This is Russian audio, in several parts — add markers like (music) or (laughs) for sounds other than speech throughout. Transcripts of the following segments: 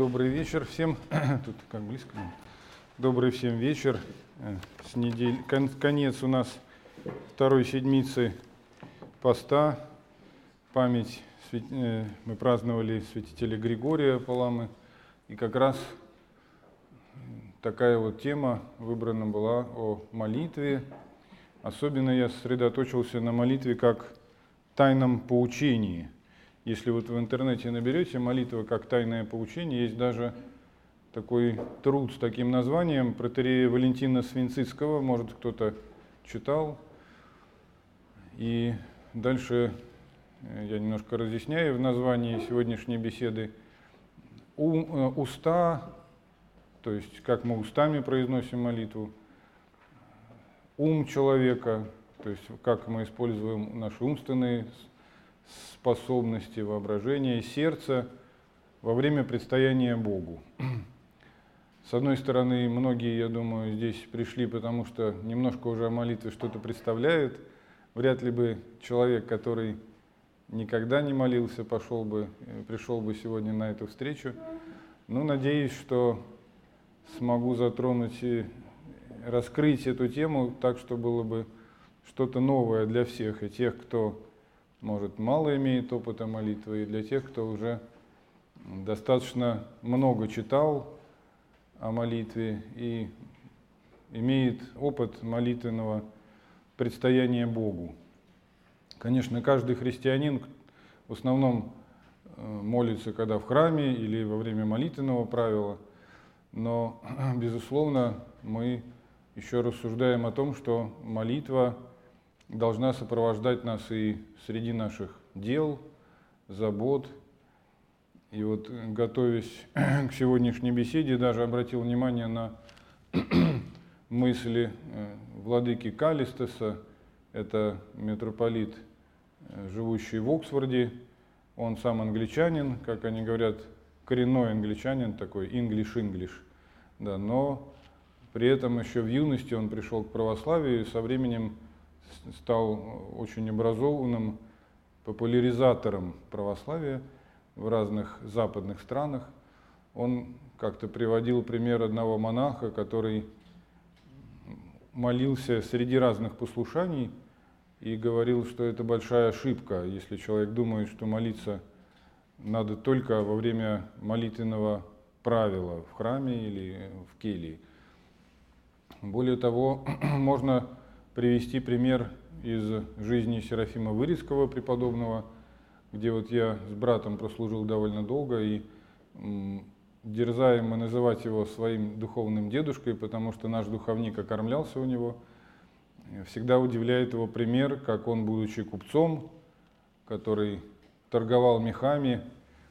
Добрый вечер всем. (clears throat) Тут как близко. Добрый всем вечер. Э, с недель... Конец у нас второй седмицы поста. Память э, мы праздновали святителя Григория Паламы. И как раз такая вот тема выбрана была о молитве. Особенно я сосредоточился на молитве как тайном поучении – если вот в интернете наберете молитва как тайное поучение, есть даже такой труд с таким названием протерея Валентина Свинцицкого, может кто-то читал. И дальше э, я немножко разъясняю в названии сегодняшней беседы. У, э, уста, то есть как мы устами произносим молитву, ум человека, то есть как мы используем наши умственные способности, воображения и сердца во время предстояния Богу. С одной стороны, многие, я думаю, здесь пришли, потому что немножко уже о молитве что-то представляют. Вряд ли бы человек, который никогда не молился, пошел бы, э, пришел бы сегодня на эту встречу. Но надеюсь, что смогу затронуть и раскрыть эту тему так, что было бы что-то новое для всех, и тех, кто может, мало имеет опыта молитвы, и для тех, кто уже достаточно много читал о молитве и имеет опыт молитвенного предстояния Богу. Конечно, каждый христианин в основном э, молится, когда в храме или во время молитвенного правила, но, (clears throat) безусловно, мы еще рассуждаем о том, что молитва – должна сопровождать нас и среди наших дел, забот. И вот, готовясь (clears throat) к сегодняшней беседе, даже обратил внимание на (clears throat) мысли э, владыки Калистеса, это митрополит, э, живущий в Оксфорде, он сам англичанин, как они говорят, коренной англичанин, такой English-English, да, но при этом еще в юности он пришел к православию и со временем стал очень образованным популяризатором православия в разных западных странах. Он как-то приводил пример одного монаха, который молился среди разных послушаний и говорил, что это большая ошибка, если человек думает, что молиться надо только во время молитвенного правила в храме или в келии. Более того, (clears throat) можно привести пример из жизни Серафима Вырицкого преподобного, где вот я с братом прослужил довольно долго, и дерзаем мы называть его своим духовным дедушкой, потому что наш духовник окормлялся у него. Всегда удивляет его пример, как он, будучи купцом, который торговал мехами,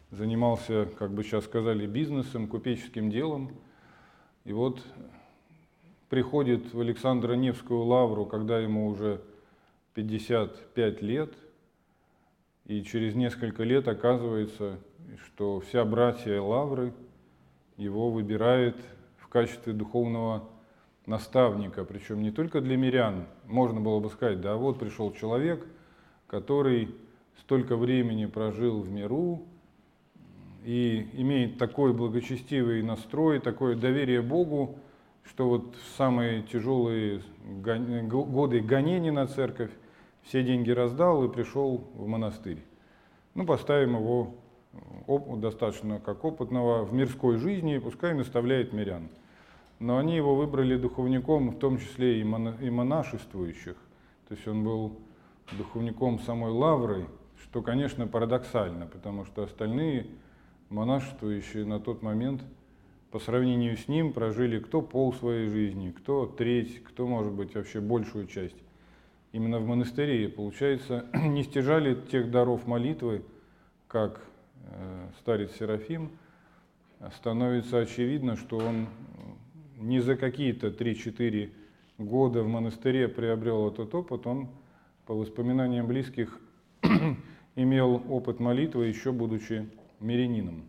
занимался, как бы сейчас сказали, бизнесом, купеческим делом. И вот приходит в Александро-Невскую лавру, когда ему уже 55 лет, и через несколько лет оказывается, что вся братья лавры его выбирает в качестве духовного наставника, причем не только для мирян. Можно было бы сказать, да, вот пришел человек, который столько времени прожил в миру и имеет такой благочестивый настрой, такое доверие Богу, что вот в самые тяжелые годы гонений на церковь все деньги раздал и пришел в монастырь. Ну, поставим его достаточно как опытного в мирской жизни, пускай наставляет мирян. Но они его выбрали духовником, в том числе и, монашествующих. То есть он был духовником самой Лавры, что, конечно, парадоксально, потому что остальные монашествующие на тот момент – по сравнению с ним прожили кто пол своей жизни, кто треть, кто, может быть, вообще большую часть. Именно в монастыре, получается, (clears throat) не стяжали тех даров молитвы, как э, старец Серафим, становится очевидно, что он не за какие-то 3-4 года в монастыре приобрел этот опыт, он, по воспоминаниям близких, (clears throat) имел опыт молитвы, еще будучи мирянином.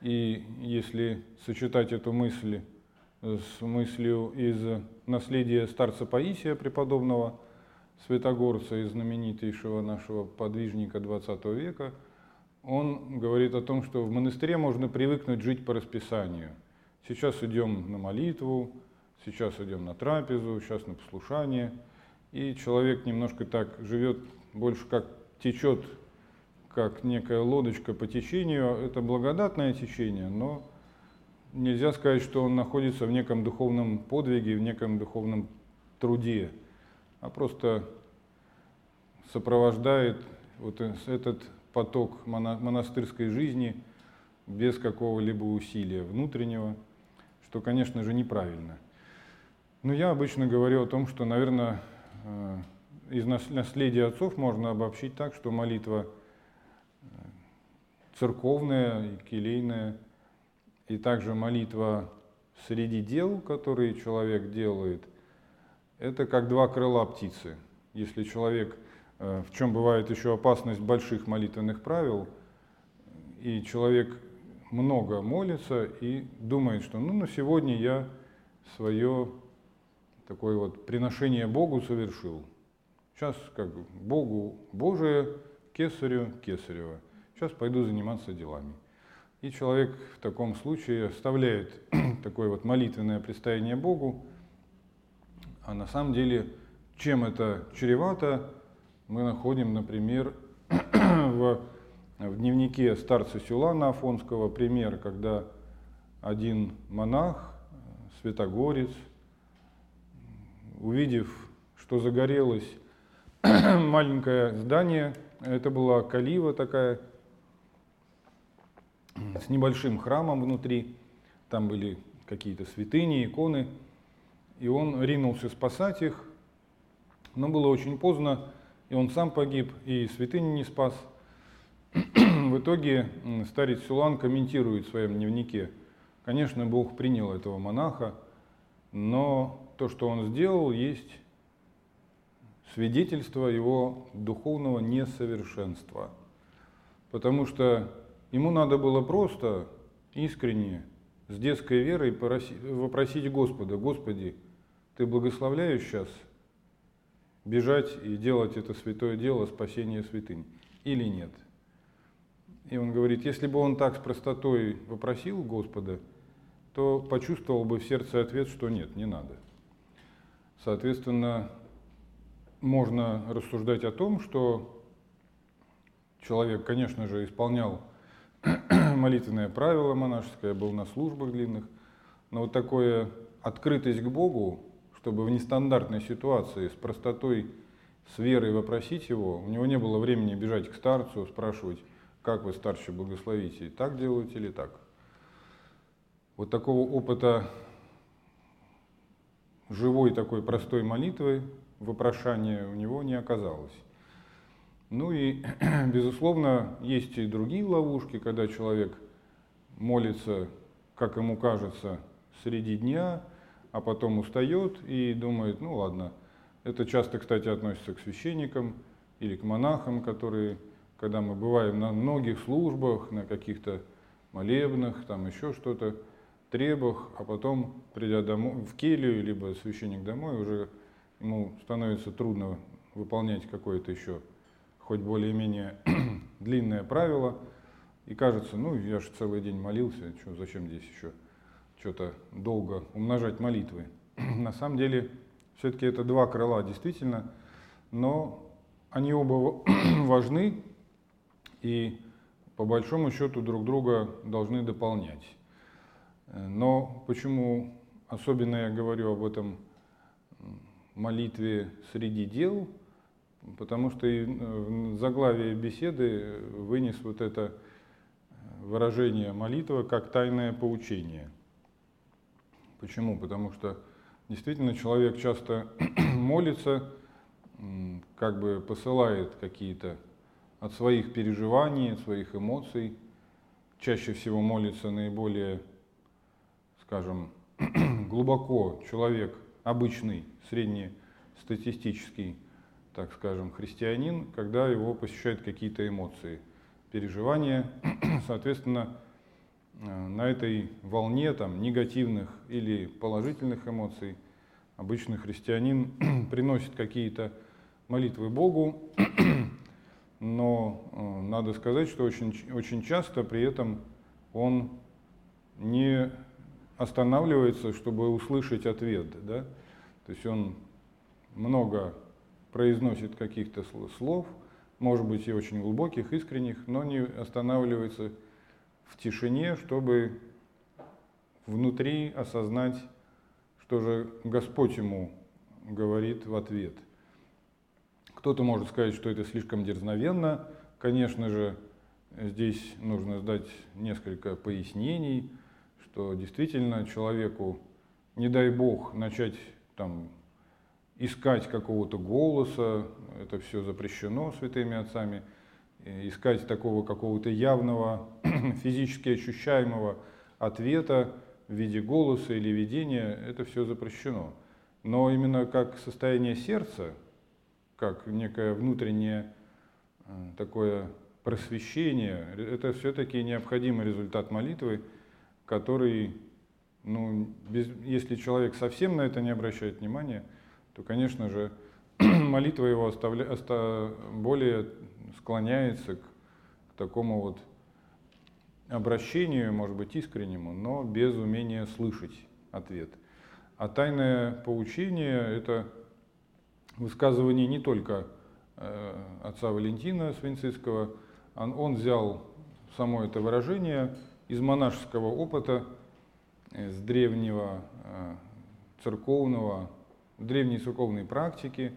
И если сочетать эту мысль с мыслью из наследия старца Паисия, преподобного святогорца и знаменитейшего нашего подвижника XX века, он говорит о том, что в монастыре можно привыкнуть жить по расписанию. Сейчас идем на молитву, сейчас идем на трапезу, сейчас на послушание. И человек немножко так живет, больше как течет, как некая лодочка по течению. Это благодатное течение, но нельзя сказать, что он находится в неком духовном подвиге, в неком духовном труде, а просто сопровождает вот этот поток монастырской жизни без какого-либо усилия внутреннего, что, конечно же, неправильно. Но я обычно говорю о том, что, наверное, э, из наследия отцов можно обобщить так, что молитва церковная, келейная, и также молитва среди дел, которые человек делает, это как два крыла птицы. Если человек – Э, в чем бывает еще опасность больших молитвенных правил, и человек много молится и думает, что ну на сегодня я свое такое вот приношение Богу совершил. Сейчас как Богу Божие, кесарю кесарево. Сейчас пойду заниматься делами. И человек в таком случае оставляет (clears throat) такое вот молитвенное предстояние Богу, а на самом деле чем это чревато, мы находим, например, (clears throat) в, в дневнике старца Сюлана Афонского пример, когда один монах, святогорец, увидев, что загорелось (clears throat) маленькое здание, это была калива такая, с небольшим храмом внутри, там были какие-то святыни, иконы, и он ринулся спасать их, но было очень поздно, и он сам погиб, и святыни не спас. (clears throat) В итоге старец Сулан комментирует в своем дневнике, конечно, Бог принял этого монаха, но то, что он сделал, есть свидетельство его духовного несовершенства. Потому что ему надо было просто искренне, с детской верой вопросить Господа, Господи, Ты благословляешь сейчас бежать и делать это святое дело спасения святынь или нет. И он говорит, если бы он так с простотой вопросил Господа, то почувствовал бы в сердце ответ, что нет, не надо. Соответственно, можно рассуждать о том, что человек, конечно же, исполнял (clears throat) молитвенное правило монашеское, был на службах длинных, но вот такое открытость к Богу, чтобы в нестандартной ситуации с простотой, с верой вопросить его, у него не было времени бежать к старцу, спрашивать, как вы, старче, благословите, так делаете или так. Вот такого опыта живой такой простой молитвы, вопрошания у него не оказалось. Ну и, (clears throat) безусловно, есть и другие ловушки, когда человек молится, как ему кажется, среди дня, а потом устает и думает, ну ладно. Это часто, кстати, относится к священникам или к монахам, которые, когда мы бываем на многих службах, на каких-то молебнах, там еще что-то, требах, а потом, придя домой, в келью, либо священник домой, уже ему становится трудно выполнять какое-то еще, хоть более-менее (clears throat) длинное правило, и кажется, ну, я же целый день молился, что, зачем здесь еще что-то долго умножать молитвы. (clears throat) На самом деле, все-таки это два крыла, действительно, но они оба (clears throat) важны и по большому счету друг друга должны дополнять. Но почему особенно я говорю об этом молитве среди дел, потому что и в заглавие беседы вынес вот это выражение молитва как тайное поучение – Почему? Потому что действительно человек часто (clears throat) молится, как бы посылает какие-то от своих переживаний, от своих эмоций. Чаще всего молится наиболее, скажем, (clears throat) глубоко человек, обычный, среднестатистический, так скажем, христианин, когда его посещают какие-то эмоции, переживания. (clears throat) Соответственно, Э, на этой волне там, негативных или положительных эмоций обычный христианин (clears throat) приносит какие-то молитвы Богу, (clears throat) но э, надо сказать, что очень, очень часто при этом он не останавливается, чтобы услышать ответ. Да? То есть он много произносит каких-то слов, может быть и очень глубоких, искренних, но не останавливается в тишине, чтобы внутри осознать, что же Господь ему говорит в ответ. Кто-то может сказать, что это слишком дерзновенно. Конечно же, здесь нужно сдать несколько пояснений, что действительно человеку, не дай бог, начать там искать какого-то голоса, это все запрещено святыми отцами, искать такого какого-то явного, (clears throat) физически ощущаемого ответа в виде голоса или видения, это все запрещено. Но именно как состояние сердца, как некое внутреннее э, такое просвещение, это все-таки необходимый результат молитвы, который, ну, без, если человек совсем на это не обращает внимания, то, конечно же, (clears throat) молитва его оставля, оста, более склоняется к, к такому вот обращению, может быть, искреннему, но без умения слышать ответ. А тайное поучение – это высказывание не только э, отца Валентина Свинцицкого, он, он взял само это выражение из монашеского опыта, с древнего э, церковного древней церковной практики,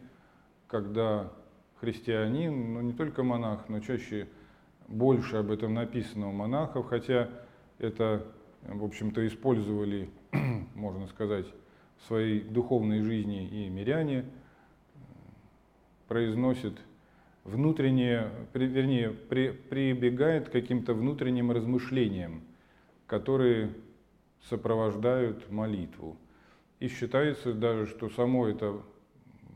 когда христианин, ну не только монах, но чаще больше об этом написано у монахов, хотя это, в общем-то, использовали, (clears throat) можно сказать, в своей духовной жизни и миряне, произносит внутреннее, вернее, при, прибегает к каким-то внутренним размышлениям, которые сопровождают молитву. И считается даже, что само это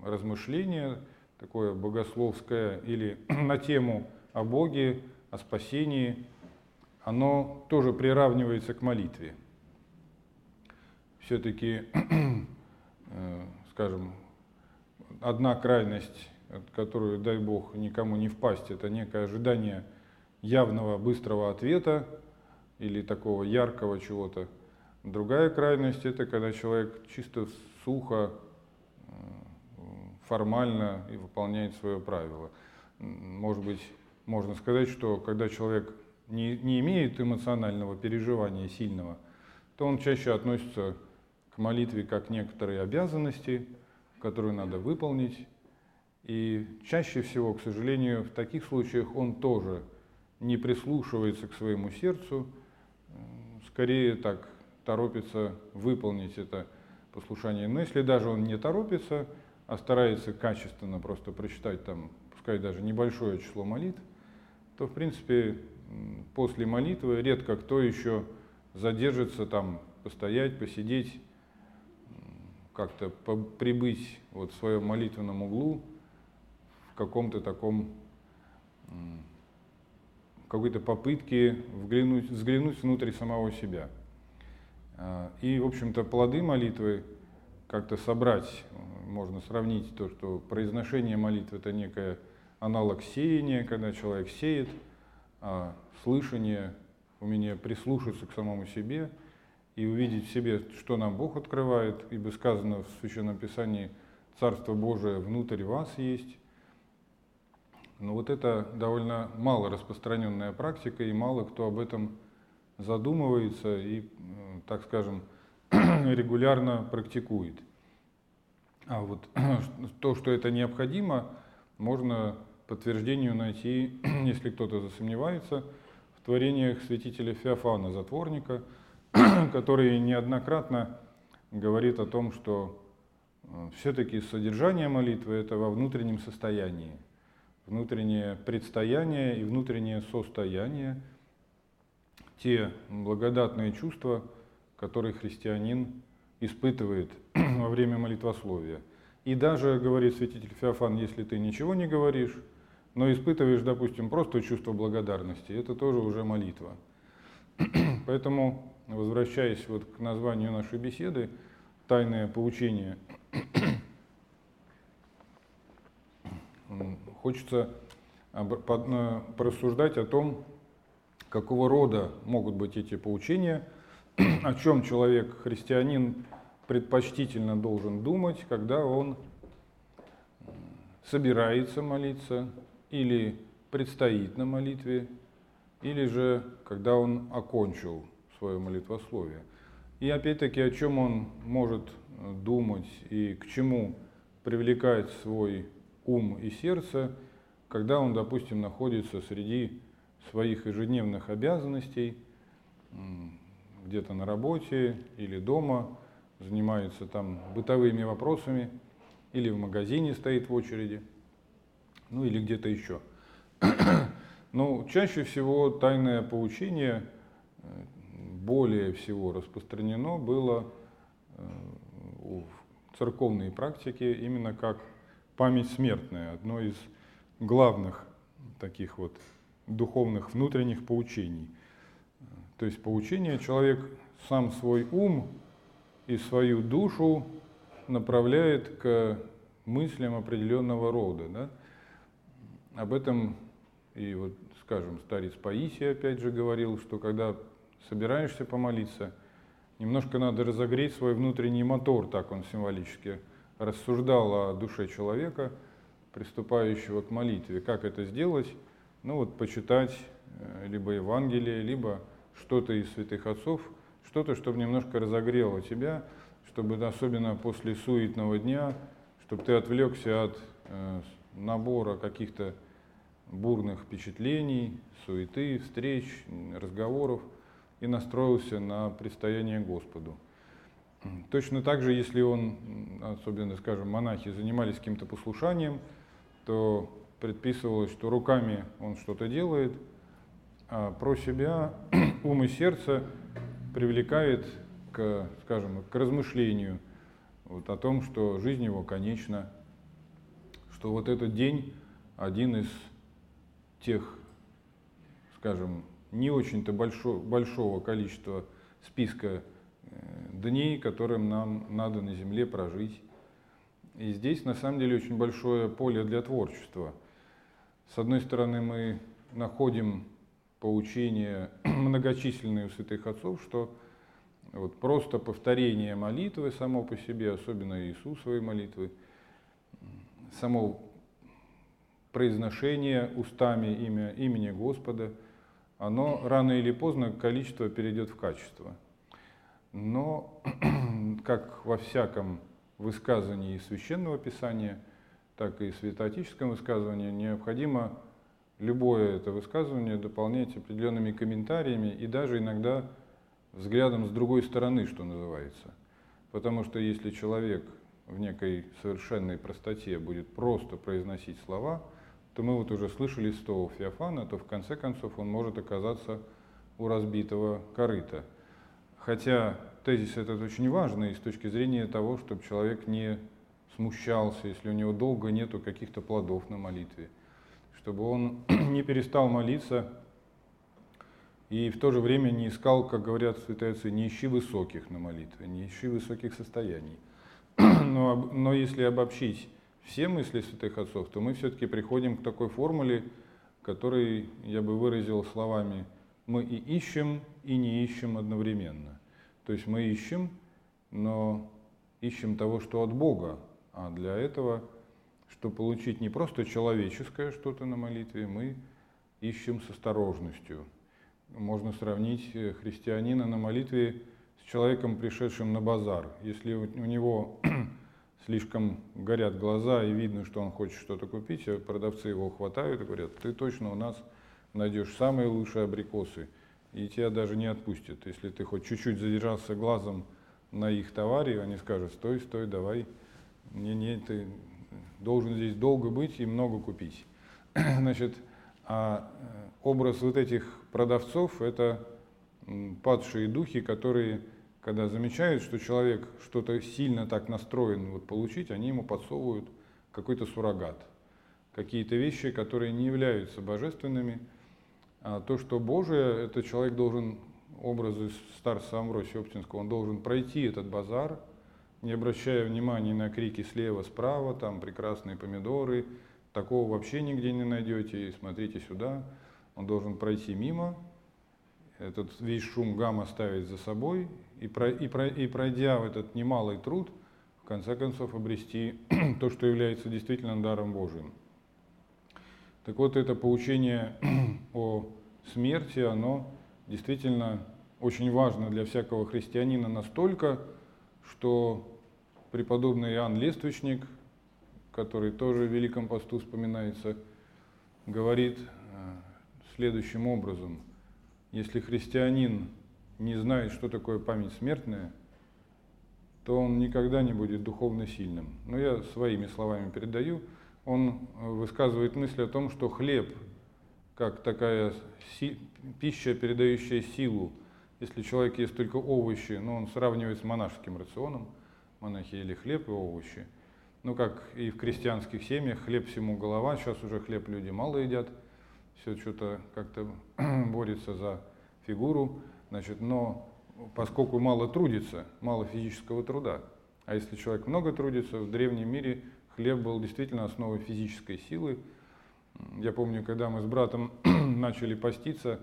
размышление, такое богословское или (clears throat) на тему о Боге, о спасении, оно тоже приравнивается к молитве. Все-таки, (clears throat) э, скажем, одна крайность, которую, дай Бог, никому не впасть, это некое ожидание явного, быстрого ответа или такого яркого чего-то, Другая крайность – это когда человек чисто сухо, формально и выполняет свое правило. Может быть, можно сказать, что когда человек не, не имеет эмоционального переживания сильного, то он чаще относится к молитве как к некоторой обязанности, которую надо выполнить. И чаще всего, к сожалению, в таких случаях он тоже не прислушивается к своему сердцу, скорее так торопится выполнить это послушание. Но если даже он не торопится, а старается качественно просто прочитать там, пускай даже небольшое число молитв, то в принципе после молитвы редко кто еще задержится там постоять, посидеть, как-то прибыть вот в своем молитвенном углу в каком-то таком какой-то попытке взглянуть, взглянуть внутрь самого себя. А, и, в общем-то, плоды молитвы как-то собрать, можно сравнить то, что произношение молитвы – это некое аналог сеяния, когда человек сеет, а слышание, умение прислушаться к самому себе и увидеть в себе, что нам Бог открывает, ибо сказано в Священном Писании «Царство Божие внутрь вас есть». Но вот это довольно мало распространенная практика, и мало кто об этом задумывается и, так скажем, (clears throat) регулярно практикует. А вот (clears throat) то, что это необходимо, можно подтверждению найти, (clears throat) если кто-то засомневается, в творениях святителя Феофана Затворника, который неоднократно говорит о том, что э, все-таки содержание молитвы – это во внутреннем состоянии. Внутреннее предстояние и внутреннее состояние – те благодатные чувства, которые христианин испытывает (clears throat) во время молитвословия. И даже, говорит святитель Феофан, если ты ничего не говоришь, но испытываешь, допустим, просто чувство благодарности, это тоже уже молитва. (clears throat) Поэтому, возвращаясь вот к названию нашей беседы, тайное поучение, (clears throat) хочется порассуждать о том, какого рода могут быть эти поучения, о чем человек, христианин, предпочтительно должен думать, когда он собирается молиться или предстоит на молитве, или же когда он окончил свое молитвословие. И опять-таки, о чем он может думать и к чему привлекать свой ум и сердце, когда он, допустим, находится среди своих ежедневных обязанностей, где-то на работе или дома, занимается там бытовыми вопросами, или в магазине стоит в очереди, ну или где-то еще. (clears throat) Но чаще всего тайное поучение э, более всего распространено было э, в церковной практике именно как память смертная, одно из главных таких вот духовных внутренних поучений. То есть поучение человек сам свой ум и свою душу направляет к мыслям определенного рода. Да? Об этом и вот, скажем, старец Паисий опять же говорил, что когда собираешься помолиться, немножко надо разогреть свой внутренний мотор, так он символически рассуждал о душе человека, приступающего к молитве. Как это сделать? Ну вот почитать э, либо Евангелие, либо что-то из святых отцов, что-то, чтобы немножко разогрело тебя, чтобы особенно после суетного дня, чтобы ты отвлекся от э, набора каких-то бурных впечатлений, суеты, встреч, разговоров и настроился на предстояние Господу. Точно так же, если он, особенно, скажем, монахи занимались каким-то послушанием, то предписывалось, что руками он что-то делает, про себя (clears throat) ум и сердце привлекает к, скажем, к размышлению вот, о том, что жизнь его конечна, что вот этот день один из тех, скажем, не очень-то большого, большого количества списка э, дней, которым нам надо на Земле прожить. И здесь на самом деле очень большое поле для творчества. С одной стороны, мы находим поучения (clears throat) многочисленные у святых отцов, что вот просто повторение молитвы само по себе, особенно Иисусовой молитвы, само произношение устами имя, имени Господа, оно рано или поздно количество перейдет в качество. Но, (clears throat) как во всяком высказывании Священного Писания, так и святоотеческом высказывании, необходимо любое это высказывание дополнять определенными комментариями и даже иногда взглядом с другой стороны, что называется. Потому что если человек в некой совершенной простоте будет просто произносить слова, то мы вот уже слышали с того Феофана, то в конце концов он может оказаться у разбитого корыта. Хотя тезис этот очень важный с точки зрения того, чтобы человек не смущался, если у него долго нету каких-то плодов на молитве, чтобы он (clears throat) не перестал молиться и в то же время не искал, как говорят святые отцы, не ищи высоких на молитве, не ищи высоких состояний. (clears throat) Но, но если обобщить все мысли святых отцов, то мы все-таки приходим к такой формуле, которой я бы выразил словами «мы и ищем, и не ищем одновременно». То есть мы ищем, но ищем того, что от Бога, а для этого, чтобы получить не просто человеческое что-то на молитве, мы ищем с осторожностью, можно сравнить э, христианина на молитве с человеком, пришедшим на базар. Если у него (clears throat) слишком горят глаза и видно, что он хочет что-то купить, а продавцы его хватают и говорят, ты точно у нас найдешь самые лучшие абрикосы, и тебя даже не отпустят. Если ты хоть чуть-чуть задержался глазом на их товаре, они скажут, стой, стой, давай, не, не, ты должен здесь долго быть и много купить. (clears throat) Значит, а э, образ вот этих продавцов – это падшие духи, которые, когда замечают, что человек что-то сильно так настроен вот получить, они ему подсовывают какой-то суррогат, какие-то вещи, которые не являются божественными. А то, что Божие, это человек должен, образы старца Амвросия Оптинского, он должен пройти этот базар, не обращая внимания на крики слева, справа, там прекрасные помидоры, Такого вообще нигде не найдете. И смотрите сюда, он должен пройти мимо, этот весь шум гам оставить за собой и, про, и, про, и пройдя в этот немалый труд, в конце концов обрести (clears throat) то, что является действительно даром Божиим. Так вот, это поучение (clears throat) о смерти, оно действительно очень важно для всякого христианина настолько, что преподобный Иоанн Лествичник, который тоже в Великом посту вспоминается, говорит э, следующим образом. Если христианин не знает, что такое память смертная, то он никогда не будет духовно сильным. Но я своими словами передаю. Он высказывает мысль о том, что хлеб, как такая пища, передающая силу, если человек ест только овощи, ну, он сравнивает с монашеским рационом, монахи ели хлеб и овощи. Ну, как и в крестьянских семьях, хлеб всему голова, сейчас уже хлеб люди мало едят, все что-то как-то (clears throat) борется за фигуру, значит, но поскольку мало трудится, мало физического труда, а если человек много трудится, в древнем мире хлеб был действительно основой физической силы. Я помню, когда мы с братом (clears throat) начали поститься,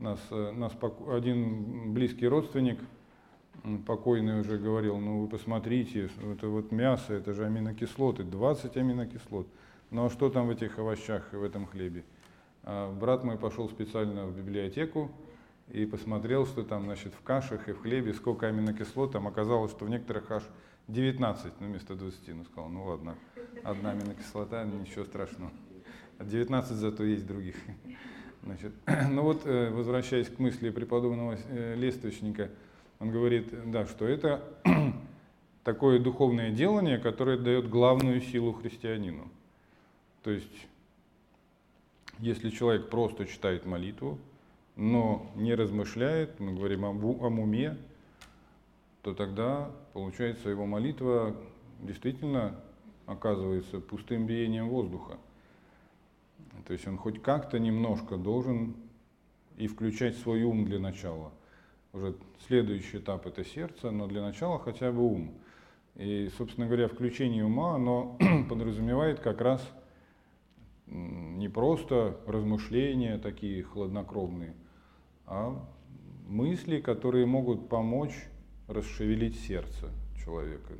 нас, э, нас один близкий родственник, покойный уже говорил, ну вы посмотрите, это вот мясо, это же аминокислоты, 20 аминокислот. Ну а что там в этих овощах и в этом хлебе? А брат мой пошел специально в библиотеку и посмотрел, что там значит, в кашах и в хлебе, сколько аминокислот. Там оказалось, что в некоторых аж 19 ну, вместо 20. Ну, сказал, ну ладно, одна аминокислота, ничего страшного. А 19 зато есть других. Значит, (clears throat) ну вот, э, возвращаясь к мысли преподобного э, лесточника, он говорит, да, что это (clears throat) такое духовное делание, которое дает главную силу христианину. То есть если человек просто читает молитву, но не размышляет, мы говорим о, уме, то тогда, получается, его молитва действительно оказывается пустым биением воздуха. То есть он хоть как-то немножко должен и включать свой ум для начала. Уже следующий этап это сердце, но для начала хотя бы ум. И, собственно говоря, включение ума, оно (clears throat) подразумевает как раз не просто размышления такие хладнокровные, а мысли, которые могут помочь расшевелить сердце человека.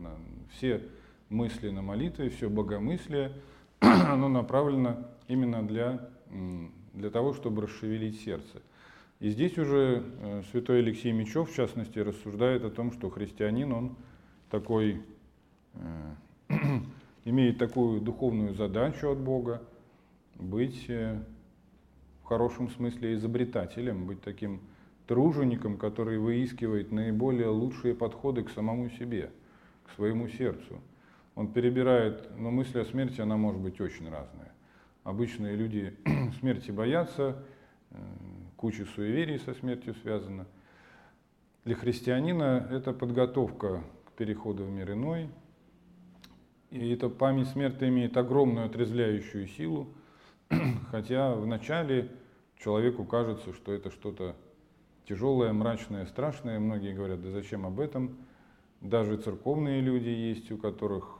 Все мысли на молитве, все богомыслие, (clears throat) оно направлено именно для, для того, чтобы расшевелить сердце. И здесь уже э, святой Алексей Мечев, в частности, рассуждает о том, что христианин, он такой, э, (clears throat) имеет такую духовную задачу от Бога, быть э, в хорошем смысле изобретателем, быть таким тружеником, который выискивает наиболее лучшие подходы к самому себе, к своему сердцу. Он перебирает, но мысль о смерти, она может быть очень разная. Обычные люди (clears throat) смерти боятся, э, куча суеверий со смертью связана. Для христианина это подготовка к переходу в мир иной. И эта память смерти имеет огромную отрезвляющую силу (clears throat) – Хотя вначале человеку кажется, что это что-то тяжелое, мрачное, страшное. Многие говорят, да зачем об этом? Даже церковные люди есть, у которых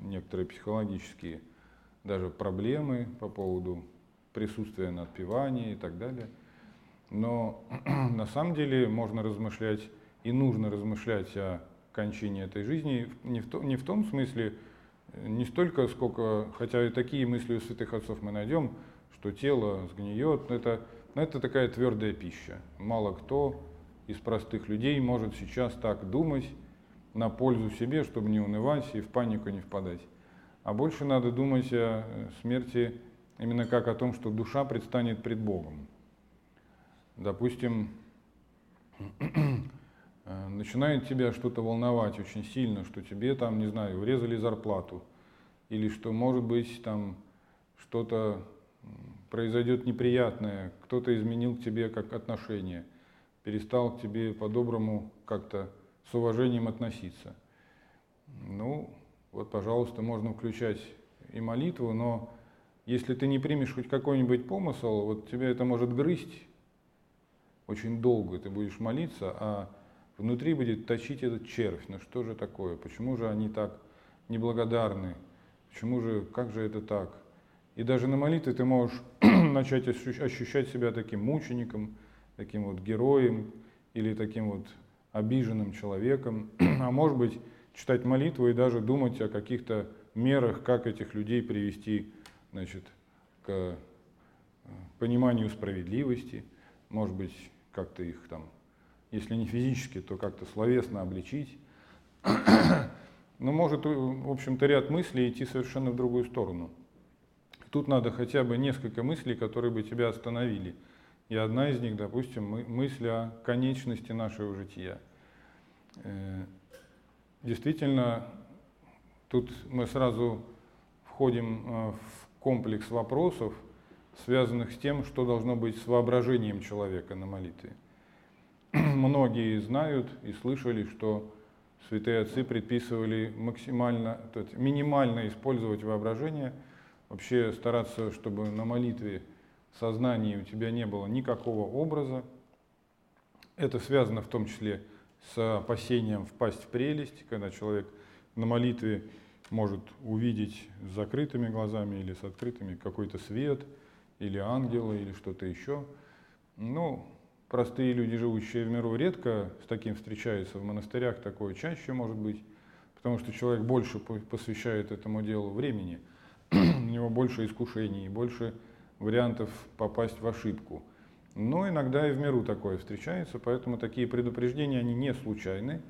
некоторые психологические даже проблемы по поводу присутствия на отпевании и так далее. Но (clears throat) на самом деле можно размышлять и нужно размышлять о кончине этой жизни не в, то, не в том смысле, не столько, сколько, хотя и такие мысли у святых отцов мы найдем, что тело сгниет, это, это такая твердая пища. Мало кто из простых людей может сейчас так думать на пользу себе, чтобы не унывать и в панику не впадать. А больше надо думать о смерти именно как о том, что душа предстанет пред Богом. Допустим, (clears throat) Э, начинает тебя что-то волновать очень сильно, что тебе там, не знаю, врезали зарплату, или что, может быть, там что-то произойдет неприятное, кто-то изменил к тебе как отношение, перестал к тебе по-доброму как-то с уважением относиться. Ну, вот, пожалуйста, можно включать и молитву, но если ты не примешь хоть какой-нибудь помысл, вот тебя это может грызть очень долго, ты будешь молиться, а внутри будет точить этот червь. Ну что же такое? Почему же они так неблагодарны? Почему же, как же это так? И даже на молитве ты можешь (clears throat) начать ощущать себя таким мучеником, таким вот героем или таким вот обиженным человеком. (clears throat) А может быть, читать молитву и даже думать о каких-то мерах, как этих людей привести значит, к э, пониманию справедливости, может быть, как-то их там, если не физически, то как-то словесно обличить. (clears throat) Но может, в общем-то, ряд мыслей идти совершенно в другую сторону. Тут надо хотя бы несколько мыслей, которые бы тебя остановили. И одна из них, допустим, мысль о конечности нашего жития. Э, действительно, тут мы сразу входим э, в комплекс вопросов, связанных с тем, что должно быть с воображением человека на молитве. (clears throat) Многие знают и слышали, что святые отцы предписывали максимально, то есть минимально использовать воображение, вообще стараться, чтобы на молитве сознании у тебя не было никакого образа. Это связано в том числе с опасением впасть в прелесть, когда человек на молитве может увидеть с закрытыми глазами или с открытыми какой-то свет, или ангела, или что-то еще. Ну, простые люди, живущие в миру, редко с таким встречаются. В монастырях такое чаще может быть, потому что человек больше посвящает этому делу времени, (clears throat) у него больше искушений, больше вариантов попасть в ошибку. Но иногда и в миру такое встречается, поэтому такие предупреждения, они не случайны.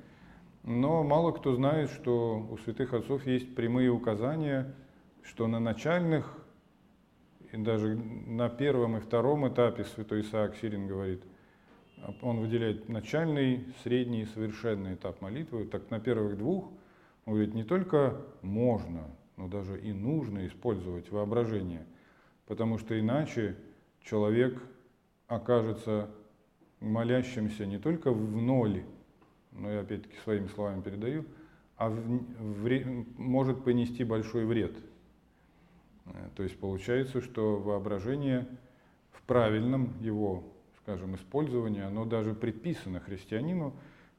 Но мало кто знает, что у святых отцов есть прямые указания, что на начальных, и даже на первом и втором этапе святой Исаак Сирин говорит, он выделяет начальный, средний и совершенный этап молитвы. Так на первых двух, он говорит, не только можно, но даже и нужно использовать воображение, потому что иначе человек окажется молящимся не только в ноль, но я опять-таки своими словами передаю, а в, в, может понести большой вред. Э, то есть получается, что воображение в правильном его, скажем, использовании, оно даже предписано христианину,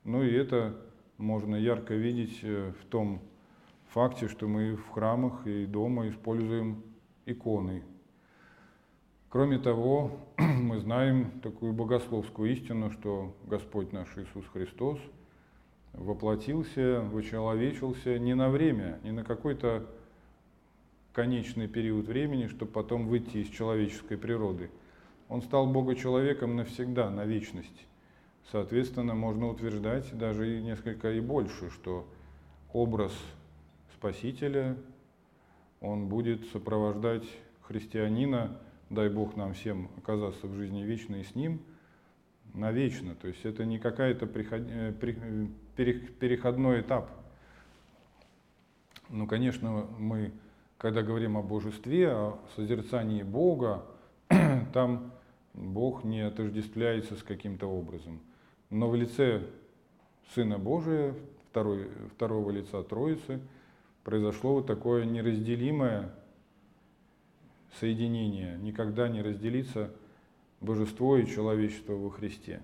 но и это можно ярко видеть э, в том факте, что мы в храмах и дома используем иконы. Кроме того, (clears throat) мы знаем такую богословскую истину, что Господь наш Иисус Христос – воплотился, вычеловечился не на время, не на какой-то конечный период времени, чтобы потом выйти из человеческой природы. Он стал Бога-человеком навсегда, на вечность. Соответственно, можно утверждать даже несколько и больше, что образ Спасителя, он будет сопровождать христианина, дай Бог нам всем оказаться в жизни вечной с ним, навечно. То есть это не какая-то приход... Э, переходной этап. Ну, конечно, мы, когда говорим о божестве, о созерцании Бога, (clears throat) там Бог не отождествляется с каким-то образом. Но в лице Сына Божия, второй, второго лица Троицы, произошло вот такое неразделимое соединение. Никогда не разделится божество и человечество во Христе.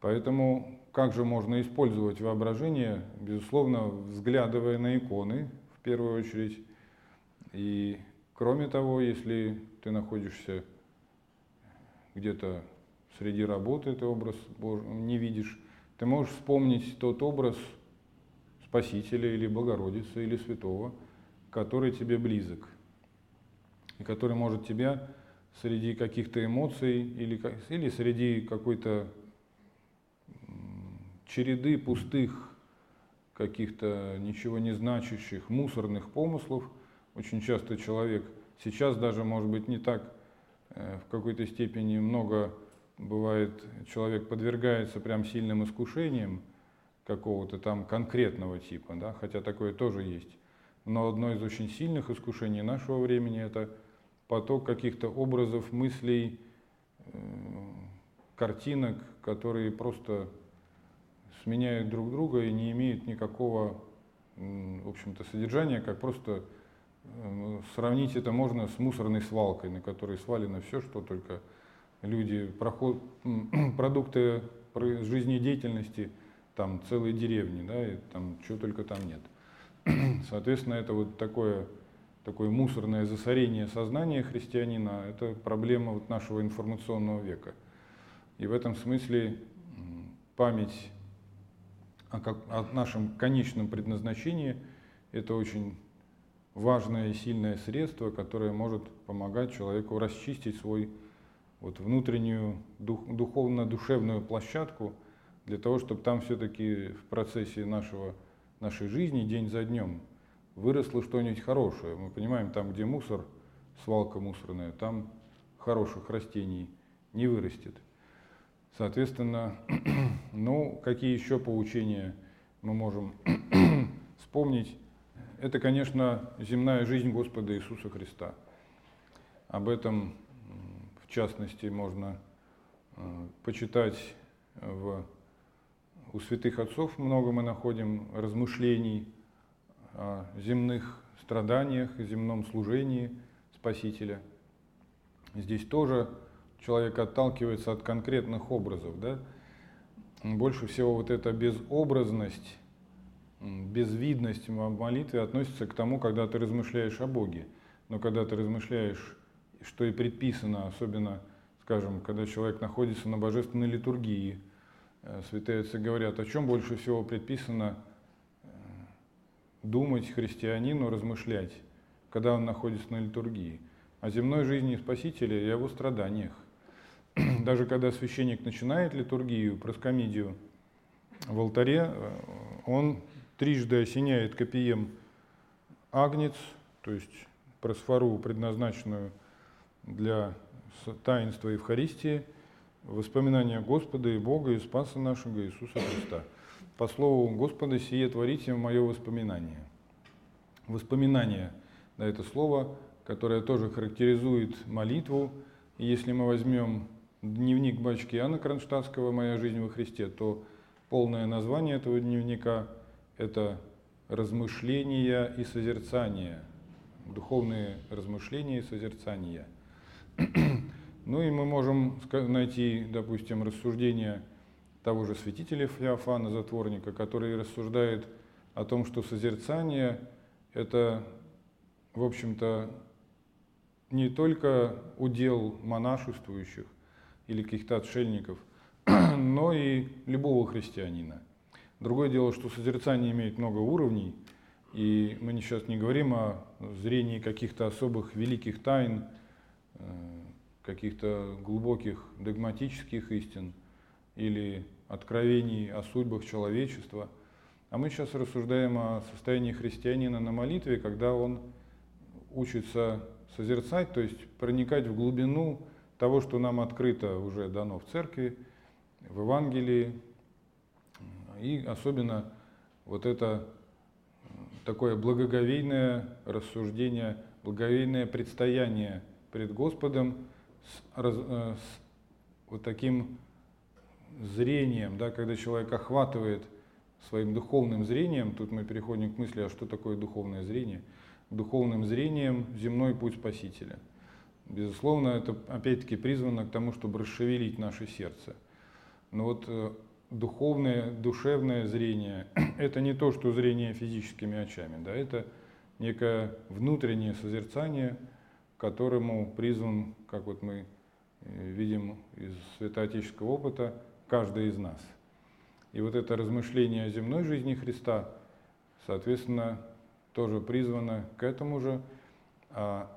Поэтому как же можно использовать воображение? Безусловно, взглядывая на иконы в первую очередь. И кроме того, если ты находишься где-то среди работы, ты образ не видишь, ты можешь вспомнить тот образ Спасителя или Богородицы или Святого, который тебе близок, и который может тебя среди каких-то эмоций или, или среди какой-то череды пустых, каких-то ничего не значащих, мусорных помыслов. Очень часто человек, сейчас даже, может быть, не так э, в какой-то степени много бывает, человек подвергается прям сильным искушениям какого-то там конкретного типа, да, хотя такое тоже есть. Но одно из очень сильных искушений нашего времени это поток каких-то образов, мыслей, э, картинок, которые просто сменяют друг друга и не имеют никакого, в общем-то, содержания, как просто э, сравнить это можно с мусорной свалкой, на которой свалено все, что только люди, проход, (clears throat) продукты жизнедеятельности, там целые деревни, да, и там чего только там нет. (clears throat) Соответственно, это вот такое такое мусорное засорение сознания христианина, это проблема вот нашего информационного века. И в этом смысле память о, как, о нашем конечном предназначении – это очень важное и сильное средство, которое может помогать человеку расчистить свой вот внутреннюю дух, духовно-душевную площадку для того, чтобы там все-таки в процессе нашего, нашей жизни день за днем выросло что-нибудь хорошее. Мы понимаем, там, где мусор, свалка мусорная, там хороших растений не вырастет. Соответственно, (clears throat) ну, какие еще поучения мы можем (clears throat) вспомнить? Это, конечно, земная жизнь Господа Иисуса Христа. Об этом, в частности, можно э, почитать в, у святых отцов много мы находим размышлений о земных страданиях, земном служении Спасителя. Здесь тоже человек отталкивается от конкретных образов. Да? Больше всего вот эта безобразность, безвидность в молитве относится к тому, когда ты размышляешь о Боге. Но когда ты размышляешь, что и предписано, особенно, скажем, когда человек находится на божественной литургии, э, святые отцы говорят, о чем больше всего предписано думать христианину, размышлять, когда он находится на литургии. О земной жизни Спасителя и о его страданиях. (clears throat) даже когда священник начинает литургию, проскомидию в алтаре, э, он трижды осеняет копием агнец, то есть просфору, предназначенную для таинства Евхаристии, воспоминания Господа и Бога и Спаса нашего Иисуса Христа. По слову Господа, сие творите мое воспоминание. Воспоминание, да, это слово, которое тоже характеризует молитву. И если мы возьмем дневник батюшки Иоанна Кронштадтского «Моя жизнь во Христе», то полное название этого дневника – это «Размышления и созерцания», духовные размышления и созерцания. (clears throat) Ну и мы можем найти, допустим, рассуждения того же святителя Феофана, затворника, который рассуждает о том, что созерцание – это, в общем-то, не только удел монашествующих, или каких-то отшельников, (clears throat) но и любого христианина. Другое дело, что созерцание имеет много уровней, и мы сейчас не говорим о зрении каких-то особых великих тайн, э, каких-то глубоких догматических истин или откровений о судьбах человечества. А мы сейчас рассуждаем о состоянии христианина на молитве, когда он учится созерцать, то есть проникать в глубину того, что нам открыто уже дано в церкви, в Евангелии, и особенно вот это такое благоговейное рассуждение, благоговейное предстояние пред Господом с, э, с вот таким зрением, да, когда человек охватывает своим духовным зрением, тут мы переходим к мысли, а что такое духовное зрение, духовным зрением земной путь Спасителя – Безусловно, это опять-таки призвано к тому, чтобы расшевелить наше сердце. Но вот э, духовное, душевное зрение (clears throat) – это не то, что зрение физическими очами, да, это некое внутреннее созерцание, которому призван, как вот мы э, видим из святоотеческого опыта, каждый из нас. И вот это размышление о земной жизни Христа, соответственно, тоже призвано к этому же. А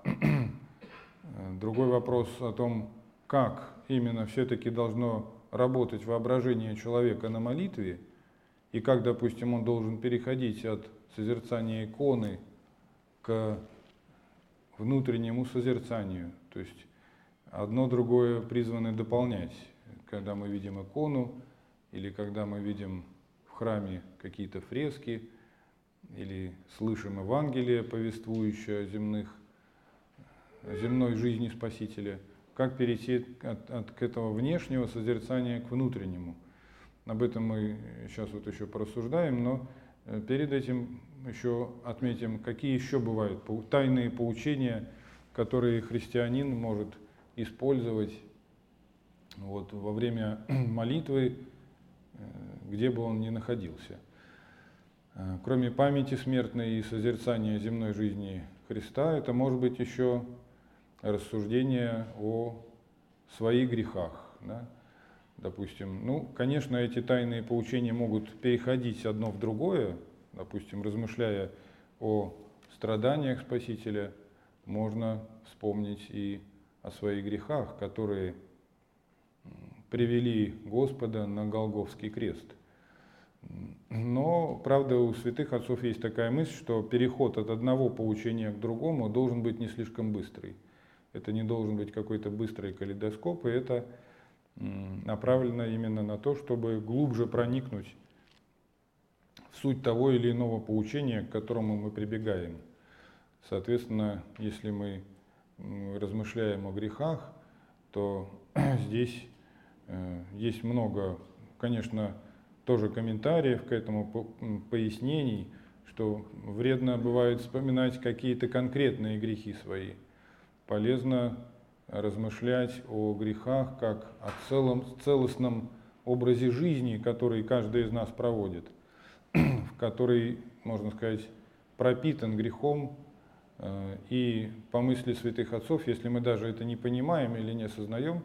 (clears throat) другой вопрос о том, как именно все-таки должно работать воображение человека на молитве, и как, допустим, он должен переходить от созерцания иконы к внутреннему созерцанию. То есть одно другое призваны дополнять. Когда мы видим икону, или когда мы видим в храме какие-то фрески, или слышим Евангелие, повествующее о земных земной жизни Спасителя, как перейти от, от этого внешнего созерцания к внутреннему. Об этом мы сейчас вот еще порассуждаем, но э, перед этим еще отметим, какие еще бывают тайные поучения, которые христианин может использовать вот, во время (clears throat) молитвы, э, где бы он ни находился. Э, кроме памяти смертной и созерцания земной жизни Христа, это может быть еще рассуждение о своих грехах. Да? Допустим, ну, конечно, эти тайные поучения могут переходить одно в другое. Допустим, размышляя о страданиях Спасителя, можно вспомнить и о своих грехах, которые привели Господа на Голговский крест. Но, правда, у святых отцов есть такая мысль, что переход от одного поучения к другому должен быть не слишком быстрый. Это не должен быть какой-то быстрый калейдоскоп, и это направлено именно на то, чтобы глубже проникнуть в суть того или иного поучения, к которому мы прибегаем. Соответственно, если мы размышляем о грехах, то (clears throat) здесь есть много, конечно, тоже комментариев к этому, пояснений, что вредно бывает вспоминать какие-то конкретные грехи свои. Полезно размышлять о грехах как о целом, целостном образе жизни, который каждый из нас проводит, (clears throat) в который, можно сказать, пропитан грехом. Э, и по мысли святых отцов, если мы даже это не понимаем или не осознаем,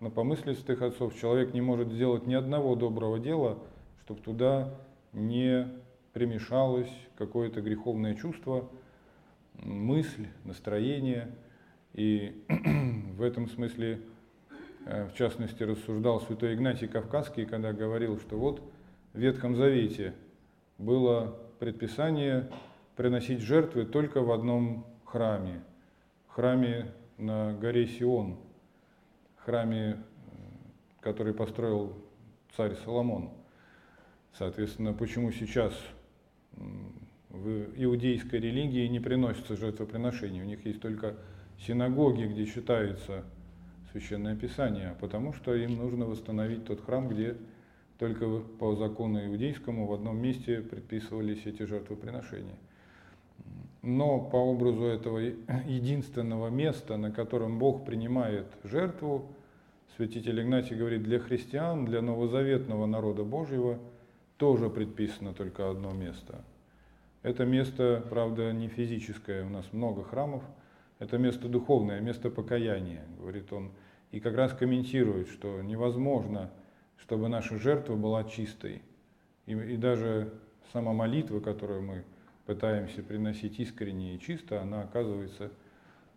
но по мысли святых отцов человек не может сделать ни одного доброго дела, чтобы туда не примешалось какое-то греховное чувство, мысль, настроение. И (clears throat) в этом смысле, э, в частности, рассуждал святой Игнатий Кавказский, когда говорил, что вот в Ветхом Завете было предписание приносить жертвы только в одном храме, храме на горе Сион – храме, который построил царь Соломон. Соответственно, почему сейчас в иудейской религии не приносятся жертвоприношения? У них есть только синагоги, где читается Священное Писание, потому что им нужно восстановить тот храм, где только по закону иудейскому в одном месте предписывались эти жертвоприношения. Но по образу этого единственного места, на котором Бог принимает жертву, святитель Игнатий говорит, для христиан, для новозаветного народа Божьего тоже предписано только одно место. Это место, правда, не физическое, у нас много храмов, это место духовное, место покаяния, говорит он. И как раз комментирует, что невозможно, чтобы наша жертва была чистой. И, и даже сама молитва, которую мы пытаемся приносить искренне и чисто, она оказывается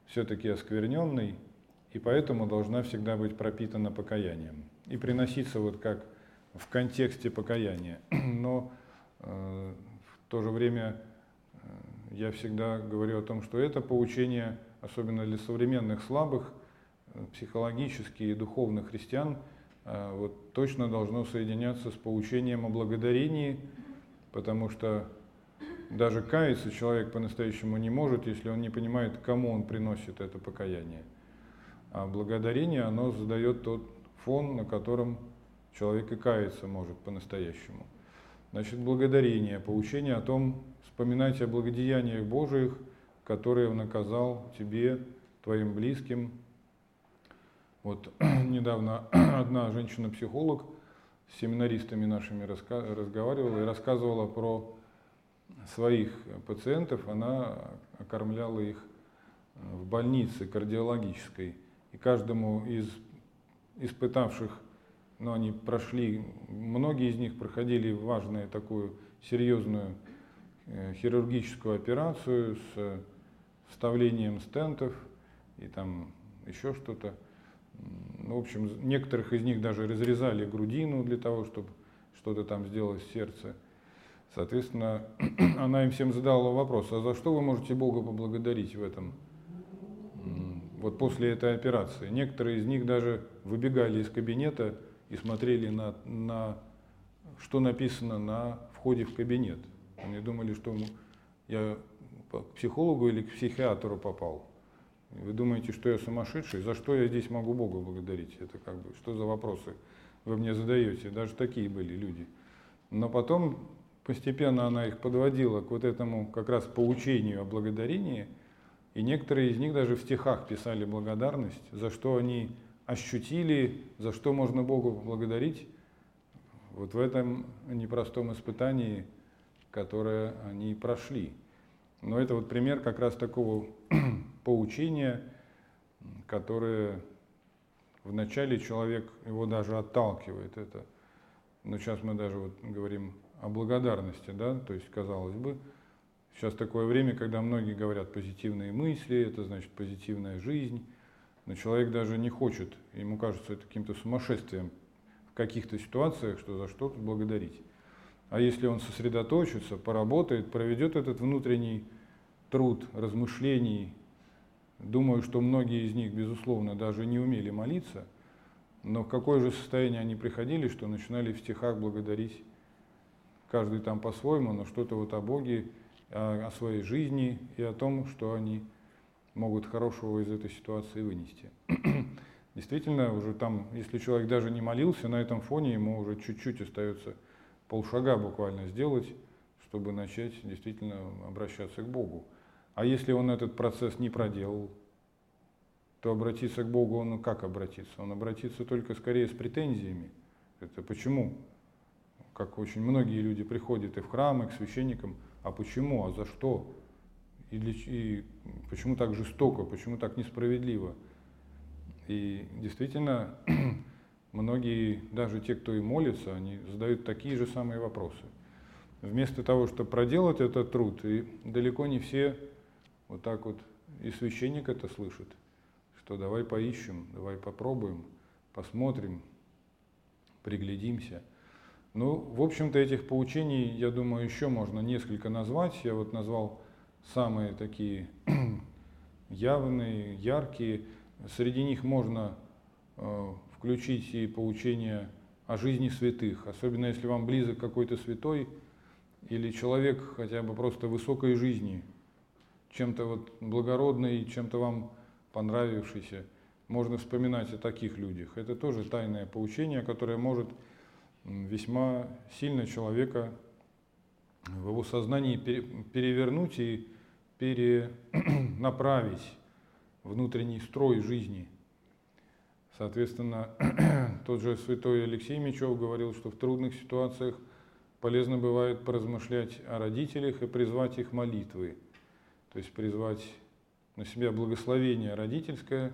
все-таки оскверненной, и поэтому должна всегда быть пропитана покаянием и приноситься вот как в контексте покаяния. (clears throat) Но э, в то же время э, я всегда говорю о том, что это поучение, особенно для современных слабых, э, психологически и духовных христиан, э, вот точно должно соединяться с поучением о благодарении, потому что даже каяться человек по-настоящему не может, если он не понимает, кому он приносит это покаяние. А благодарение, оно задает тот фон, на котором человек и каяться может по-настоящему. Значит, благодарение, поучение о том, вспоминайте о благодеяниях Божиих, которые Он оказал тебе, твоим близким. Вот (clears throat) недавно (clears throat) одна женщина-психолог с семинаристами нашими разговаривала и рассказывала про своих пациентов, она окормляла их в больнице кардиологической. И каждому из испытавших, ну, они прошли, многие из них проходили важную такую серьезную э, хирургическую операцию с вставлением стентов и там еще что-то. Ну, в общем, некоторых из них даже разрезали грудину для того, чтобы что-то там сделать в сердце. Соответственно, (clears throat) она им всем задала вопрос, а за что вы можете Бога поблагодарить в этом вот после этой операции. Некоторые из них даже выбегали из кабинета и смотрели на, на что написано на входе в кабинет. Они думали, что я к психологу или к психиатру попал. Вы думаете, что я сумасшедший? За что я здесь могу Бога благодарить? Это как бы, что за вопросы вы мне задаете? Даже такие были люди. Но потом постепенно она их подводила к вот этому как раз поучению о благодарении – и некоторые из них даже в стихах писали благодарность, за что они ощутили, за что можно Богу благодарить. Вот в этом непростом испытании, которое они прошли. Но это вот пример как раз такого (clears throat) поучения, которое вначале человек его даже отталкивает. Это, но сейчас мы даже вот говорим о благодарности, да, то есть, казалось бы, сейчас такое время, когда многие говорят позитивные мысли, это значит позитивная жизнь, но человек даже не хочет, ему кажется это каким-то сумасшествием в каких-то ситуациях, что за что-то благодарить. А если он сосредоточится, поработает, проведет этот внутренний труд размышлений, думаю, что многие из них, безусловно, даже не умели молиться, но в какое же состояние они приходили, что начинали в стихах благодарить каждый там по-своему, но что-то вот о Боге, о, своей жизни и о том, что они могут хорошего из этой ситуации вынести. (clears throat) Действительно, уже там, если человек даже не молился, на этом фоне ему уже чуть-чуть остается полшага буквально сделать, чтобы начать действительно обращаться к Богу. А если он этот процесс не проделал, то обратиться к Богу он как обратиться? Он обратится только скорее с претензиями. Это почему? Как очень многие люди приходят и в храмы, к священникам, а почему, а за что? И, для, и почему так жестоко, почему так несправедливо? И действительно, (clears throat) многие, даже те, кто и молится, они задают такие же самые вопросы. Вместо того, чтобы проделать этот труд, и далеко не все вот так вот, и священник это слышит, что давай поищем, давай попробуем, посмотрим, приглядимся. Ну, в общем-то, этих поучений, я думаю, еще можно несколько назвать. Я вот назвал самые такие (clears throat) явные, яркие. Среди них можно э, включить и поучение о жизни святых, особенно если вам близок какой-то святой или человек хотя бы просто высокой жизни, чем-то вот благородный, чем-то вам понравившийся. Можно вспоминать о таких людях. Это тоже тайное поучение, которое может весьма сильно человека в его сознании перевернуть и перенаправить внутренний строй жизни. Соответственно, (clears throat) тот же святой Алексей Мечев говорил, что в трудных ситуациях полезно бывает поразмышлять о родителях и призвать их молитвы то есть призвать на себя благословение родительское,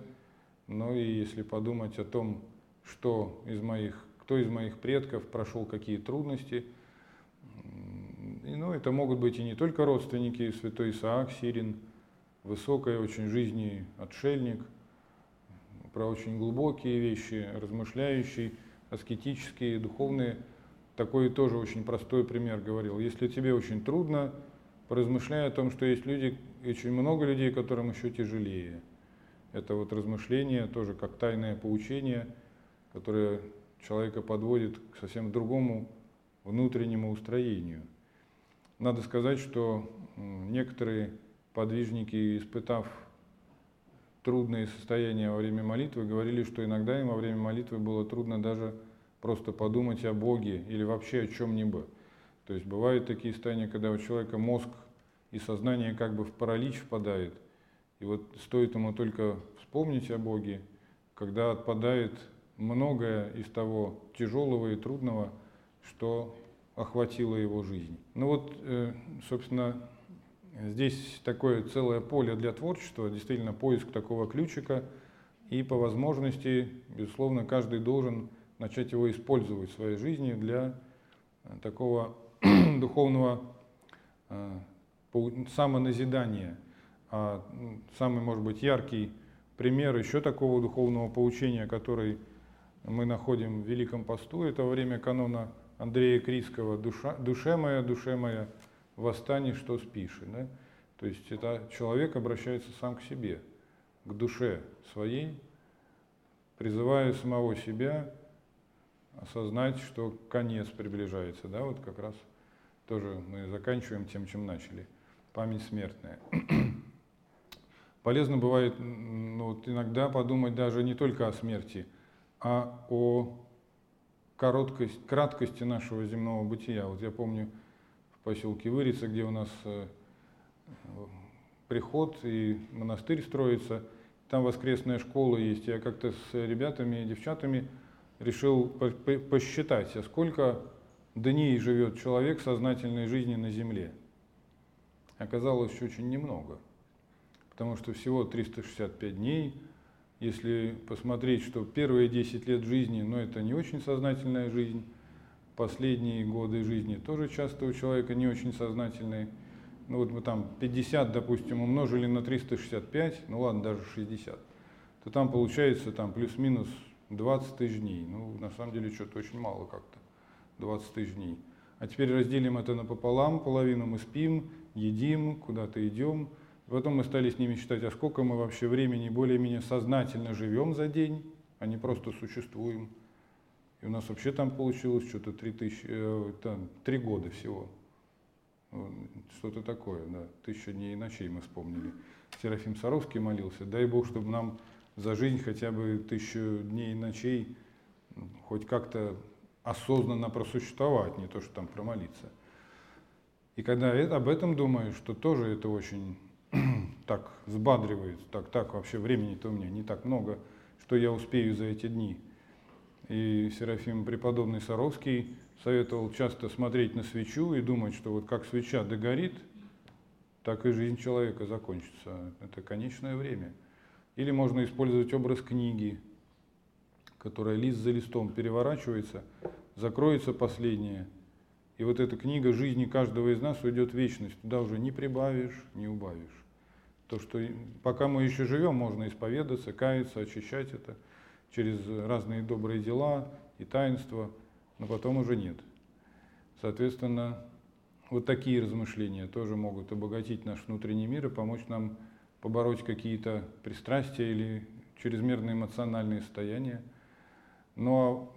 но и если подумать о том, что из моих, кто из моих предков прошел какие трудности, и, ну, это могут быть и не только родственники, святой Исаак Сирин, высокой очень жизни отшельник, про очень глубокие вещи, размышляющий, аскетические, духовные. Такой тоже очень простой пример говорил. Если тебе очень трудно, поразмышляя о том, что есть люди, очень много людей, которым еще тяжелее. Это вот размышление тоже как тайное поучение, которое человека подводит к совсем другому внутреннему устроению. Надо сказать, что некоторые подвижники, испытав трудные состояния во время молитвы, говорили, что иногда им во время молитвы было трудно даже просто подумать о Боге или вообще о чем-нибудь. То есть бывают такие состояния, когда у человека мозг и сознание как бы в паралич впадает. И вот стоит ему только вспомнить о Боге, когда отпадает многое из того тяжелого и трудного, что охватило его жизнь. Ну вот, э, собственно, здесь такое целое поле для творчества, действительно поиск такого ключика, и по возможности, безусловно, каждый должен начать его использовать в своей жизни для такого (clears throat) духовного э, самоназидания. А самый, может быть, яркий пример еще такого духовного поучения, который мы находим в Великом посту, это время канона Андрея Критского «Душа, «Душе моя, душе моя, восстань, что спишь». Да? То есть это человек обращается сам к себе, к душе своей, призывая самого себя осознать, что конец приближается. Да? Вот как раз тоже мы заканчиваем тем, чем начали. Память смертная. (clears throat) Полезно бывает ну, вот иногда подумать даже не только о смерти, а о короткость, краткости нашего земного бытия. Вот я помню в поселке Вырица, где у нас э, приход и монастырь строится, там воскресная школа есть. Я как-то с ребятами и девчатами решил посчитать, а сколько дней живет человек сознательной жизни на земле. оказалось очень немного. Потому что всего 365 дней, если посмотреть, что первые 10 лет жизни, ну это не очень сознательная жизнь, последние годы жизни тоже часто у человека не очень сознательные. Ну вот мы там 50, допустим, умножили на 365, ну ладно, даже 60, то там получается там плюс-минус 20 тысяч дней. Ну, на самом деле, что-то очень мало как-то, 20 тысяч дней. А теперь разделим это напополам, половину мы спим, едим, куда-то идем. Потом мы стали с ними считать, а сколько мы вообще времени более-менее сознательно живем за день, а не просто существуем. И у нас вообще там получилось что-то 3, тысячи, э, там, 3 года всего. Что-то такое, да. Тысяча дней и ночей мы вспомнили. Серафим Саровский молился, дай Бог, чтобы нам за жизнь хотя бы тысячу дней и ночей ну, хоть как-то осознанно просуществовать, не то, что там промолиться. И когда об этом думаешь, то тоже это очень (clears throat) так взбадривает, так, так вообще времени-то у меня не так много, что я успею за эти дни. И Серафим преподобный Саровский советовал часто смотреть на свечу и думать, что вот как свеча догорит, так и жизнь человека закончится. Это конечное время. Или можно использовать образ книги, которая лист за листом переворачивается, закроется последняя, и вот эта книга жизни каждого из нас уйдет в вечность. Туда уже не прибавишь, не убавишь. То, что пока мы еще живем, можно исповедаться, каяться, очищать это через разные добрые дела и таинства, но потом уже нет. Соответственно, вот такие размышления тоже могут обогатить наш внутренний мир и помочь нам побороть какие-то пристрастия или чрезмерные эмоциональные состояния. Но,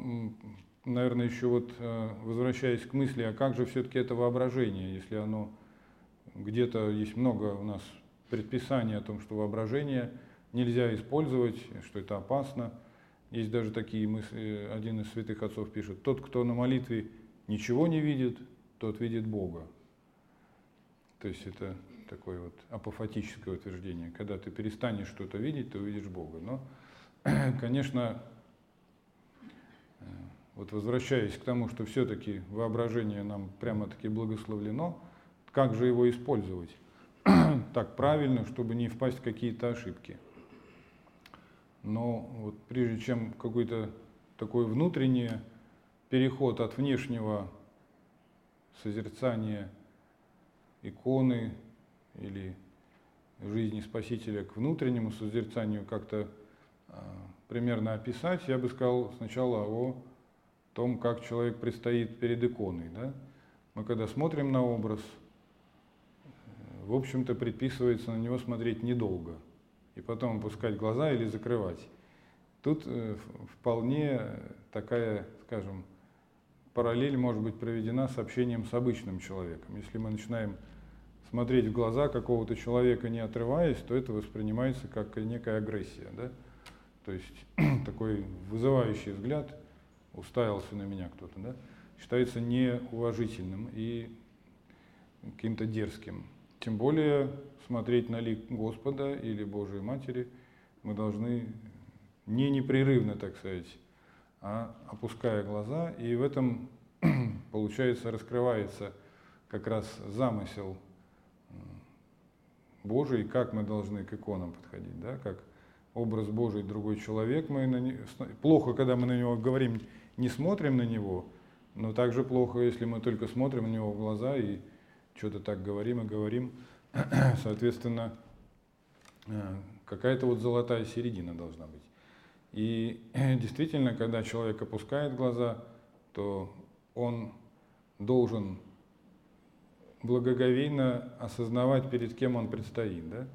наверное, еще вот э, возвращаясь к мысли, а как же все-таки это воображение, если оно где-то есть много у нас предписаний о том, что воображение нельзя использовать, что это опасно. Есть даже такие мысли, один из святых отцов пишет, тот, кто на молитве ничего не видит, тот видит Бога. То есть это такое вот апофатическое утверждение. Когда ты перестанешь что-то видеть, ты увидишь Бога. Но, (clears throat) конечно, э, вот возвращаясь к тому, что все-таки воображение нам прямо-таки благословлено, как же его использовать (clears throat) так правильно, чтобы не впасть в какие-то ошибки. Но вот прежде чем какой-то такой внутренний переход от внешнего созерцания иконы или жизни Спасителя к внутреннему созерцанию как-то а, примерно описать, я бы сказал сначала о том, как человек предстоит перед иконой. Да? Мы когда смотрим на образ, в общем-то предписывается на него смотреть недолго и потом опускать глаза или закрывать. Тут э, вполне такая, скажем, параллель может быть проведена с общением с обычным человеком. Если мы начинаем смотреть в глаза какого-то человека, не отрываясь, то это воспринимается как некая агрессия. Да? То есть (clears throat) такой вызывающий взгляд, уставился на меня кто-то, да? считается неуважительным и каким-то дерзким. Тем более смотреть на лик Господа или Божией Матери мы должны не непрерывно, так сказать, а опуская глаза, и в этом, (clears throat) получается, раскрывается как раз замысел Божий, как мы должны к иконам подходить, да, как образ Божий другой человек. Мы на не... Плохо, когда мы на него говорим, не смотрим на него, но также плохо, если мы только смотрим на него в глаза и что-то так говорим и говорим. (clears throat) Соответственно, э, какая-то вот золотая середина должна быть. И (clears throat) действительно, когда человек опускает глаза, то он должен благоговейно осознавать, перед кем он предстоит. Да?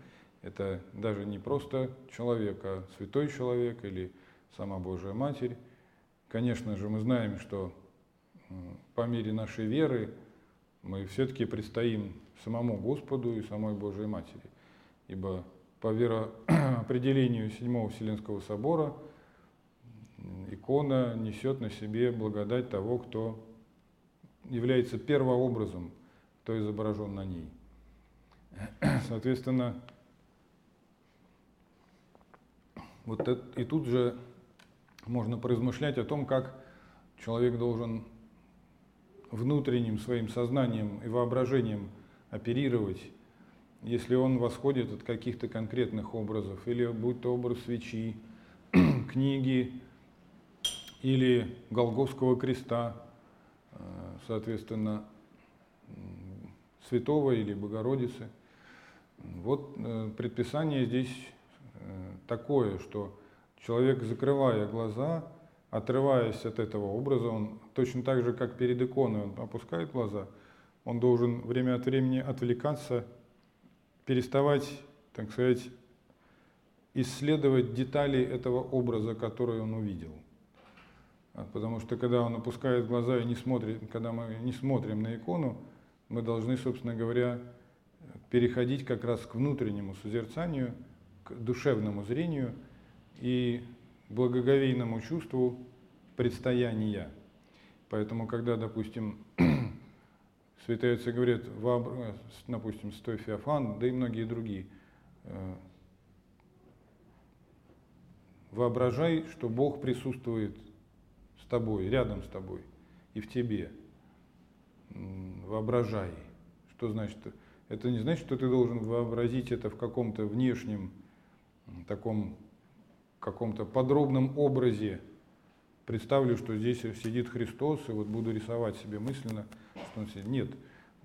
Это даже не просто человек, а святой человек или сама Божья Матерь. Конечно же, мы знаем, что по мере нашей веры мы все-таки предстоим самому Господу и самой Божьей Матери. Ибо по вероопределению Седьмого Вселенского Собора икона несет на себе благодать того, кто является первообразом – кто изображен на ней. (clears throat) Соответственно, вот это, и тут же можно поразмышлять о том, как человек должен внутренним своим сознанием и воображением оперировать, если он восходит от каких-то конкретных образов, или будь то образ свечи, (clears throat) книги или Голговского креста, э, соответственно, святого или Богородицы. Вот э, предписание здесь э, такое, что человек, закрывая глаза, отрываясь от этого образа, он точно так же, как перед иконой, он опускает глаза, он должен время от времени отвлекаться переставать, так сказать, исследовать детали этого образа, который он увидел. Потому что когда он опускает глаза и не смотрит, когда мы не смотрим на икону, мы должны, собственно говоря, переходить как раз к внутреннему созерцанию, к душевному зрению и благоговейному чувству предстояния. Поэтому, когда, допустим, Святые отцы говорят, допустим, Стой Феофан, да и многие другие, э, воображай, что Бог присутствует с тобой, рядом с тобой и в тебе. Воображай. Что значит? Это не значит, что ты должен вообразить это в каком-то внешнем, таком каком-то подробном образе. Представлю, что здесь сидит Христос, и вот буду рисовать себе мысленно – нет,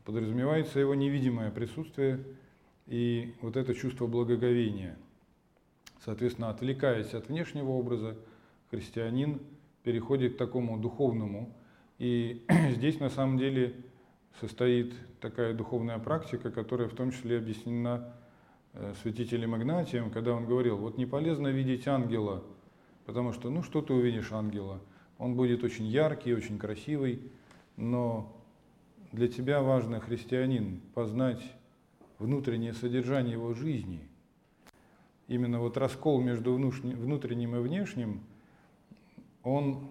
подразумевается его невидимое присутствие и вот это чувство благоговения. Соответственно, отвлекаясь от внешнего образа, христианин переходит к такому духовному. И (clears throat) здесь на самом деле состоит такая духовная практика, которая в том числе объяснена святителем Игнатием, когда он говорил, вот не полезно видеть ангела, потому что, ну что ты увидишь ангела? Он будет очень яркий, очень красивый, но для тебя важно, христианин, познать внутреннее содержание его жизни. Именно вот раскол между внутренним и внешним, он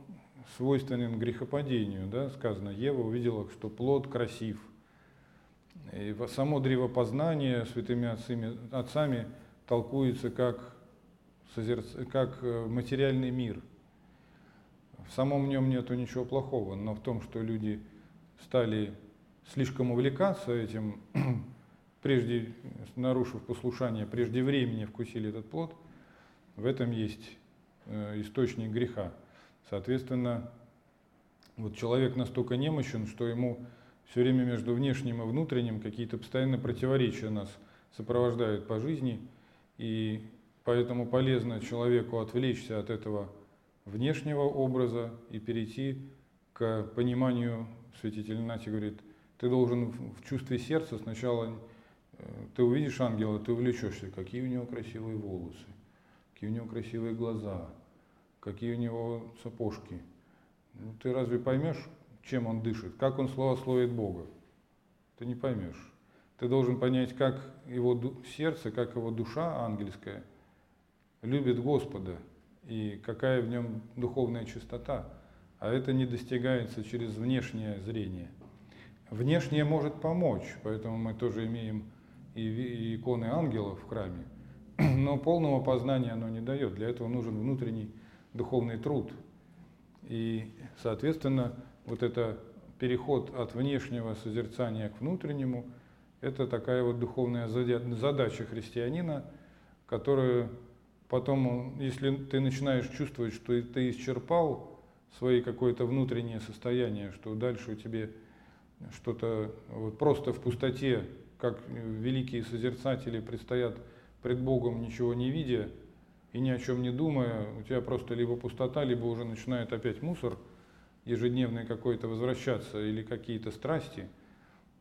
свойственен грехопадению. Да? Сказано, Ева увидела, что плод красив. И само древопознание святыми отцами, отцами толкуется как, созерц... как э, материальный мир. В самом нем нету ничего плохого, но в том, что люди стали слишком увлекаться этим, (clears throat) прежде нарушив послушание, прежде времени вкусили этот плод, в этом есть э, источник греха. Соответственно, вот человек настолько немощен, что ему все время между внешним и внутренним какие-то постоянные противоречия нас сопровождают по жизни, и поэтому полезно человеку отвлечься от этого внешнего образа и перейти к пониманию, святитель Нати говорит, ты должен в чувстве сердца сначала, э, ты увидишь ангела, ты увлечешься, какие у него красивые волосы, какие у него красивые глаза, какие у него сапожки. Ну, ты разве поймешь, чем он дышит, как он славословит Бога? Ты не поймешь. Ты должен понять, как его сердце, как его душа ангельская любит Господа и какая в нем духовная чистота. А это не достигается через внешнее зрение. Внешнее может помочь, поэтому мы тоже имеем и иконы ангелов в храме, (clears throat) но полного познания оно не дает. Для этого нужен внутренний духовный труд. И, соответственно, вот это переход от внешнего созерцания к внутреннему, это такая вот духовная задача христианина, которую потом, если ты начинаешь чувствовать, что ты исчерпал свои какое-то внутреннее состояние, что дальше у тебя что-то вот просто в пустоте, как великие созерцатели предстоят пред Богом, ничего не видя и ни о чем не думая, у тебя просто либо пустота, либо уже начинает опять мусор ежедневный какой-то возвращаться или какие-то страсти,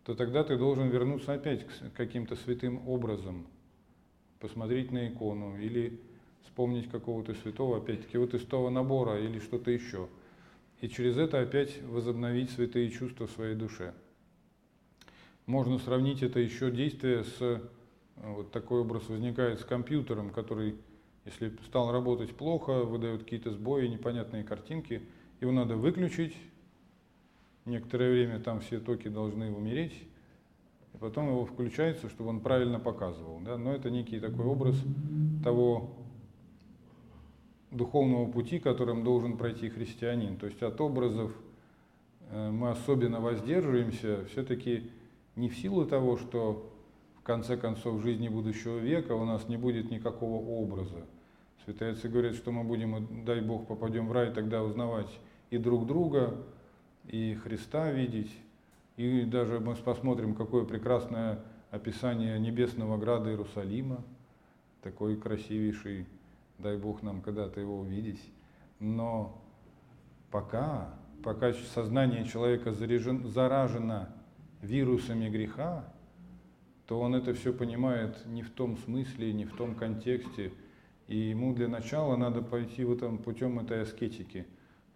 то тогда ты должен вернуться опять к каким-то святым образом, посмотреть на икону или вспомнить какого-то святого, опять-таки вот из того набора или что-то еще – и через это опять возобновить святые чувства в своей душе. Можно сравнить это еще действие с, э, вот такой образ возникает с компьютером, который, если стал работать плохо, выдает какие-то сбои, непонятные картинки, его надо выключить, некоторое время там все токи должны умереть, и потом его включается, чтобы он правильно показывал. Да? Но это некий такой образ того духовного пути, которым должен пройти христианин. То есть от образов э, мы особенно воздерживаемся все-таки не в силу того, что в конце концов жизни будущего века у нас не будет никакого образа. Святые отцы говорят, что мы будем, дай Бог, попадем в рай, тогда узнавать и друг друга, и Христа видеть, и даже мы посмотрим, какое прекрасное описание небесного града Иерусалима, такой красивейший, дай Бог нам когда-то его увидеть. Но пока, пока сознание человека заряжен, заражено вирусами греха, то он это все понимает не в том смысле, не в том контексте. И ему для начала надо пойти в этом путем этой аскетики,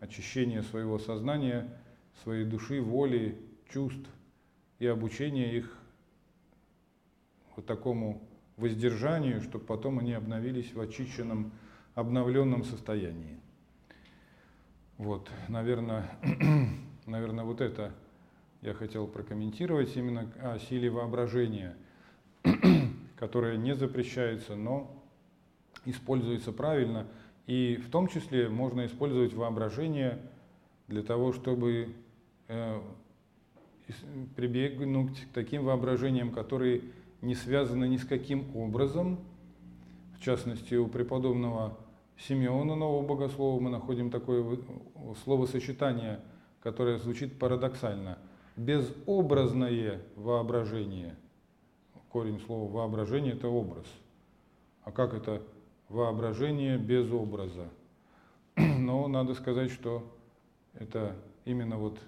очищения своего сознания, своей души, воли, чувств и обучения их вот такому воздержанию, чтобы потом они обновились в очищенном, обновленном состоянии. Вот, наверное, (clears throat) наверное, вот это я хотел прокомментировать именно о силе воображения, (clears throat) которая не запрещается, но используется правильно. И в том числе можно использовать воображение для того, чтобы э, прибегнуть к таким воображениям, которые не связаны ни с каким образом. В частности, у преподобного Симеона, нового богослова, мы находим такое словосочетание, которое звучит парадоксально – безобразное воображение. Корень слова воображение – это образ. А как это воображение без образа? (clears throat) Но надо сказать, что это именно вот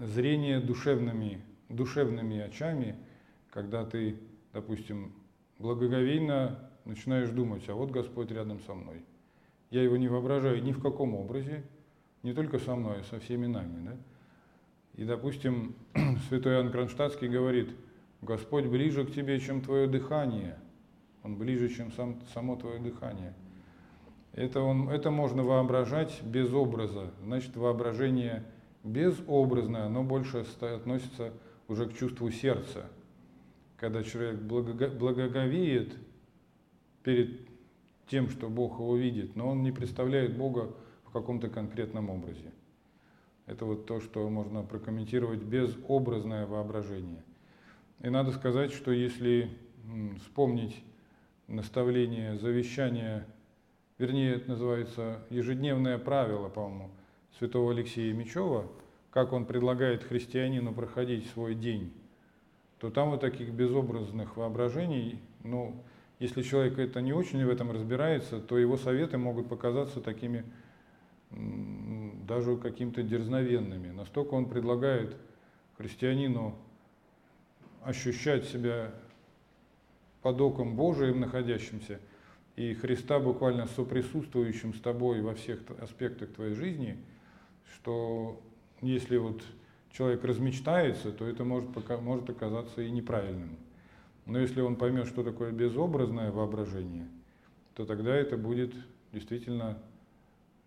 зрение душевными, душевными очами, когда ты, допустим, благоговейно начинаешь думать, а вот Господь рядом со мной. Я его не воображаю ни в каком образе, не только со мной, а со всеми нами. Да? И, допустим, (clears throat) святой Иоанн Кронштадтский говорит, Господь ближе к тебе, чем твое дыхание. Он ближе, чем сам, само твое дыхание. Это, он, это можно воображать без образа. Значит, воображение безобразное, оно больше относится уже к чувству сердца. Когда человек благоговеет перед тем, что Бог его видит, но он не представляет Бога в каком-то конкретном образе. Это вот то, что можно прокомментировать безобразное воображение. И надо сказать, что если вспомнить наставление, завещание, вернее, это называется ежедневное правило, по-моему, святого Алексея Мечева, как он предлагает христианину проходить свой день, то там вот таких безобразных воображений, ну, если человек это не очень в этом разбирается, то его советы могут показаться такими даже каким-то дерзновенными. Настолько он предлагает христианину ощущать себя под оком Божиим находящимся, и Христа буквально соприсутствующим с тобой во всех аспектах твоей жизни, что если вот человек размечтается, то это может, может оказаться и неправильным. Но если он поймет, что такое безобразное воображение, то тогда это будет действительно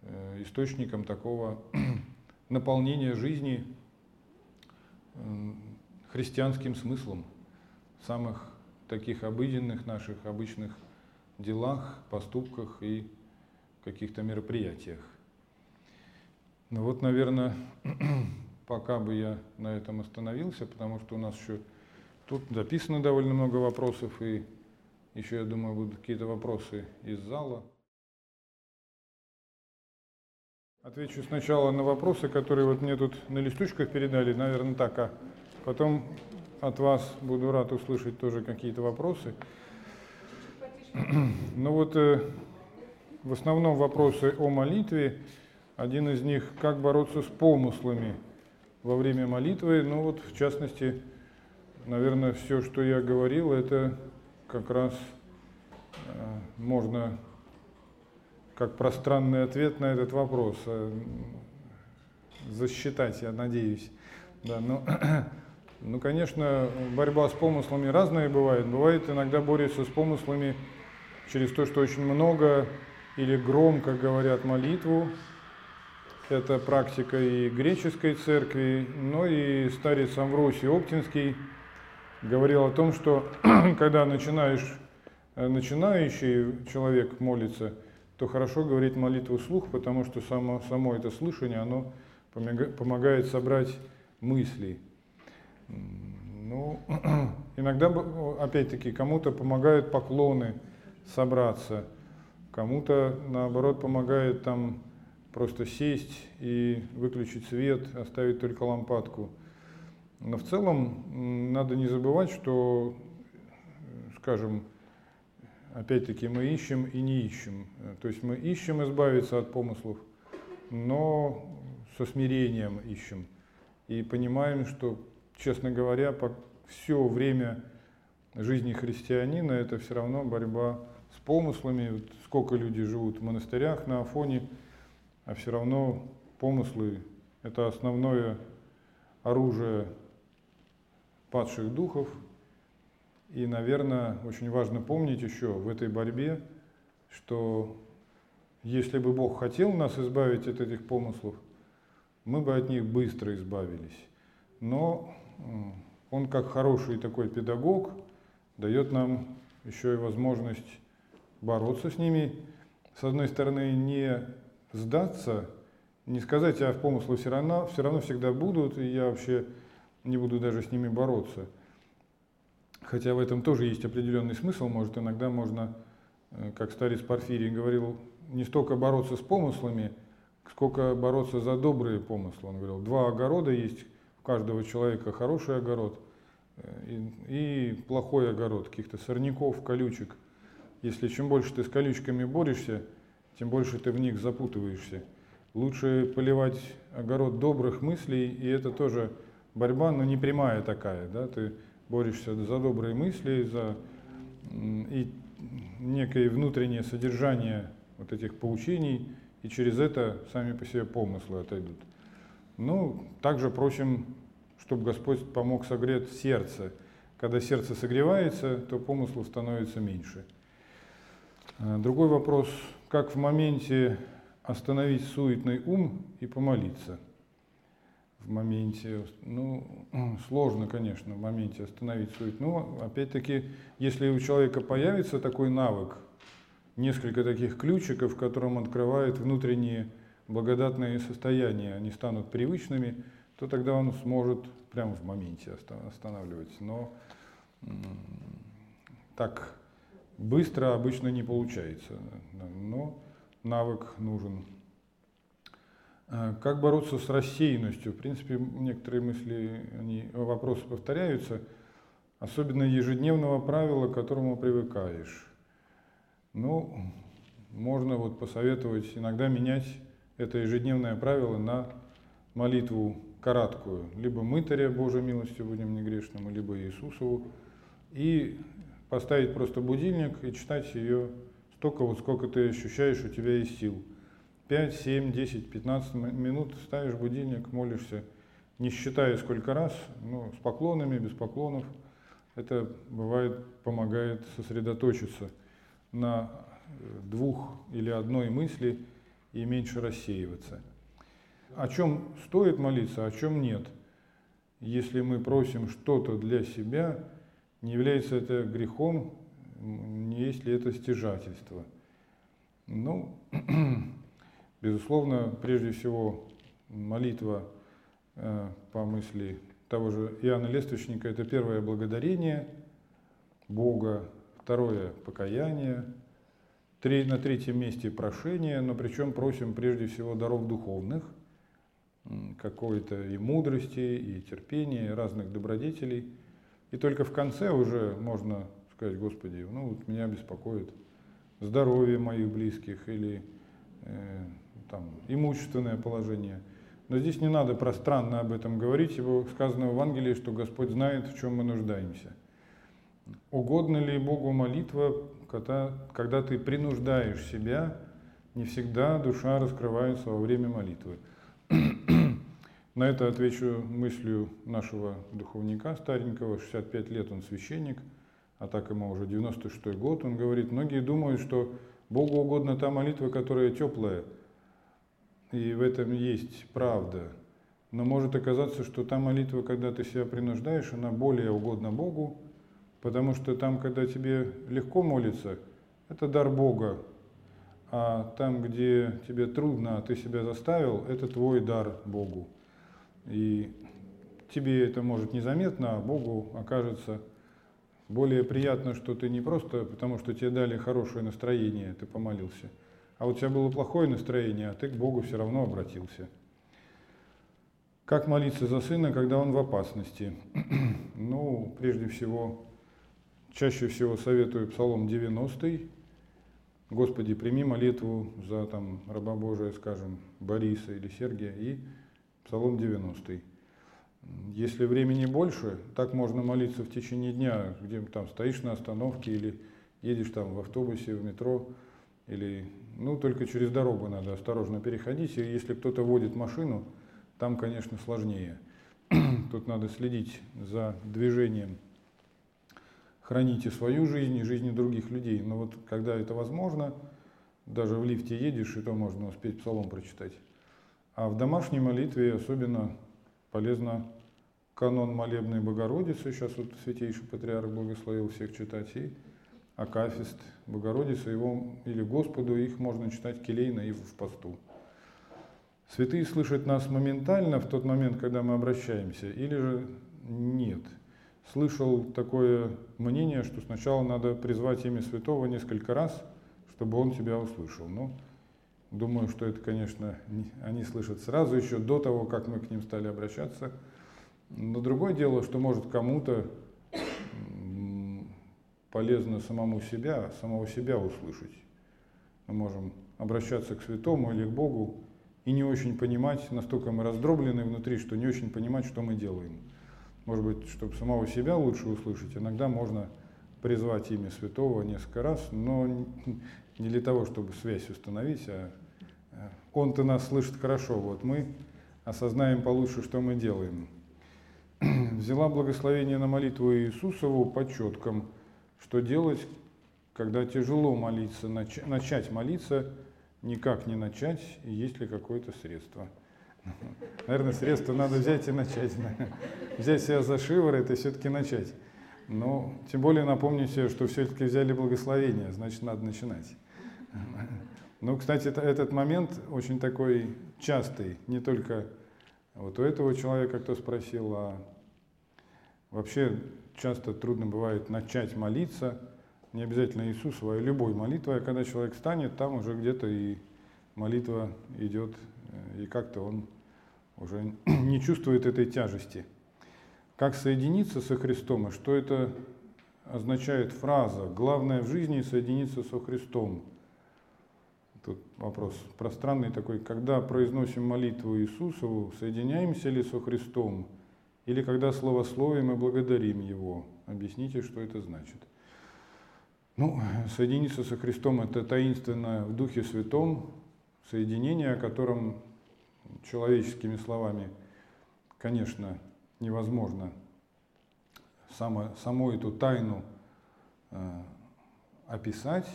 Э, источником такого (clears throat) наполнения жизни христианским смыслом самых таких обыденных наших обычных делах, поступках и каких-то мероприятиях. Ну вот, наверное, (clears throat) пока бы я на этом остановился, потому что у нас еще тут записано довольно много вопросов, и еще, я думаю, будут какие-то вопросы из зала. Отвечу сначала на вопросы, которые вот мне тут на листочках передали, наверное, так, а потом от вас буду рад услышать тоже какие-то вопросы. (clears throat) Ну вот э, в основном вопросы о молитве. Один из них, как бороться с помыслами во время молитвы. Ну вот, в частности, наверное, все, что я говорил, это как раз э, можно как пространный ответ на этот вопрос. Э, засчитать, я надеюсь. Да, ну, (clears throat) ну, конечно, борьба с помыслами разная бывает. Бывает иногда борется с помыслами через то, что очень много или громко говорят молитву. Это практика и греческой церкви, но и старец Амвросий Оптинский говорил о том, что (clears throat) когда начинаешь, э, начинающий человек молится – то хорошо говорить молитву вслух, потому что само, само это слышание, оно помогает собрать мысли. Ну, иногда, опять-таки, кому-то помогают поклоны собраться, кому-то, наоборот, помогает там просто сесть и выключить свет, оставить только лампадку. Но в целом надо не забывать, что, скажем, опять-таки мы ищем и не ищем. То есть мы ищем избавиться от помыслов, но со смирением ищем. И понимаем, что, честно говоря, все время жизни христианина это все равно борьба с помыслами. Вот сколько люди живут в монастырях на Афоне, а все равно помыслы – это основное оружие падших духов. И, наверное, очень важно помнить еще в этой борьбе, что если бы Бог хотел нас избавить от этих помыслов, мы бы от них быстро избавились. Но Он, как хороший такой педагог, дает нам еще и возможность бороться с ними. С одной стороны, не сдаться, не сказать, а в помыслы все равно, все равно всегда будут, и я вообще не буду даже с ними бороться. Хотя в этом тоже есть определенный смысл, может иногда можно, э, как старец Порфирий говорил, не столько бороться с помыслами, сколько бороться за добрые помыслы. Он говорил, два огорода есть, каждого человека хороший огород э, и, и плохой огород, каких-то сорняков, колючек. Если чем больше ты с колючками борешься, тем больше ты в них запутываешься. Лучше поливать огород добрых мыслей, и это тоже борьба, но не прямая такая, да, ты борешься за добрые мысли, за и некое внутреннее содержание вот этих поучений, и через это сами по себе помыслы отойдут. Ну, также просим, чтобы Господь помог согреть сердце. Когда сердце согревается, то помыслов становится меньше. А, другой вопрос, как в моменте остановить суетный ум и помолиться – в моменте, ну, (clears throat) сложно, конечно, в моменте остановить сует. Но, опять-таки, если у человека появится такой навык, несколько таких ключиков, которым открывает внутренние благодатные состояния, они станут привычными, то тогда он сможет прямо в моменте останавливаться. Но так быстро обычно не получается, но навык нужен. А как бороться с рассеянностью? В принципе, некоторые мысли, они, вопросы повторяются, особенно ежедневного правила, к которому привыкаешь. Ну, можно вот посоветовать иногда менять это ежедневное правило на молитву короткую, либо мытаря Божьей милостью будем негрешному, либо Иисусову, и поставить просто будильник и читать ее столько, вот сколько ты ощущаешь, у тебя есть сил – 5, 7, 10, 15 минут ставишь будильник, молишься, не считая сколько раз, ну, с поклонами, без поклонов. Это бывает, помогает сосредоточиться на э, двух или одной мысли и меньше рассеиваться. О чем стоит молиться, о чем нет. Если мы просим что-то для себя, не является это грехом, не есть ли это стяжательство. Ну, (clears throat) Безусловно, прежде всего, молитва э, по мысли того же Иоанна Лествичника – это первое благодарение Бога, второе – покаяние, на третьем месте прошение, но причем просим прежде всего даров духовных, какой-то и мудрости, и терпения, и разных добродетелей. И только в конце уже можно сказать, Господи, ну вот меня беспокоит здоровье моих близких или э, там, имущественное положение. Но здесь не надо пространно об этом говорить, ибо сказано в Евангелии, что Господь знает, в чем мы нуждаемся. Угодно ли Богу молитва, когда, когда ты принуждаешь себя, не всегда душа раскрывается во время молитвы. На это отвечу мыслью нашего духовника старенького, 65 лет он священник, а так ему уже 96 год. Он говорит, многие думают, что Богу угодно та молитва, которая теплая – и в этом есть правда. Но может оказаться, что та молитва, когда ты себя принуждаешь, она более угодна Богу, потому что там, когда тебе легко молиться, это дар Бога. А там, где тебе трудно, а ты себя заставил, это твой дар Богу. И тебе это может незаметно, а Богу окажется более приятно, что ты не просто потому, что тебе дали хорошее настроение, ты помолился, а у тебя было плохое настроение, а ты к Богу все равно обратился. Как молиться за сына, когда он в опасности? (clears throat) ну, прежде всего, чаще всего советую Псалом 90. Господи, прими молитву за там, раба Божия, скажем, Бориса или Сергия, и Псалом 90. Если времени больше, так можно молиться в течение дня, где там стоишь на остановке или едешь там в автобусе, в метро, или, ну, только через дорогу надо осторожно переходить. И если кто-то водит машину, там, конечно, сложнее. (clears throat) Тут надо следить за движением. Храните свою жизнь и жизни других людей. Но вот когда это возможно, даже в лифте едешь, и то можно успеть псалом прочитать. А в домашней молитве особенно полезно канон молебной Богородицы, сейчас вот Святейший Патриарх благословил всех читать, и Акафист Богородицы, его или Господу, их можно читать келейно и в посту. Святые слышат нас моментально в тот момент, когда мы обращаемся, или же нет. Слышал такое мнение, что сначала надо призвать имя святого несколько раз, чтобы он тебя услышал. Ну, думаю, что это, конечно, они слышат сразу, еще до того, как мы к ним стали обращаться. Но другое дело, что может кому-то полезно самому себя, самого себя услышать. Мы можем обращаться к святому или к Богу и не очень понимать, настолько мы раздроблены внутри, что не очень понимать, что мы делаем. Может быть, чтобы самого себя лучше услышать, иногда можно призвать имя святого несколько раз, но не для того, чтобы связь установить, а он-то нас слышит хорошо, вот мы осознаем получше, что мы делаем. (clears throat) Взяла благословение на молитву Иисусову по четкам, что делать, когда тяжело молиться, начать молиться – никак не начать, есть ли какое-то средство. Наверное, средство надо взять и начать. Взять себя за шиворот и все-таки начать. Но тем более напомню себе, что все-таки взяли благословение, значит, надо начинать. Ну, кстати, этот момент очень такой частый, не только вот у этого человека, кто спросил, а вообще часто трудно бывает начать молиться, не обязательно Иисусова, а любой молитвой, а когда человек станет, там уже где-то и молитва идет, э, и как-то он уже (clears throat) не чувствует этой тяжести. Как соединиться со Христом и что это означает фраза «главное в жизни соединиться со Христом». Тут вопрос пространный такой, когда произносим молитву Иисусову, соединяемся ли со Христом, или когда словословием и благодарим Его? Объясните, что это значит. Ну, соединиться со Христом – это таинственное в Духе Святом соединение, о котором человеческими словами, конечно, невозможно само, саму эту тайну э, описать,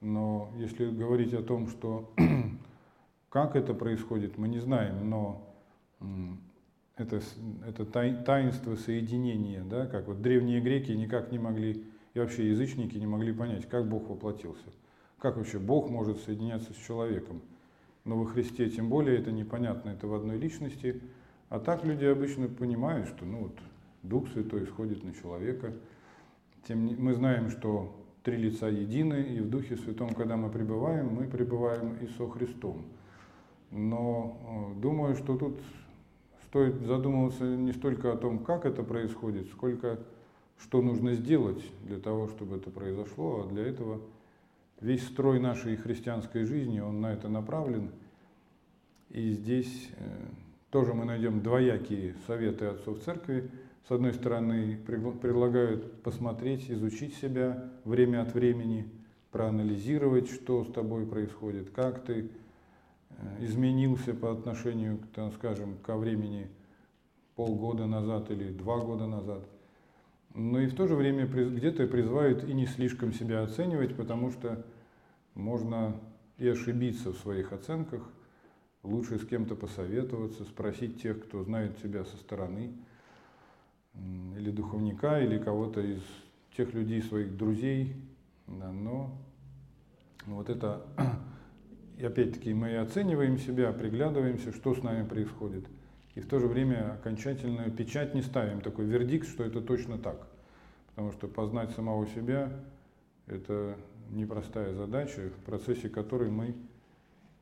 но если говорить о том, что (clears throat) как это происходит, мы не знаем, но это, это таинство соединения, да, как вот древние греки никак не могли и вообще язычники не могли понять, как Бог воплотился. Как вообще Бог может соединяться с человеком? Но во Христе тем более это непонятно, это в одной личности. А так люди обычно понимают, что ну вот, Дух Святой исходит на человека. Тем не, мы знаем, что три лица едины, и в Духе Святом, когда мы пребываем, мы пребываем и со Христом. Но э, думаю, что тут стоит задумываться не столько о том, как это происходит, сколько что нужно сделать для того, чтобы это произошло, а для этого весь строй нашей христианской жизни, он на это направлен. И здесь э, тоже мы найдем двоякие советы отцов церкви. С одной стороны, предлагают посмотреть, изучить себя время от времени, проанализировать, что с тобой происходит, как ты э, изменился по отношению, там, скажем, ко времени полгода назад или два года назад но и в то же время где-то призывают и не слишком себя оценивать, потому что можно и ошибиться в своих оценках, лучше с кем-то посоветоваться, спросить тех, кто знает тебя со стороны, или духовника, или кого-то из тех людей, своих друзей, да, но вот это, (clears throat) опять-таки мы оцениваем себя, приглядываемся, что с нами происходит, и в то же время окончательную печать не ставим, такой вердикт, что это точно так. Потому что познать самого себя – это непростая задача, в процессе которой мы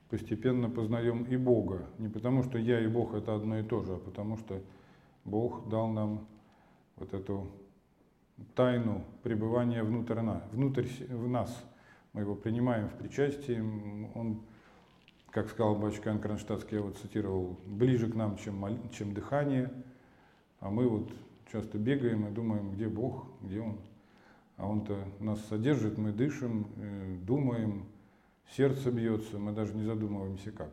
постепенно познаем и Бога. Не потому, что я и Бог – это одно и то же, а потому что Бог дал нам вот эту тайну пребывания внутрь, нас, внутрь в нас. Мы его принимаем в причастии, он, как сказал Бачкан Кронштадтский, я вот цитировал, ближе к нам, чем, чем дыхание, а мы вот часто бегаем и думаем, где Бог, где Он. А Он-то нас содержит, мы дышим, э, думаем, сердце бьется, мы даже не задумываемся как.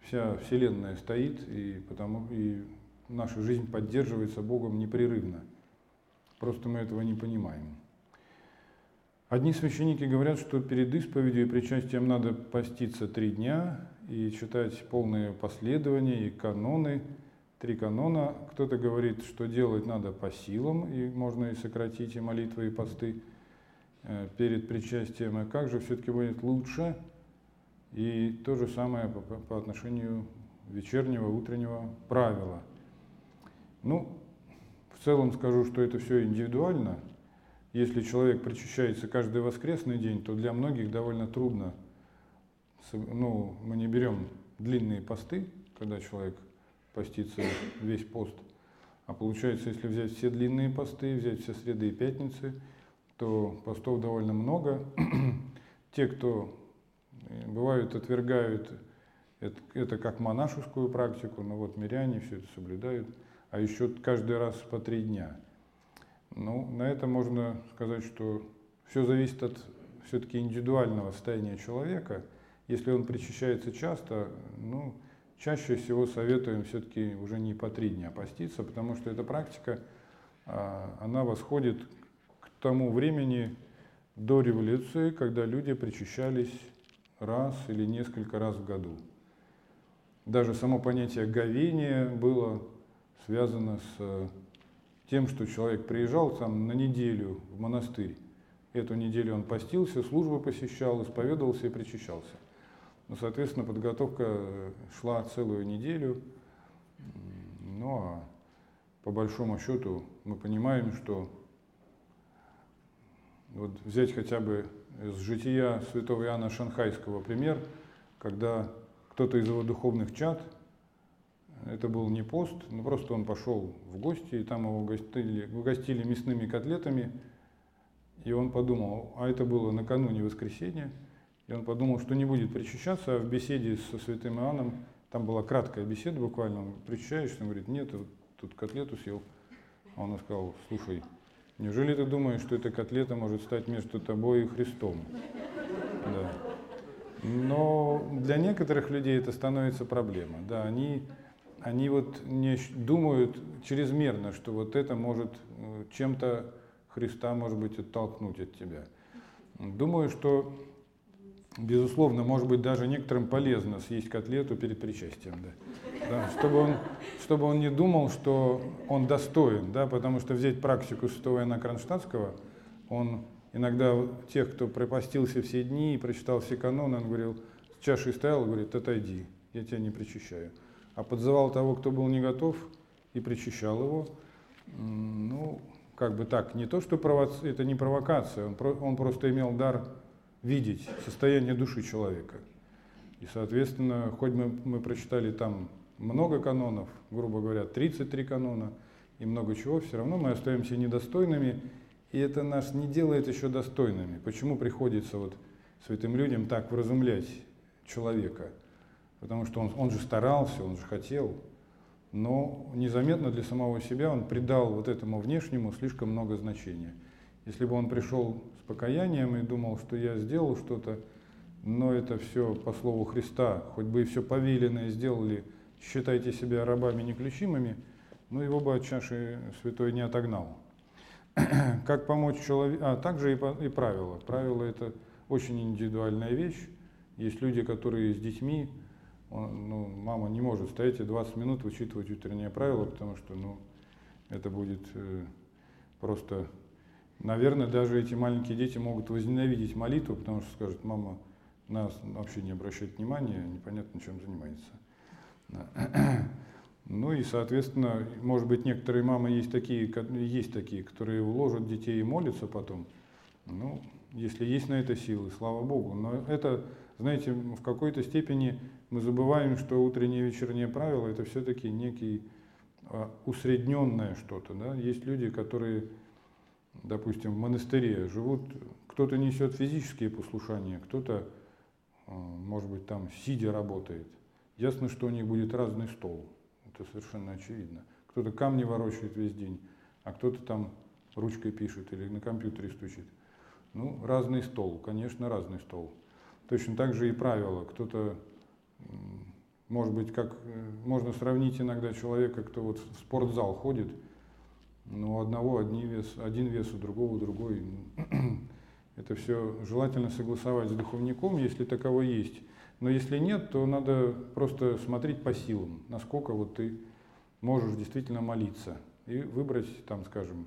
Вся Вселенная стоит, и, потому, и наша жизнь поддерживается Богом непрерывно. Просто мы этого не понимаем. Одни священники говорят, что перед исповедью и причастием надо поститься три дня и читать полные последования и каноны, три канона. Кто-то говорит, что делать надо по силам, и можно и сократить и молитвы, и посты э, перед причастием. А как же все-таки будет лучше? И то же самое по, по отношению вечернего, утреннего правила. Ну, в целом скажу, что это все индивидуально. Если человек причащается каждый воскресный день, то для многих довольно трудно. Ну, мы не берем длинные посты, когда человек постится весь пост. А получается, если взять все длинные посты, взять все среды и пятницы, то постов довольно много. (clears throat) Те, кто э, бывают, отвергают это, это как монашескую практику, но вот миряне все это соблюдают – а еще каждый раз по три дня. Ну, на это можно сказать, что все зависит от все-таки индивидуального состояния человека. Если он причащается часто, ну, чаще всего советуем все-таки уже не по три дня поститься, потому что эта практика, а, она восходит к тому времени до революции, когда люди причащались раз или несколько раз в году. Даже само понятие говения было связано с э, тем, что человек приезжал там на неделю в монастырь. Эту неделю он постился, службу посещал, исповедовался и причащался. Ну, соответственно, подготовка шла целую неделю. Ну а по большому счету мы понимаем, что вот взять хотя бы из жития святого Иоанна Шанхайского пример, когда кто-то из его духовных чад – это был не пост, но просто он пошел в гости, и там его угостили, угостили мясными котлетами. И он подумал, а это было накануне воскресенья, и он подумал, что не будет причащаться, а в беседе со святым Иоанном, там была краткая беседа буквально, он причащаешься, он говорит, нет, вот тут котлету съел. А он сказал, слушай, неужели ты думаешь, что эта котлета может стать между тобой и Христом? Да. Но для некоторых людей это становится проблема. Да, они они вот не думают чрезмерно, что вот это может э, чем-то Христа, может быть, оттолкнуть от тебя. Думаю, что, безусловно, может быть, даже некоторым полезно съесть котлету перед причастием, да. Да, чтобы, он, чтобы он не думал, что он достоин, да, потому что взять практику святого Иоанна Кронштадтского, он иногда тех, кто пропастился все дни и прочитал все каноны, он говорил, с чашей стоял, говорит, отойди, я тебя не причащаю а подзывал того, кто был не готов, и причащал его. Ну, как бы так, не то, что провоци... это не провокация, он, про... он просто имел дар видеть состояние души человека. И, соответственно, хоть мы, мы прочитали там много канонов, грубо говоря, 33 канона и много чего, все равно мы остаемся недостойными, и это нас не делает еще достойными. Почему приходится вот святым людям так вразумлять человека – потому что он, он же старался, он же хотел, но незаметно для самого себя он придал вот этому внешнему слишком много значения. Если бы он пришел с покаянием и думал, что я сделал что-то, но это все по слову Христа, хоть бы и все повеленное сделали, считайте себя рабами неключимыми, но его бы от чаши святой не отогнал. (clears throat) Как помочь человеку? А также и, по, и правила. Правила это очень индивидуальная вещь. Есть люди, которые с детьми он, ну, мама не может стоять и 20 минут вычитывать утреннее правило, потому что ну, это будет э, просто... Наверное, даже эти маленькие дети могут возненавидеть молитву, потому что скажут, мама нас вообще не обращает внимания, непонятно, чем занимается. (clears throat) Ну и, соответственно, может быть, некоторые мамы есть такие, есть такие, которые уложат детей и молятся потом. Ну, если есть на это силы, слава Богу. Но это, знаете, в какой-то степени мы забываем, что утреннее и вечернее правило это все-таки некий а, усредненное что-то. Да? Есть люди, которые, допустим, в монастыре живут, кто-то несет физические послушания, кто-то, а, может быть, там сидя работает. Ясно, что у них будет разный стол. Это совершенно очевидно. Кто-то камни ворочает весь день, а кто-то там ручкой пишет или на компьютере стучит. Ну, разный стол, конечно, разный стол. Точно так же и правила. Кто-то может быть, как э, можно сравнить иногда человека, кто вот в спортзал ходит, но у одного одни вес, один вес, у другого другой. (clears throat) Это все желательно согласовать с духовником, если таково есть. Но если нет, то надо просто смотреть по силам, насколько вот ты можешь действительно молиться. И выбрать, там, скажем,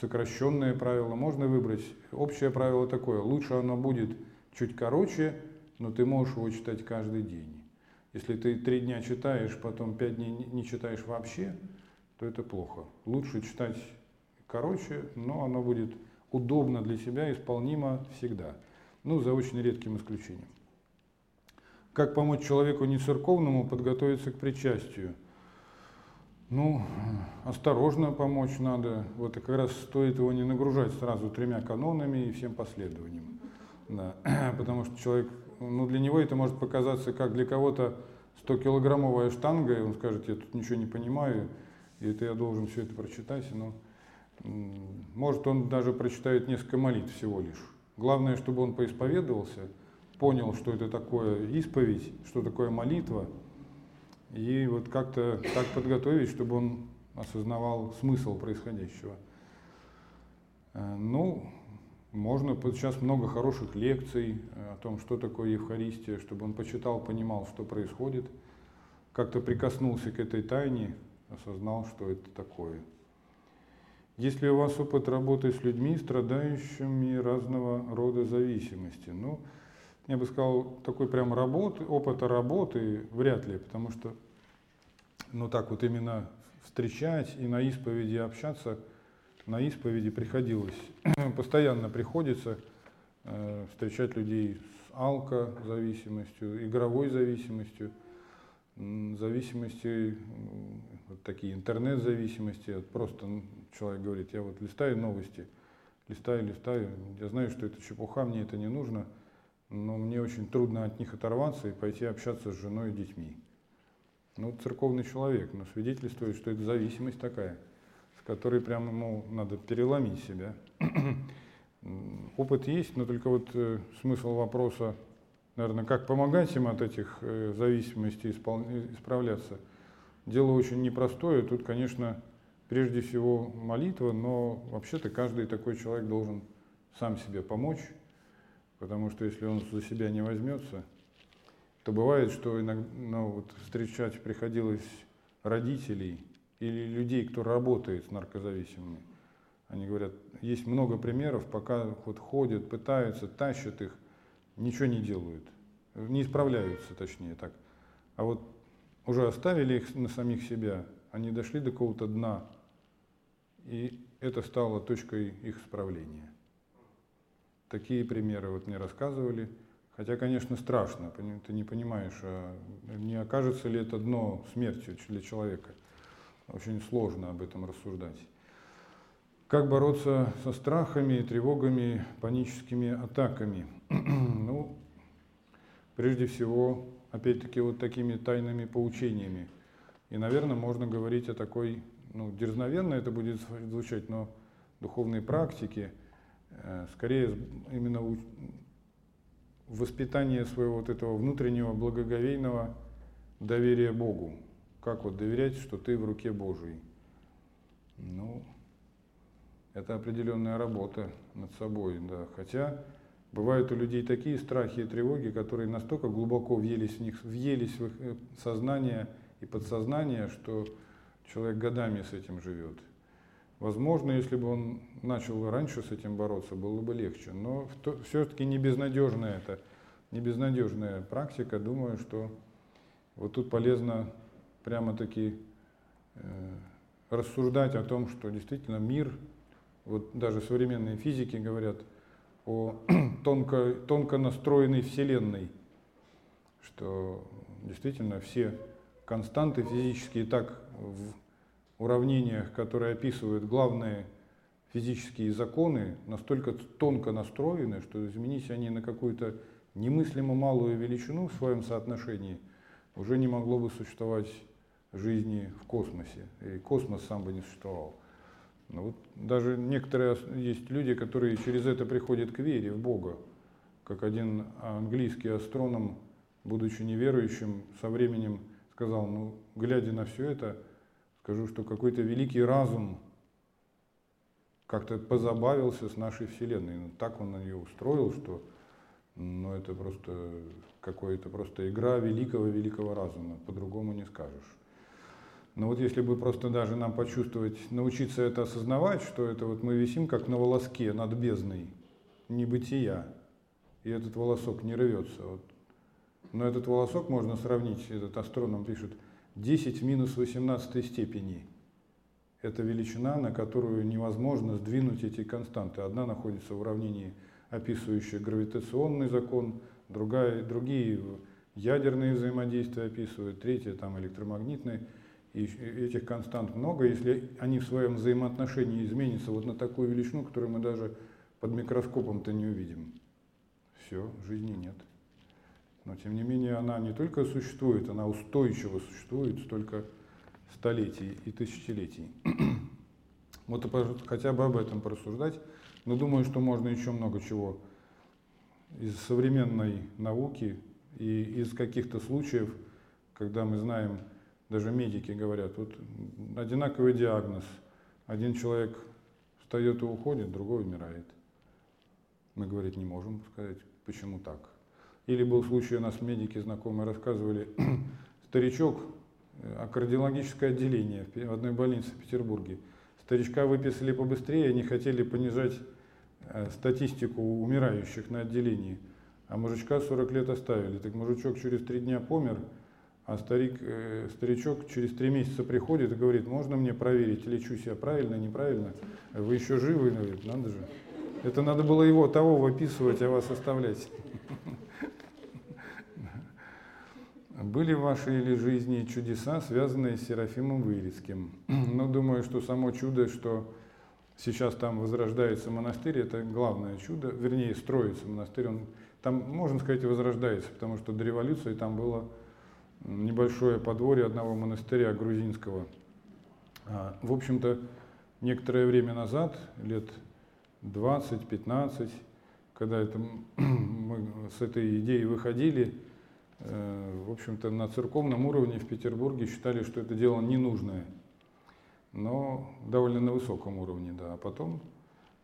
сокращенное правило. Можно выбрать общее правило такое. Лучше оно будет чуть короче, но ты можешь его читать каждый день. Если ты три дня читаешь, потом пять дней не читаешь вообще, то это плохо. Лучше читать короче, но оно будет удобно для себя, исполнимо всегда. Ну, за очень редким исключением. Как помочь человеку не церковному подготовиться к причастию? Ну, осторожно помочь надо. Вот и как раз стоит его не нагружать сразу тремя канонами и всем последованием. Да. (clears throat) Потому что человек ну, для него это может показаться как для кого-то 100-килограммовая штанга, и он скажет, я тут ничего не понимаю, и это я должен все это прочитать. Но, может, он даже прочитает несколько молитв всего лишь. Главное, чтобы он поисповедовался, понял, что это такое исповедь, что такое молитва, и вот как-то так подготовить, чтобы он осознавал смысл происходящего. Э, ну, можно, сейчас много хороших лекций э, о том, что такое Евхаристия, чтобы он почитал, понимал, что происходит, как-то прикоснулся к этой тайне, осознал, что это такое. Есть ли у вас опыт работы с людьми, страдающими разного рода зависимости? Ну, я бы сказал, такой прям работы, опыта работы вряд ли, потому что, ну так вот именно встречать и на исповеди общаться – на исповеди приходилось, (clears throat) постоянно приходится э, встречать людей с алкозависимостью, игровой зависимостью, зависимости, вот такие интернет-зависимости. Вот просто человек говорит, я вот листаю новости, листаю, листаю, я знаю, что это чепуха, мне это не нужно, но мне очень трудно от них оторваться и пойти общаться с женой и детьми. Ну, церковный человек, но свидетельствует, что это зависимость такая – который прямо ему надо переломить себя. (clears throat) Опыт есть, но только вот э, смысл вопроса, наверное, как помогать им от этих э, зависимостей испол... исправляться. Дело очень непростое. Тут, конечно, прежде всего молитва, но вообще-то каждый такой человек должен сам себе помочь, потому что если он за себя не возьмется, то бывает, что иногда ну, вот встречать приходилось родителей, или людей, кто работает с наркозависимыми. Они говорят, есть много примеров, пока вот ходят, пытаются, тащат их, ничего не делают, не исправляются, точнее так. А вот уже оставили их на самих себя, они дошли до какого-то дна, и это стало точкой их исправления. Такие примеры вот мне рассказывали. Хотя, конечно, страшно, ты не понимаешь, а не окажется ли это дно смертью для человека. Очень сложно об этом рассуждать. Как бороться со страхами, тревогами, паническими атаками? (clears throat) ну, прежде всего, опять-таки, вот такими тайными поучениями. И, наверное, можно говорить о такой, ну, дерзновенно это будет звучать, но духовной практике, э, скорее именно воспитание своего вот этого внутреннего благоговейного доверия Богу, как вот доверять, что ты в руке Божией? Ну, это определенная работа над собой, да. Хотя бывают у людей такие страхи и тревоги, которые настолько глубоко въелись в них, въелись в их э, сознание и подсознание, что человек годами с этим живет. Возможно, если бы он начал раньше с этим бороться, было бы легче. Но все-таки не безнадежная это, не безнадежная практика. Думаю, что вот тут полезно прямо-таки э, рассуждать о том, что действительно мир, вот даже современные физики говорят о (clears throat) тонко, тонко настроенной Вселенной, что действительно все константы физические так в уравнениях, которые описывают главные физические законы, настолько тонко настроены, что изменить они на какую-то немыслимо малую величину в своем соотношении, уже не могло бы существовать жизни в космосе, и космос сам бы не существовал. Но вот даже некоторые есть люди, которые через это приходят к вере в Бога, как один английский астроном, будучи неверующим, со временем сказал, ну, глядя на все это, скажу, что какой-то великий разум как-то позабавился с нашей Вселенной. Ну, так он нее устроил, что ну, это просто какая-то просто игра великого-великого разума, по-другому не скажешь. Но вот если бы просто даже нам почувствовать, научиться это осознавать, что это вот мы висим как на волоске над бездной небытия, и этот волосок не рвется. Вот. Но этот волосок можно сравнить, этот астроном пишет, 10 в минус 18 степени. Это величина, на которую невозможно сдвинуть эти константы. Одна находится в уравнении, описывающее гравитационный закон, другая, другие ядерные взаимодействия описывают, третья там электромагнитные и этих констант много, если они в своем взаимоотношении изменятся вот на такую величину, которую мы даже под микроскопом-то не увидим. Все, жизни нет. Но тем не менее она не только существует, она устойчиво существует столько столетий и тысячелетий. (clears throat) Вот хотя бы об этом порассуждать. Но думаю, что можно еще много чего из современной науки и из каких-то случаев, когда мы знаем, даже медики говорят, вот одинаковый диагноз. Один человек встает и уходит, другой умирает. Мы говорить не можем сказать, почему так. Или был случай, у нас медики знакомые рассказывали, (clears throat) старичок, а кардиологическое отделение в одной больнице в Петербурге. Старичка выписали побыстрее, они хотели понижать э, статистику умирающих на отделении. А мужичка 40 лет оставили. Так мужичок через три дня помер, а старик, э, старичок через три месяца приходит и говорит, можно мне проверить, лечусь я правильно, неправильно? Вы еще живы? Говорит, надо же. Это надо было его того выписывать, а вас оставлять. (laughs) Были в вашей или жизни чудеса, связанные с Серафимом Вырицким? (clears throat) Но думаю, что само чудо, что сейчас там возрождается монастырь, это главное чудо, вернее, строится монастырь, он там, можно сказать, возрождается, потому что до революции там было небольшое подворье одного монастыря грузинского. А, в общем-то, некоторое время назад, лет 20-15, когда это, (clears throat) мы с этой идеей выходили, э, в общем-то, на церковном уровне в Петербурге считали, что это дело ненужное, но довольно на высоком уровне, да. А потом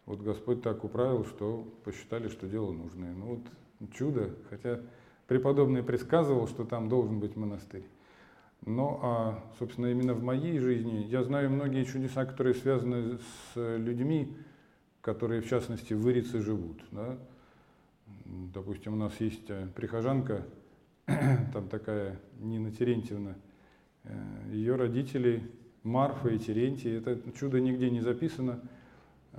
вот Господь так управил, что посчитали, что дело нужное. Ну вот чудо, хотя Преподобный предсказывал, что там должен быть монастырь. Но, а, собственно, именно в моей жизни я знаю многие чудеса, которые связаны с людьми, которые, в частности, в Ирице живут. Да? Допустим, у нас есть э, прихожанка, (clears throat) там такая Нина Терентьевна, э, ее родители Марфа и Терентий, это чудо нигде не записано. Э,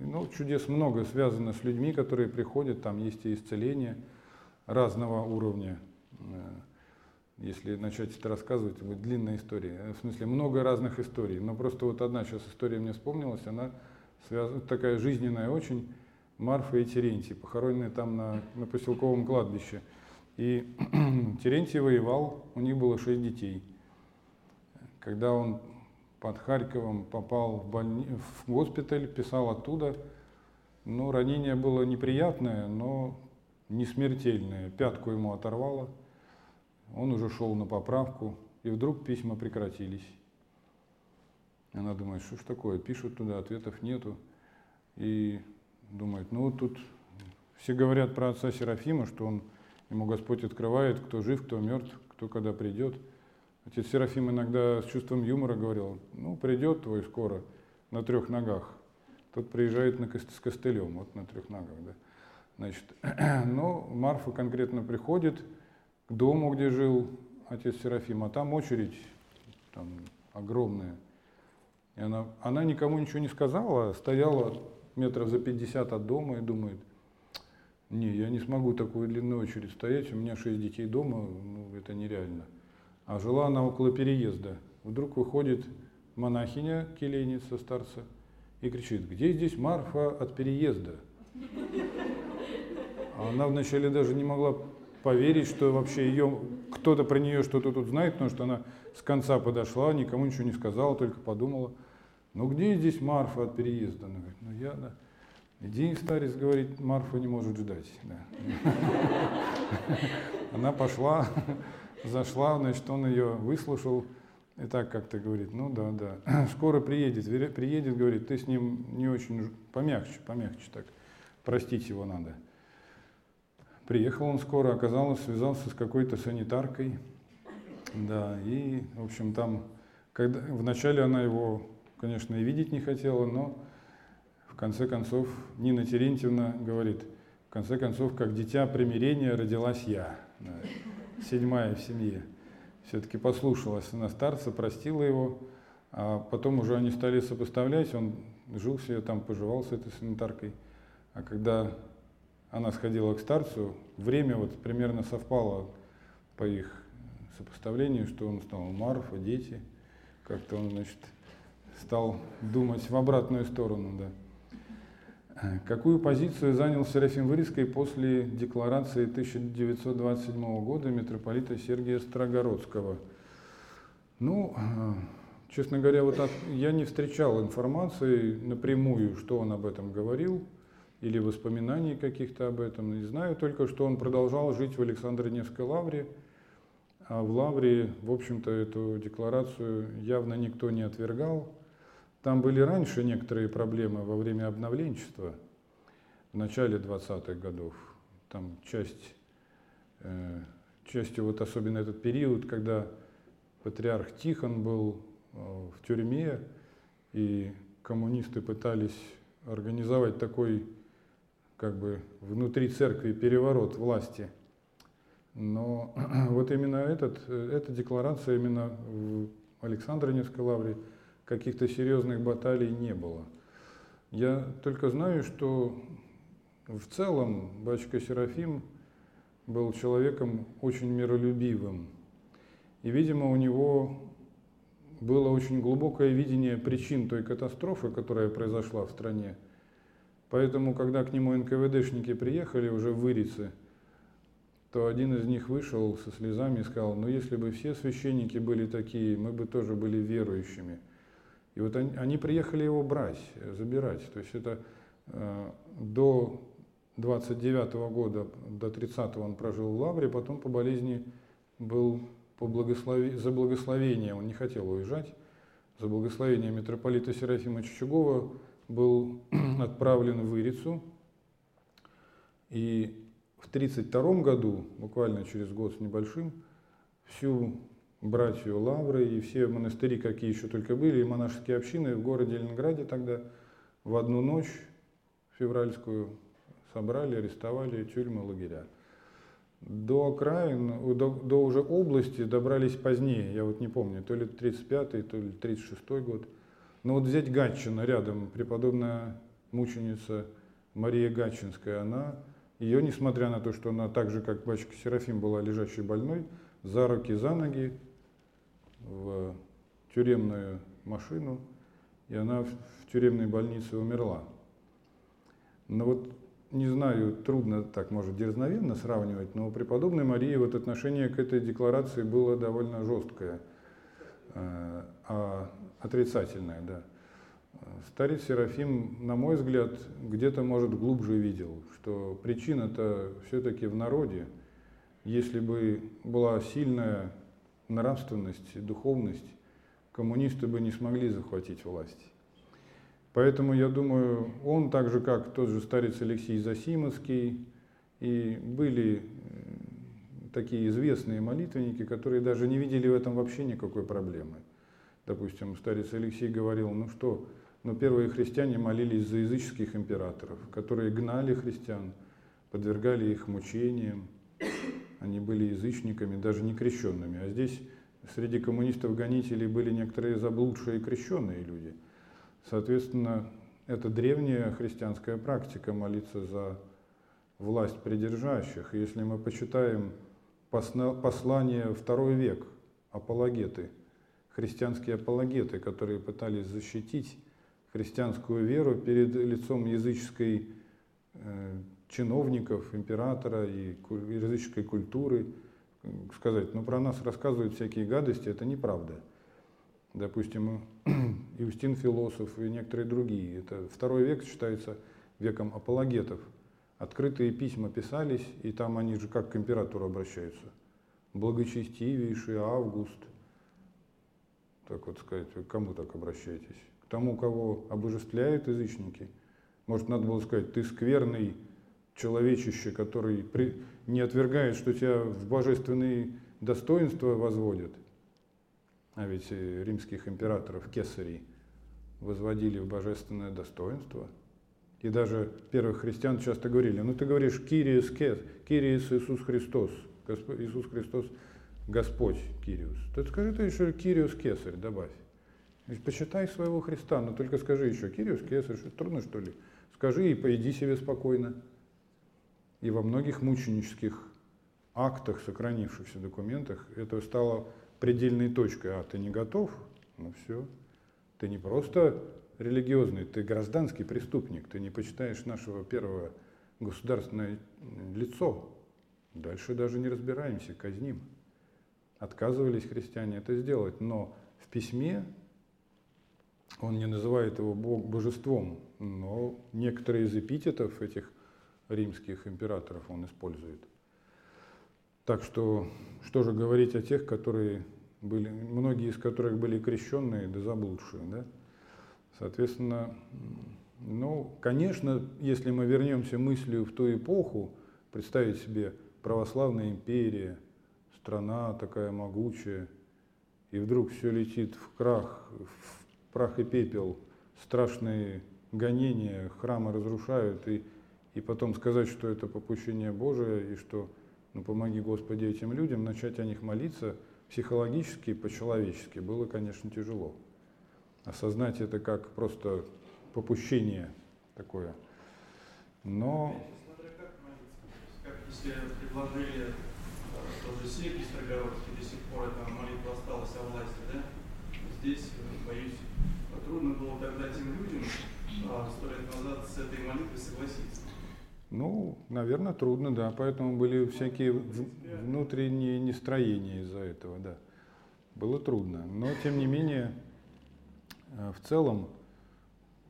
ну, чудес много связано с людьми, которые приходят, там есть и исцеление – разного уровня. Э, если начать это рассказывать, будет длинная история. Э, в смысле, много разных историй. Но просто вот одна сейчас история мне вспомнилась, она связана, такая жизненная очень. Марфа и Терентий, похороненные там на, на поселковом кладбище. И (clears throat) Терентий воевал, у них было шесть детей. Когда он под Харьковом попал в, больни... в госпиталь, писал оттуда, ну, ранение было неприятное, но не смертельное, пятку ему оторвало, он уже шел на поправку, и вдруг письма прекратились. Она думает, что ж такое, пишут туда, ответов нету. И думает, ну вот тут все говорят про отца Серафима, что он, ему Господь открывает, кто жив, кто мертв, кто когда придет. Отец Серафим иногда с чувством юмора говорил, ну придет твой скоро на трех ногах. Тот приезжает на, с костылем, вот на трех ногах. Да. Значит, (clears throat) но Марфа конкретно приходит к дому, где жил отец Серафим, а там очередь, там огромная. И она, она никому ничего не сказала, стояла метров за 50 от дома и думает, не, я не смогу такую длинную очередь стоять, у меня шесть детей дома, ну, это нереально. А жила она около переезда. Вдруг выходит монахиня, келейница старца, и кричит, где здесь Марфа от переезда? А она вначале даже не могла поверить, что вообще ее кто-то про нее что-то тут знает, потому что она с конца подошла, никому ничего не сказала, только подумала, ну где здесь Марфа от переезда? Она говорит, ну я, да. Иди, старец, говорит, Марфа не может ждать. Да. Она пошла, зашла, значит, он ее выслушал, и так как-то говорит, ну да, да, скоро приедет, приедет, говорит, ты с ним не очень, помягче, помягче так, простить его надо. Приехал он скоро, оказалось, связался с какой-то санитаркой, да, и, в общем, там, когда, вначале она его, конечно, и видеть не хотела, но в конце концов Нина Терентьевна говорит, в конце концов, как дитя примирения родилась я, да, седьмая в семье. Все-таки послушалась она старца, простила его, а потом уже они стали сопоставлять, он жил себе там, поживал с этой санитаркой, а когда она сходила к старцу, время вот примерно совпало по их сопоставлению, что он стал Марфа, дети, как-то он, значит, стал думать в обратную сторону, да. Какую позицию занял Серафим Вырицкий после декларации 1927 года митрополита Сергия Строгородского? Ну, честно говоря, вот от, я не встречал информации напрямую, что он об этом говорил или воспоминаний каких-то об этом. Не знаю только, что он продолжал жить в Александро-Невской лавре, а в лавре, в общем-то, эту декларацию явно никто не отвергал. Там были раньше некоторые проблемы во время обновленчества, в начале 20-х годов. Там часть, э, частью вот особенно этот период, когда патриарх Тихон был э, в тюрьме, и коммунисты пытались организовать такой как бы внутри церкви переворот власти. Но (clears throat) вот именно этот, эта декларация именно в Александро-Невской лавре каких-то серьезных баталий не было. Я только знаю, что в целом батюшка Серафим был человеком очень миролюбивым. И, видимо, у него было очень глубокое видение причин той катастрофы, которая произошла в стране. Поэтому, когда к нему НКВДшники приехали уже в Вырице, то один из них вышел со слезами и сказал, ну если бы все священники были такие, мы бы тоже были верующими. И вот они, они приехали его брать, забирать. То есть это э, до 29 -го года, до 30 он прожил в Лавре, потом по болезни был по благослови... за благословение, он не хотел уезжать, за благословение митрополита Серафима Чучугова был (clears throat) отправлен в Ирицу. И в 1932 году, буквально через год с небольшим, всю братью Лавры и все монастыри, какие еще только были, и монашеские общины в городе Ленинграде тогда в одну ночь февральскую собрали, арестовали тюрьмы, лагеря. До окраин, до, до уже области добрались позднее, я вот не помню, то ли 35-й, то ли 36-й год – но ну, вот взять Гатчина рядом, преподобная мученица Мария Гатчинская, она, ее, несмотря на то, что она так же, как батюшка Серафим была лежащей больной, за руки, за ноги в тюремную машину, и она в тюремной больнице умерла. Но вот не знаю, трудно так, может, дерзновенно сравнивать, но у преподобной Марии вот отношение к этой декларации было довольно жесткое. Э, а отрицательное, да. Старец Серафим, на мой взгляд, где-то, может, глубже видел, что причина-то все-таки в народе. Если бы была сильная нравственность, духовность, коммунисты бы не смогли захватить власть. Поэтому, я думаю, он, так же как тот же старец Алексей Засимовский, и были э, такие известные молитвенники, которые даже не видели в этом вообще никакой проблемы. Допустим, старец Алексей говорил, ну что, но первые христиане молились за языческих императоров, которые гнали христиан, подвергали их мучениям. Они были язычниками, даже не крещенными. А здесь среди коммунистов-гонителей были некоторые заблудшие крещенные люди. Соответственно, это древняя христианская практика молиться за власть придержащих. Если мы почитаем послание второй век, апологеты, христианские апологеты, которые пытались защитить христианскую веру перед лицом языческой э, чиновников, императора и языческой культуры, сказать, ну про нас рассказывают всякие гадости, это неправда. Допустим, (clears throat) Иустин философ и некоторые другие. Это второй век считается веком апологетов – Открытые письма писались, и там они же как к императору обращаются. Благочестивейший Август. Так вот сказать, к кому так обращаетесь? К тому, кого обожествляют язычники. Может, надо было сказать, ты скверный человечище, который при... не отвергает, что тебя в божественные достоинства возводят. А ведь римских императоров, кесарей, возводили в божественное достоинство – и даже первых христиан часто говорили, ну ты говоришь Кириус Кес, Кириус Иисус Христос, Господь, Иисус Христос Господь Кириус. То скажи ты еще Кириус Кесарь, добавь. Почитай своего Христа, но только скажи еще Кириус Кесарь, что трудно что ли? Скажи и пойди себе спокойно. И во многих мученических актах, сохранившихся документах, это стало предельной точкой. А ты не готов? Ну все. Ты не просто религиозный, ты гражданский преступник, ты не почитаешь нашего первого государственное лицо. Дальше даже не разбираемся, казним. Отказывались христиане это сделать, но в письме он не называет его Бог божеством, но некоторые из эпитетов этих римских императоров он использует. Так что, что же говорить о тех, которые были, многие из которых были крещенные да заблудшие, да? Соответственно, ну, конечно, если мы вернемся мыслью в ту эпоху, представить себе православная империя, страна такая могучая, и вдруг все летит в крах, в прах и пепел, страшные гонения, храмы разрушают, и, и потом сказать, что это попущение Божие, и что, ну, помоги Господи этим людям, начать о них молиться психологически и по-человечески было, конечно, тяжело осознать это как просто попущение такое. Но... Как если предложили тоже Сергий Строгородский, до сих пор эта молитва осталась о власти, да? Здесь, э, боюсь, трудно было тогда тем людям а, сто лет назад с этой молитвой согласиться. Ну, наверное, трудно, да. Поэтому были всякие внутренние нестроения из-за этого, да. Было трудно. Но, тем не менее, Э, в целом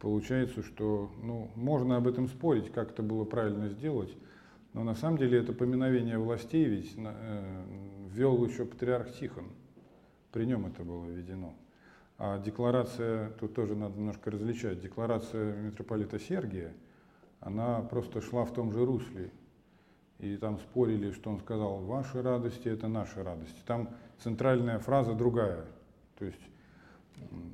получается, что ну, можно об этом спорить, как это было правильно сделать, но на самом деле это поминовение властей ведь э, ввел еще патриарх Тихон. При нем это было введено. А декларация, тут тоже надо немножко различать, декларация митрополита Сергия, она просто шла в том же русле. И там спорили, что он сказал, ваши радости – это наши радости. Там центральная фраза другая. То есть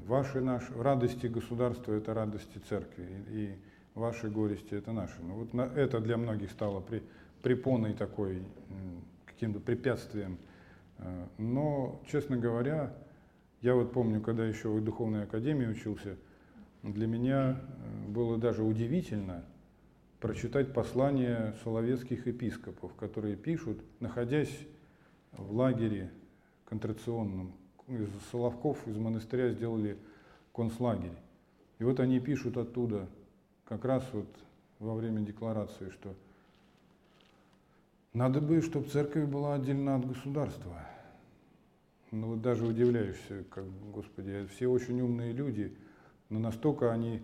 Ваши наши радости государства – это радости церкви, и ваши горести – это наши. Ну, вот на, это для многих стало при, препоной такой, каким-то препятствием. Э, но, честно говоря, я вот помню, когда еще в Духовной Академии учился, для меня э, было даже удивительно прочитать послания соловецких епископов, которые пишут, находясь в лагере контрационном, из Соловков, из монастыря сделали концлагерь. И вот они пишут оттуда, как раз вот во время декларации, что надо бы, чтобы церковь была отдельно от государства. Ну вот даже удивляешься, как, Господи, все очень умные люди, но настолько они,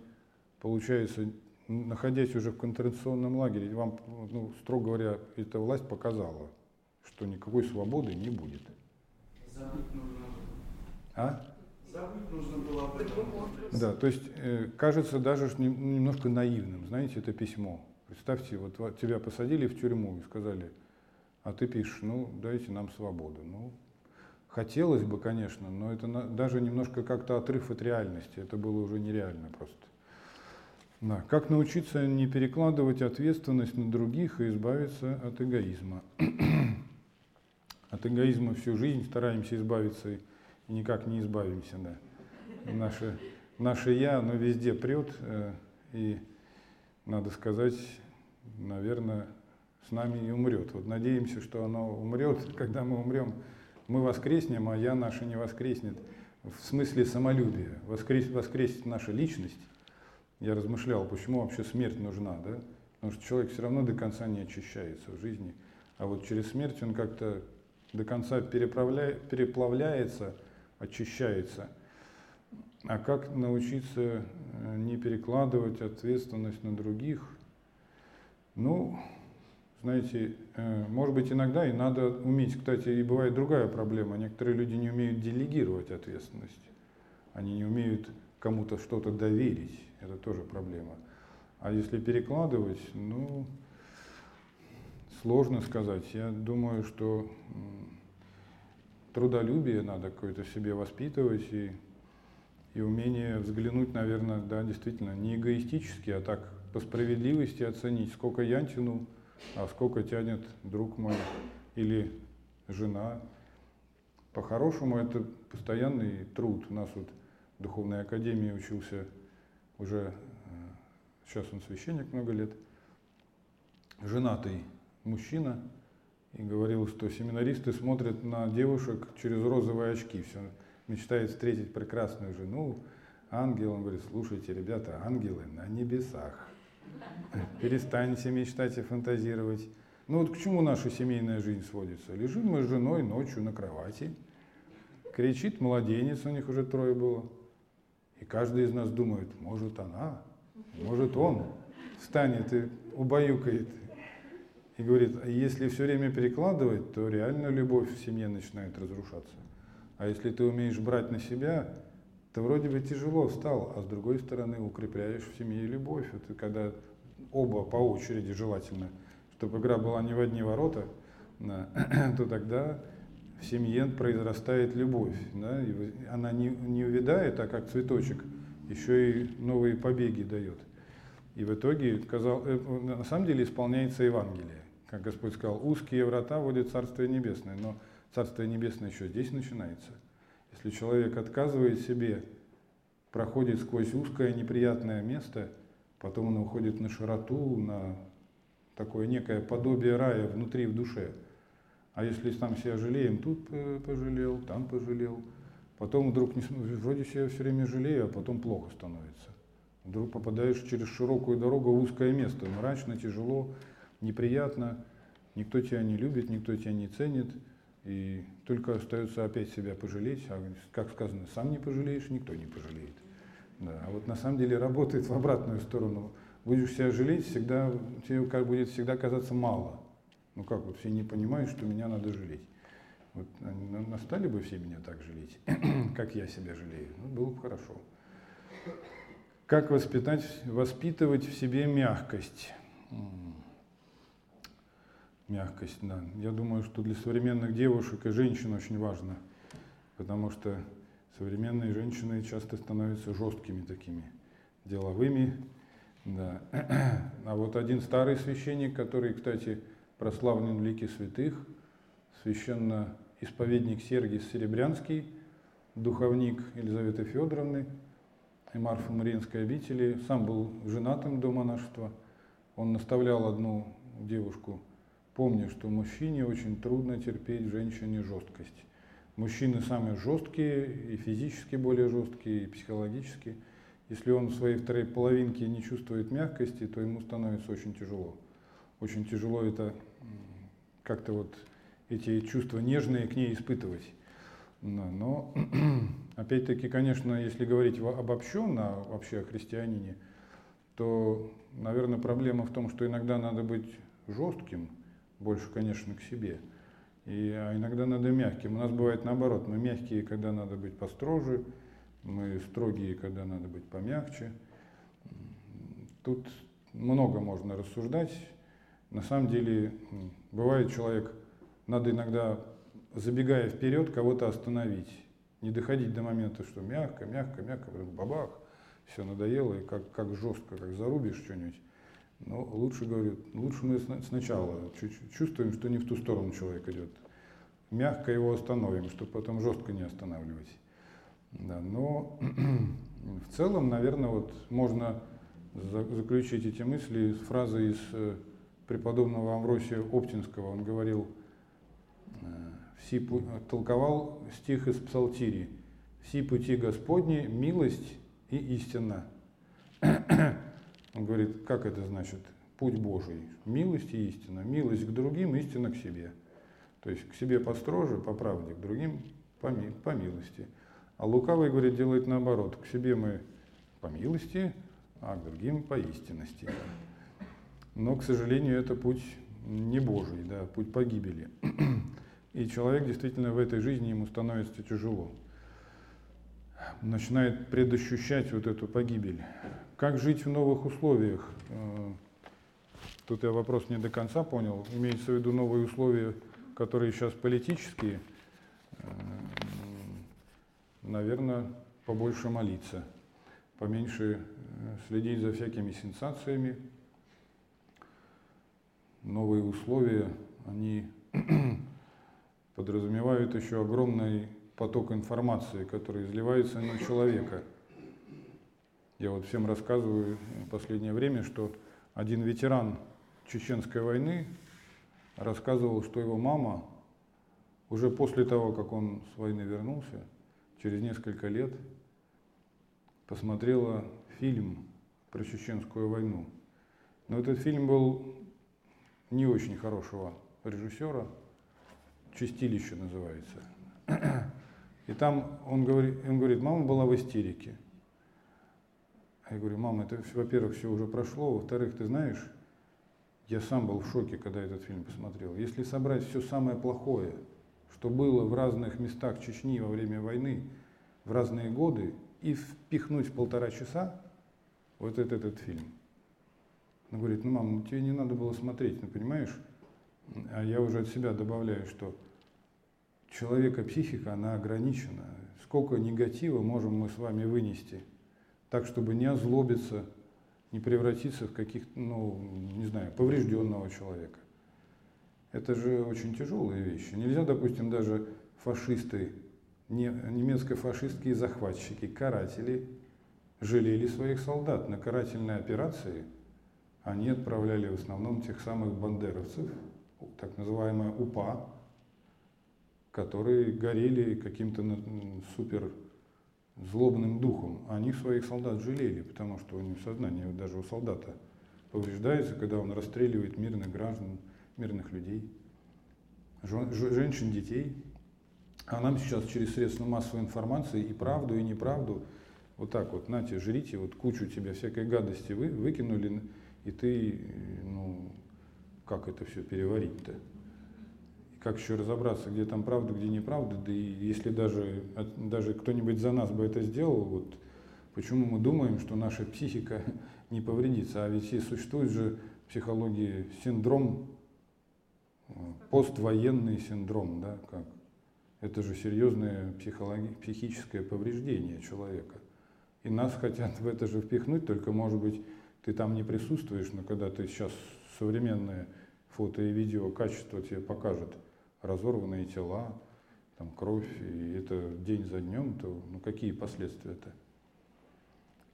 получается, находясь уже в концентрационном лагере, вам, ну, строго говоря, эта власть показала, что никакой свободы не будет. Забыть нужно а? Забыть нужно было об этом. Да, то есть э, кажется даже немножко наивным, знаете, это письмо. Представьте, вот тебя посадили в тюрьму и сказали, а ты пишешь, ну, дайте нам свободу. Ну, хотелось бы, конечно, но это на, даже немножко как-то отрыв от реальности. Это было уже нереально просто. Да. Как научиться не перекладывать ответственность на других и избавиться от эгоизма? (clears throat) от эгоизма всю жизнь стараемся избавиться и никак не избавимся. Да. Наше, наше «я», оно везде прет, э, и, надо сказать, наверное, с нами и умрет. Вот надеемся, что оно умрет, когда мы умрем, мы воскреснем, а «я» наше не воскреснет. В смысле самолюбия. Воскрес, воскресит наша личность. Я размышлял, почему вообще смерть нужна, да? Потому что человек все равно до конца не очищается в жизни. А вот через смерть он как-то до конца переплавляется, очищается. А как научиться э, не перекладывать ответственность на других? Ну, знаете, э, может быть, иногда и надо уметь, кстати, и бывает другая проблема. Некоторые люди не умеют делегировать ответственность. Они не умеют кому-то что-то доверить. Это тоже проблема. А если перекладывать, ну, сложно сказать. Я думаю, что трудолюбие надо какое-то в себе воспитывать и, и умение взглянуть, наверное, да, действительно, не эгоистически, а так по справедливости оценить, сколько я тяну, а сколько тянет друг мой или жена. По-хорошему, это постоянный труд. У нас вот в Духовной Академии учился уже, э, сейчас он священник много лет, женатый мужчина, и говорил, что семинаристы смотрят на девушек через розовые очки, все мечтает встретить прекрасную жену, ангел. Он говорит, слушайте, ребята, ангелы на небесах. Перестаньте мечтать и фантазировать. Ну вот к чему наша семейная жизнь сводится? Лежим мы с женой ночью на кровати, кричит младенец, у них уже трое было. И каждый из нас думает, может она, может он встанет и убаюкает. И говорит, а если все время перекладывать, то реально любовь в семье начинает разрушаться. А если ты умеешь брать на себя, то вроде бы тяжело стал, а с другой стороны укрепляешь в семье любовь. Это когда оба по очереди желательно, чтобы игра была не в одни ворота, (clears throat) то тогда в семье произрастает любовь. Да? И она не, не увядает, а как цветочек, еще и новые побеги дает. И в итоге, сказал, э, на самом деле, исполняется Евангелие. Как Господь сказал, узкие врата вводят Царствие Небесное, но Царствие Небесное еще здесь начинается – если человек отказывает себе, проходит сквозь узкое неприятное место, потом он уходит на широту, на такое некое подобие рая внутри, в душе. А если там себя жалеем, тут пожалел, там пожалел, потом вдруг не, вроде себя все время жалею, а потом плохо становится. Вдруг попадаешь через широкую дорогу в узкое место, мрачно, тяжело, неприятно, никто тебя не любит, никто тебя не ценит – и только остается опять себя пожалеть, а как сказано, сам не пожалеешь, никто не пожалеет. Да. А вот на самом деле работает в обратную сторону. Будешь себя жалеть, всегда, тебе как будет всегда казаться мало. Ну как вот все не понимают, что меня надо жалеть. Вот настали бы все меня так жалеть, (clears throat) как я себя жалею. Ну, было бы хорошо. Как воспитать, воспитывать в себе мягкость? Мягкость, да. Я думаю, что для современных девушек и женщин очень важно, потому что современные женщины часто становятся жесткими такими, деловыми, да. А вот один старый священник, который, кстати, прославлен в лике святых, священно исповедник Сергий Серебрянский, духовник Елизаветы Федоровны и Марфы Мариинской обители, сам был женатым до монашества. Он наставлял одну девушку Помню, что мужчине очень трудно терпеть женщине жесткость. Мужчины самые жесткие, и физически более жесткие, и психологически. Если он в своей второй половинке не чувствует мягкости, то ему становится очень тяжело. Очень тяжело это как-то вот эти чувства нежные к ней испытывать. Но, (clears throat) опять-таки, конечно, если говорить обобщенно вообще о христианине, то, наверное, проблема в том, что иногда надо быть жестким, больше, конечно, к себе. И, а иногда надо мягким. У нас бывает наоборот, мы мягкие, когда надо быть построже, мы строгие, когда надо быть помягче. Тут много можно рассуждать. На самом деле, бывает человек, надо иногда, забегая вперед, кого-то остановить. Не доходить до момента, что мягко, мягко, мягко, бабах, все надоело, и как, как жестко, как зарубишь что-нибудь. Но лучше, говорю, лучше мы сначала чувствуем, что не в ту сторону человек идет. мягко его остановим, чтобы потом жестко не останавливать. Да, но (clears throat) в целом, наверное, вот можно заключить эти мысли с фразы из э, преподобного Амвросия Оптинского. Он говорил, э, все, толковал стих из Псалтири. «Все пути Господни – милость и истина». (clears throat) Он говорит, как это значит? Путь Божий. Милость и истина. Милость к другим, истина к себе. То есть к себе построже, по правде, к другим по, ми, по милости. А лукавый, говорит, делает наоборот. К себе мы по милости, а к другим по истинности. Но, к сожалению, это путь не Божий, да, путь погибели. И человек действительно в этой жизни ему становится тяжело. Начинает предощущать вот эту погибель. Как жить в новых условиях? Э, тут я вопрос не до конца понял. Имеется в виду новые условия, которые сейчас политические. Э, Наверное, побольше молиться, поменьше э, следить за всякими сенсациями. Новые условия, они (clears throat) подразумевают еще огромный поток информации, который изливается на человека – я вот всем рассказываю в последнее время, что один ветеран Чеченской войны рассказывал, что его мама уже после того, как он с войны вернулся, через несколько лет посмотрела фильм про Чеченскую войну. Но этот фильм был не очень хорошего режиссера, «Чистилище» называется. (clears throat) И там он говорит, он говорит, мама была в истерике – я говорю, мама, это, во-первых, все уже прошло, во-вторых, ты знаешь, я сам был в шоке, когда этот фильм посмотрел. Если собрать все самое плохое, что было в разных местах Чечни во время войны, в разные годы, и впихнуть в полтора часа вот этот, этот фильм. Она говорит, ну, мама, ну, тебе не надо было смотреть, ну, понимаешь? А я уже от себя добавляю, что человека психика, она ограничена. Сколько негатива можем мы с вами вынести – так, чтобы не озлобиться, не превратиться в каких-то, ну, не знаю, поврежденного человека. Это же очень тяжелые вещи. Нельзя, допустим, даже фашисты, не, немецко-фашистские захватчики, каратели жалели своих солдат на карательные операции. Они отправляли в основном тех самых бандеровцев, так называемая УПА, которые горели каким-то супер злобным духом, они своих солдат жалели, потому что у них сознание даже у солдата повреждается, когда он расстреливает мирных граждан, мирных людей, женщин, детей. А нам сейчас через средства массовой информации и правду, и неправду вот так вот, нате, жрите, вот кучу тебе всякой гадости вы, выкинули, и ты, ну, как это все переварить-то? Как еще разобраться, где там правда, где неправда, да и если даже, даже кто-нибудь за нас бы это сделал, вот почему мы думаем, что наша психика (laughs) не повредится, а ведь и существует же в психологии синдром, э, поствоенный синдром, да, как это же серьезное психологи- психическое повреждение человека. И нас хотят в это же впихнуть, только, может быть, ты там не присутствуешь, но когда ты сейчас современное фото и видео качество тебе покажет – разорванные тела, там кровь, и это день за днем, то ну, какие последствия-то?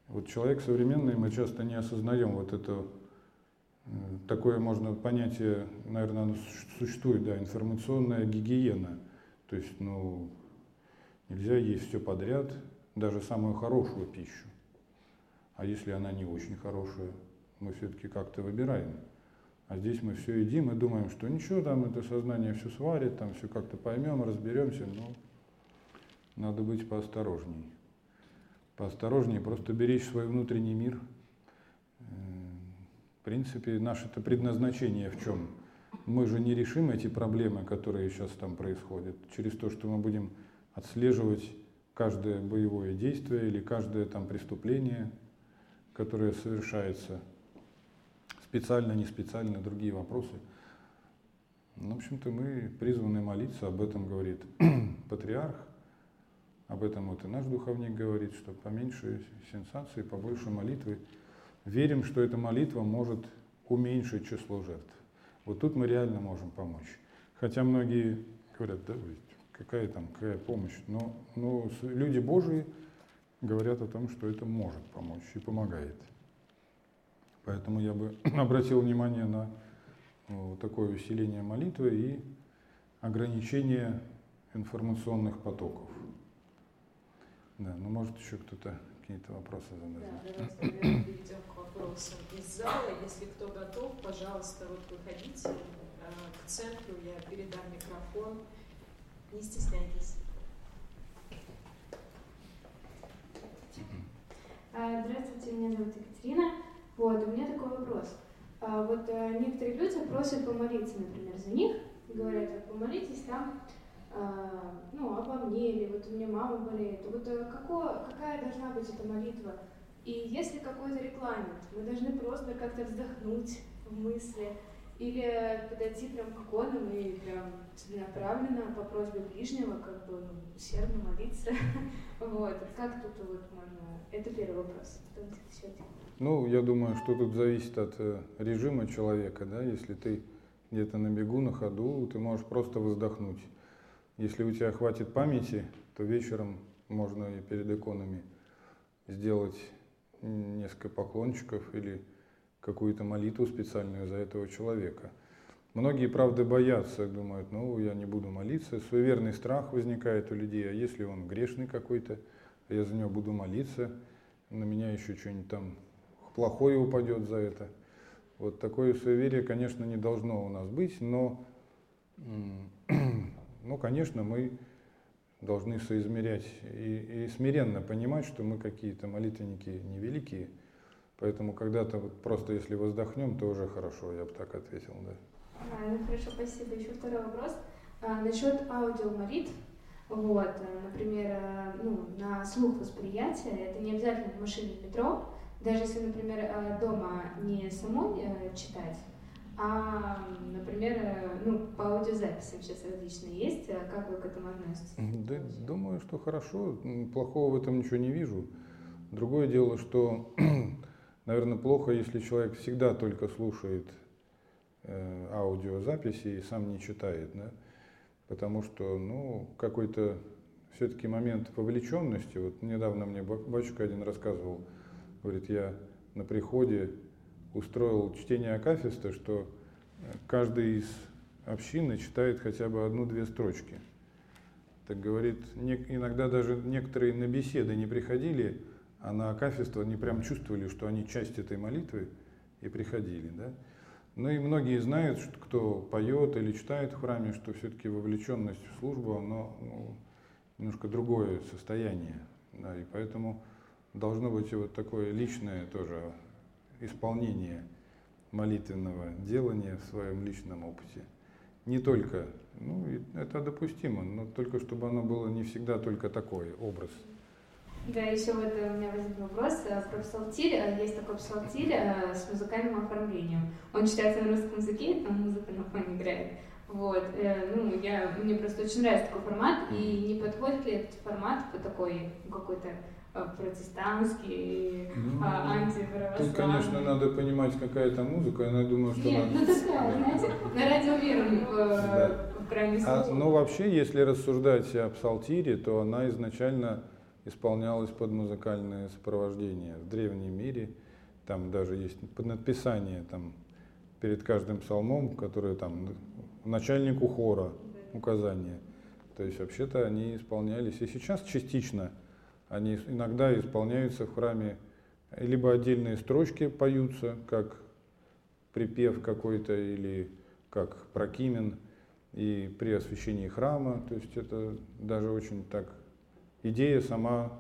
Вот человек современный, мы часто не осознаем вот это, э, такое можно понятие, наверное, оно существует, да, информационная гигиена. То есть, ну, нельзя есть все подряд, даже самую хорошую пищу. А если она не очень хорошая, мы все-таки как-то выбираем. А здесь мы все едим и думаем, что ничего, там это сознание все сварит, там все как-то поймем, разберемся, но надо быть поосторожней. Поосторожнее, просто беречь свой внутренний мир. В принципе, наше это предназначение в чем? Мы же не решим эти проблемы, которые сейчас там происходят, через то, что мы будем отслеживать каждое боевое действие или каждое там преступление, которое совершается – специально, не специально, другие вопросы. Ну, в общем-то, мы призваны молиться, об этом говорит (clears throat) патриарх, об этом вот и наш духовник говорит, что поменьше сенсаций, побольше молитвы. Верим, что эта молитва может уменьшить число жертв. Вот тут мы реально можем помочь. Хотя многие говорят, да, какая там, какая помощь. Но, но люди Божии говорят о том, что это может помочь и помогает. Поэтому я бы (clears throat) обратил внимание на вот такое усиление молитвы и ограничение информационных потоков. Да, ну может еще кто-то какие-то вопросы задать. Да, давайте перейдем к вопросам из зала. Если кто готов, пожалуйста, вот выходите э, к центру, я передам микрофон. Не стесняйтесь. Здравствуйте, меня зовут Екатерина. Вот, у меня такой вопрос. А, вот э, некоторые люди просят помолиться, например, за них, говорят, вот помолитесь там, а, ну, обо мне, или вот у меня мама болеет. Вот э, какое, какая должна быть эта молитва? И есть ли какой-то регламент? Мы должны просто как-то вздохнуть в мысли, или подойти прям к иконам и прям целенаправленно по просьбе ближнего как бы ну, усердно молиться. (laughs) вот. Как тут вот можно... Это первый вопрос. Ну, я думаю, что тут зависит от э, режима человека, да, если ты где-то на бегу, на ходу, ты можешь просто вздохнуть. Если у тебя хватит памяти, то вечером можно и перед иконами сделать несколько поклончиков или какую-то молитву специальную за этого человека. Многие, правда, боятся, думают, ну, я не буду молиться. Суеверный страх возникает у людей, а если он грешный какой-то, а я за него буду молиться, на меня еще что-нибудь там плохое упадет за это. Вот такое суеверие, конечно, не должно у нас быть, но, (clears throat) ну, конечно, мы должны соизмерять и, и смиренно понимать, что мы какие-то молитвенники невеликие – Поэтому когда-то вот просто если воздохнем, то уже хорошо, я бы так ответил, да. А, ну хорошо, спасибо. Еще второй вопрос. А, насчет аудиомолитв. Вот, э, например, э, ну, на слух восприятия, это не обязательно в машине метро, даже если, например, э, дома не самой читать, а, например, ну, по аудиозаписям сейчас различные есть. Как вы к этому относитесь? Да, думаю, что хорошо. Плохого в этом ничего не вижу. Другое дело, что (clears throat) Наверное, плохо, если человек всегда только слушает э, аудиозаписи и сам не читает, да? потому что ну, какой-то все-таки момент вовлеченности. Вот недавно мне батюшка один рассказывал, говорит, я на приходе устроил чтение Акафиста, что каждый из общины читает хотя бы одну-две строчки. Так говорит, иногда даже некоторые на беседы не приходили, а на Акафиство они прям чувствовали, что они часть этой молитвы и приходили. Да? Ну и многие знают, что кто поет или читает в храме, что все-таки вовлеченность в службу, оно ну, немножко другое состояние. Да, и поэтому должно быть и вот такое личное тоже исполнение молитвенного делания в своем личном опыте. Не только, ну это допустимо, но только чтобы оно было не всегда только такой образ. Да, еще вот у меня возник вопрос э, про псалтирь. Э, есть такой псалтирь э, с музыкальным оформлением. Он читается на русском языке, там музыка на фоне играет. Вот, ну, я, мне просто очень нравится такой формат, и не подходит ли этот формат по такой какой-то протестантский, ну, а, антиправославный. Тут, конечно, надо понимать, какая это музыка, я думаю, что... Нет, ну такая, знаете, на радио веру в, крайней а, Ну, вообще, если рассуждать о псалтире, то она изначально исполнялось под музыкальное сопровождение. В древнем мире там даже есть поднадписание там, перед каждым псалмом, которое там начальнику хора указание. То есть вообще-то они исполнялись и сейчас частично. Они иногда исполняются в храме, либо отдельные строчки поются, как припев какой-то или как прокимен, и при освящении храма. То есть это даже очень так идея сама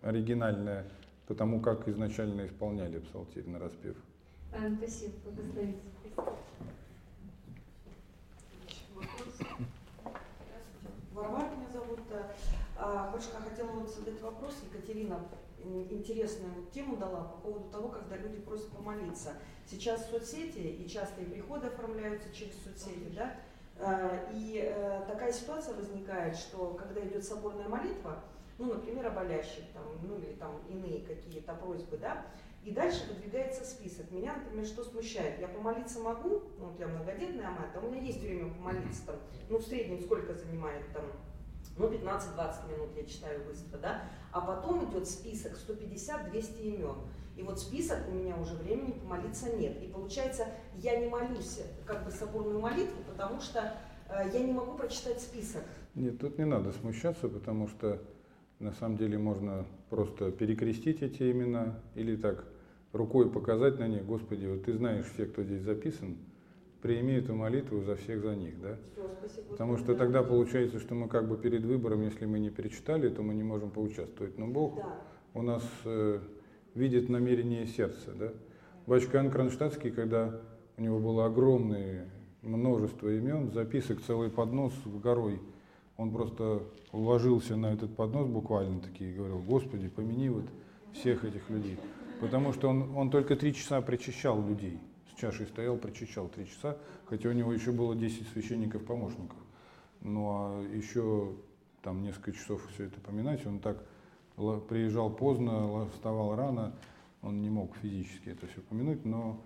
оригинальная, потому как изначально исполняли псалтирь на распев. Спасибо, благословите. Варвара меня зовут. А, Башка хотела вот задать вопрос. Екатерина интересную тему дала по поводу того, когда люди просят помолиться. Сейчас соцсети и частые приходы оформляются через соцсети, да? А, и э, такая ситуация возникает, что когда идет соборная молитва, ну, например, о болящих, там, ну, или там иные какие-то просьбы, да, И дальше выдвигается список. Меня, например, что смущает? Я помолиться могу, ну вот я многодетная мать, а у меня есть время помолиться там, ну в среднем сколько занимает там, ну 15-20 минут я читаю быстро, да, а потом идет список 150-200 имен. И вот список у меня уже времени помолиться нет. И получается, я не молюсь как бы соборную молитву, потому что э, я не могу прочитать список. Нет, тут не надо смущаться, потому что на самом деле можно просто перекрестить эти имена или так рукой показать на них, Господи, вот ты знаешь все, кто здесь записан, прими эту молитву за всех за них, да? Все, спасибо, Потому что тогда получается, что мы как бы перед выбором, если мы не перечитали, то мы не можем поучаствовать. Но Бог Да. у нас э, видит намерение сердца, да? Бачкан Кронштадтский, когда у него было огромное множество имен, записок, целый поднос в горой, он просто уложился на этот поднос буквально таки и говорил, Господи, помяни вот всех этих людей. Потому что он, он только три часа причащал людей. С чашей стоял, причащал три часа, хотя у него еще было 10 священников-помощников. Ну а еще там несколько часов все это поминать, он так приезжал поздно, вставал рано, он не мог физически это все помянуть, но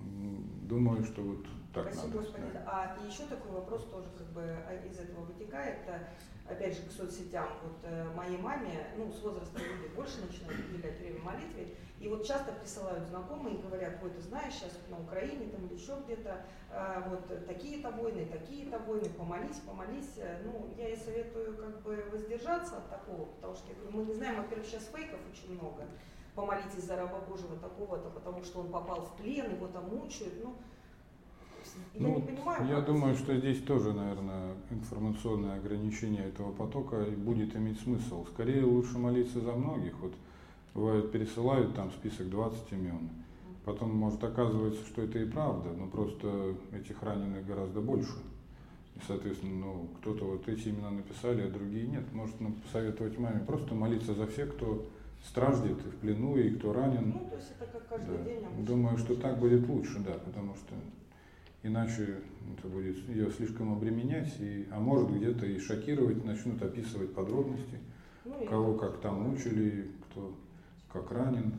думаю, что вот так Спасибо, надо. Господи. да. А еще такой вопрос тоже как бы а, из этого вытекает, э, опять же, к соцсетям. Вот э, моей маме, ну, с возраста люди больше начинают уделять время молитве, и вот часто присылают знакомые и говорят, ой, ты знаешь, сейчас на Украине там или еще где-то, э, вот такие-то войны, такие-то войны, помолись, помолись. Э, Ну, я ей советую как бы воздержаться от такого, потому что говорю, мы не знаем, во-первых, сейчас фейков очень много. Помолитесь за раба Божьего такого-то, потому что он попал в плен, его там мучают. Ну, я Ну, не понимаю. я думаю, это- что здесь тоже, наверное, информационное ограничение этого потока будет иметь смысл. Скорее лучше молиться за многих. Вот бывает пересылают там список 20 имен. Потом, может, оказывается, что это и правда, но просто этих раненых гораздо больше. И, соответственно, ну, кто-то вот эти имена написали, а другие нет. Может, ну, посоветовать маме просто молиться за всех, кто страждет и в плену, и кто ранен. Ну, то есть это как каждый Да. день. обычно. Думаю, что так будет лучше, да, потому что иначе это будет ее слишком обременять, и, а может где-то и шокировать, начнут описывать подробности, Ну, кого как там мучили, кто как ранен.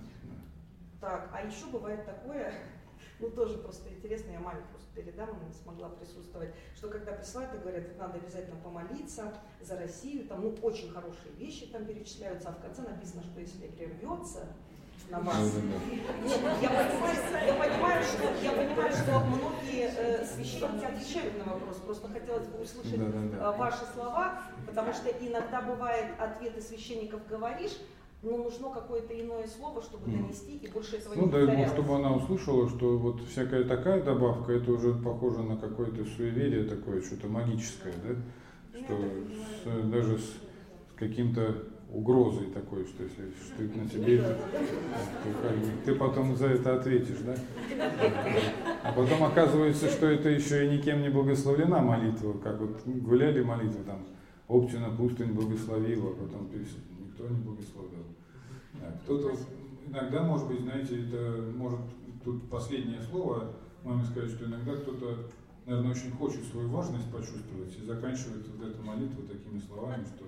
Так, а еще бывает такое, (laughs) ну тоже просто интересно, я маме просто передам, она не смогла присутствовать, что когда присылают и говорят, вот надо обязательно помолиться за Россию, там ну очень хорошие вещи там перечисляются, а в конце написано, что если прервется на вас, Нет, я понимаю, я понимаю, что, я понимаю, что многие э, священники отвечают на вопрос. Просто хотелось бы услышать э, ваши слова, потому что иногда бывает ответы священников говоришь, но нужно какое-то иное слово, чтобы донести, и больше этого Ну, не дай бог, чтобы она услышала, что вот всякая такая добавка, это уже похоже на какое-то суеверие такое, что-то магическое, да? Ну, Что с- даже с каким-то угрозой такой, что если стыд на тебе, то ты, потом за это ответишь, да? А потом оказывается, что это еще и никем не благословлена молитва, как вот гуляли молитвы там, Оптина пустынь благословила, а потом пишет, никто не благословил. Кто-то иногда, может быть, знаете, это может тут последнее слово, маме сказать, что иногда кто-то, наверное, очень хочет свою важность почувствовать и заканчивает вот эту молитву такими словами, что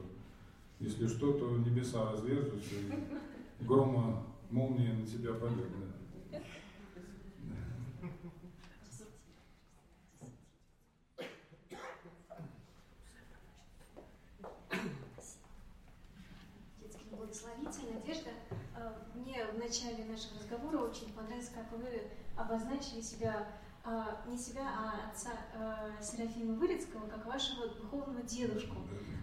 если что, то небеса разверзутся и грома молния на тебя пойдет. Да. Благословите, Надежда. Э, Мне в начале нашего разговора очень понравилось, как вы обозначили себя, э, не себя, а отца э, Серафима Вырицкого, как вашего духовного дедушку.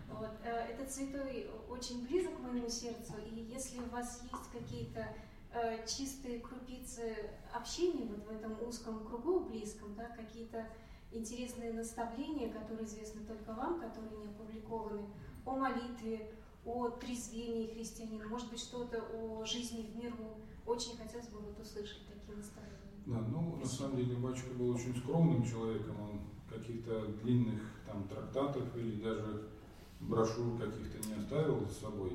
Вот. э, Этот святой очень близок к моему сердцу, и если у вас есть какие-то э, чистые крупицы общения вот в этом узком кругу близком, да, какие-то интересные наставления, которые известны только вам, которые не опубликованы, о молитве, о трезвении христианина, может быть, что-то о жизни в миру. Очень хотелось бы вот услышать такие наставления. Да, ну, на самом деле, батюшка был очень скромным человеком, он каких-то длинных там трактатов или даже брошюр каких-то не оставил за собой.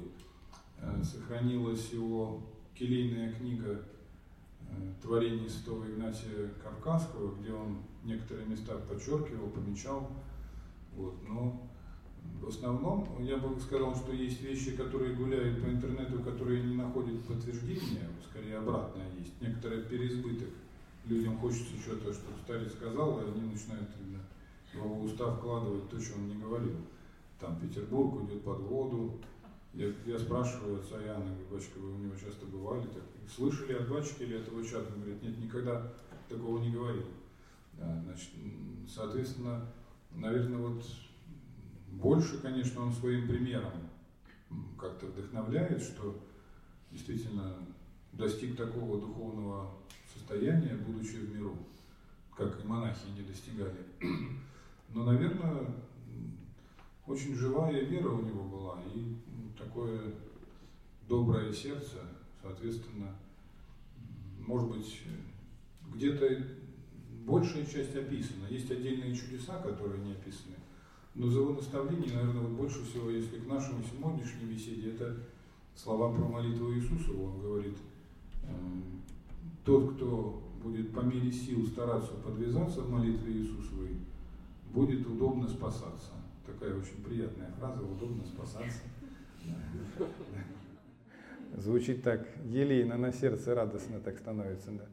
Э, Сохранилась его келейная книга э, творений святого Игнатия Кавказского, где он некоторые места подчеркивал, помечал. Вот, но в основном я бы сказал, что есть вещи, которые гуляют по интернету, которые не находят подтверждение, скорее обратное есть. Некоторый переизбыток. Людям хочется еще то, что старец сказал, и они начинают в его уста вкладывать то, что он не говорил. Там Петербург идет под воду. Я, я спрашиваю отца Яна, батюшка, вы у него часто бывали? Так, слышали от батюшки или этого чата? Он говорит, нет, никогда такого не говорил. Да, значит, соответственно, наверное, вот больше, конечно, он своим примером как-то вдохновляет, что действительно достиг такого духовного состояния, будучи в миру, как и монахи не достигали. (clears throat) Но, наверное, очень живая вера у него была и такое доброе сердце, соответственно, может быть, где-то большая часть описана. Есть отдельные чудеса, которые не описаны. Но за его наставление, наверное, вот больше всего, если к нашему сегодняшней беседе, это слова про молитву Иисуса. Он говорит, эм, тот, кто будет по мере сил стараться подвязаться в молитве Иисусовой, будет удобно спасаться. Такая очень приятная фраза, удобно спасаться. (laughs) Звучит так елейно на сердце, радостно так становится, да.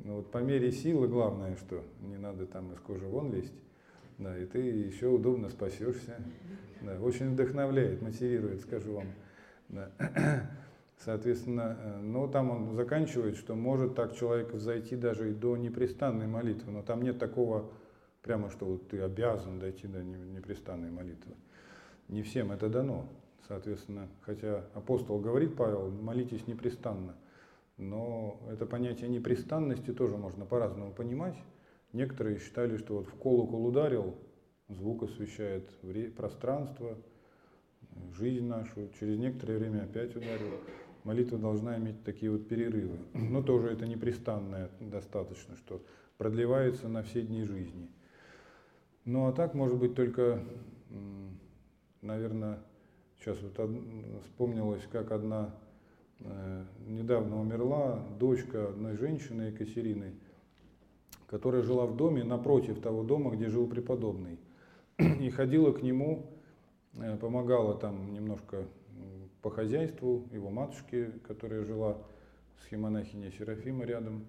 Но вот по мере силы главное, что не надо там из кожи вон лезть, да, и ты еще удобно спасешься. Да, очень вдохновляет, мотивирует, скажу вам. Да. (clears throat) Соответственно, но там он заканчивает, что может так человек зайти даже и до непрестанной молитвы, но там нет такого прямо, что вот ты обязан дойти до непрестанной молитвы. Не всем это дано. Соответственно, хотя апостол говорит, Павел, молитесь непрестанно, но это понятие непрестанности тоже можно по-разному понимать. Некоторые считали, что вот в колокол ударил, звук освещает пространство, жизнь нашу, через некоторое время опять ударил. Молитва должна иметь такие вот перерывы. Но тоже это непрестанное достаточно, что продлевается на все дни жизни. Ну а так, может быть, только, наверное, сейчас вот вспомнилось, как одна э, недавно умерла дочка одной женщины, Екатерины, которая жила в доме напротив того дома, где жил преподобный. (clears throat) И ходила к нему, э, помогала там немножко по хозяйству его матушке, которая жила с химонахиней Серафима рядом,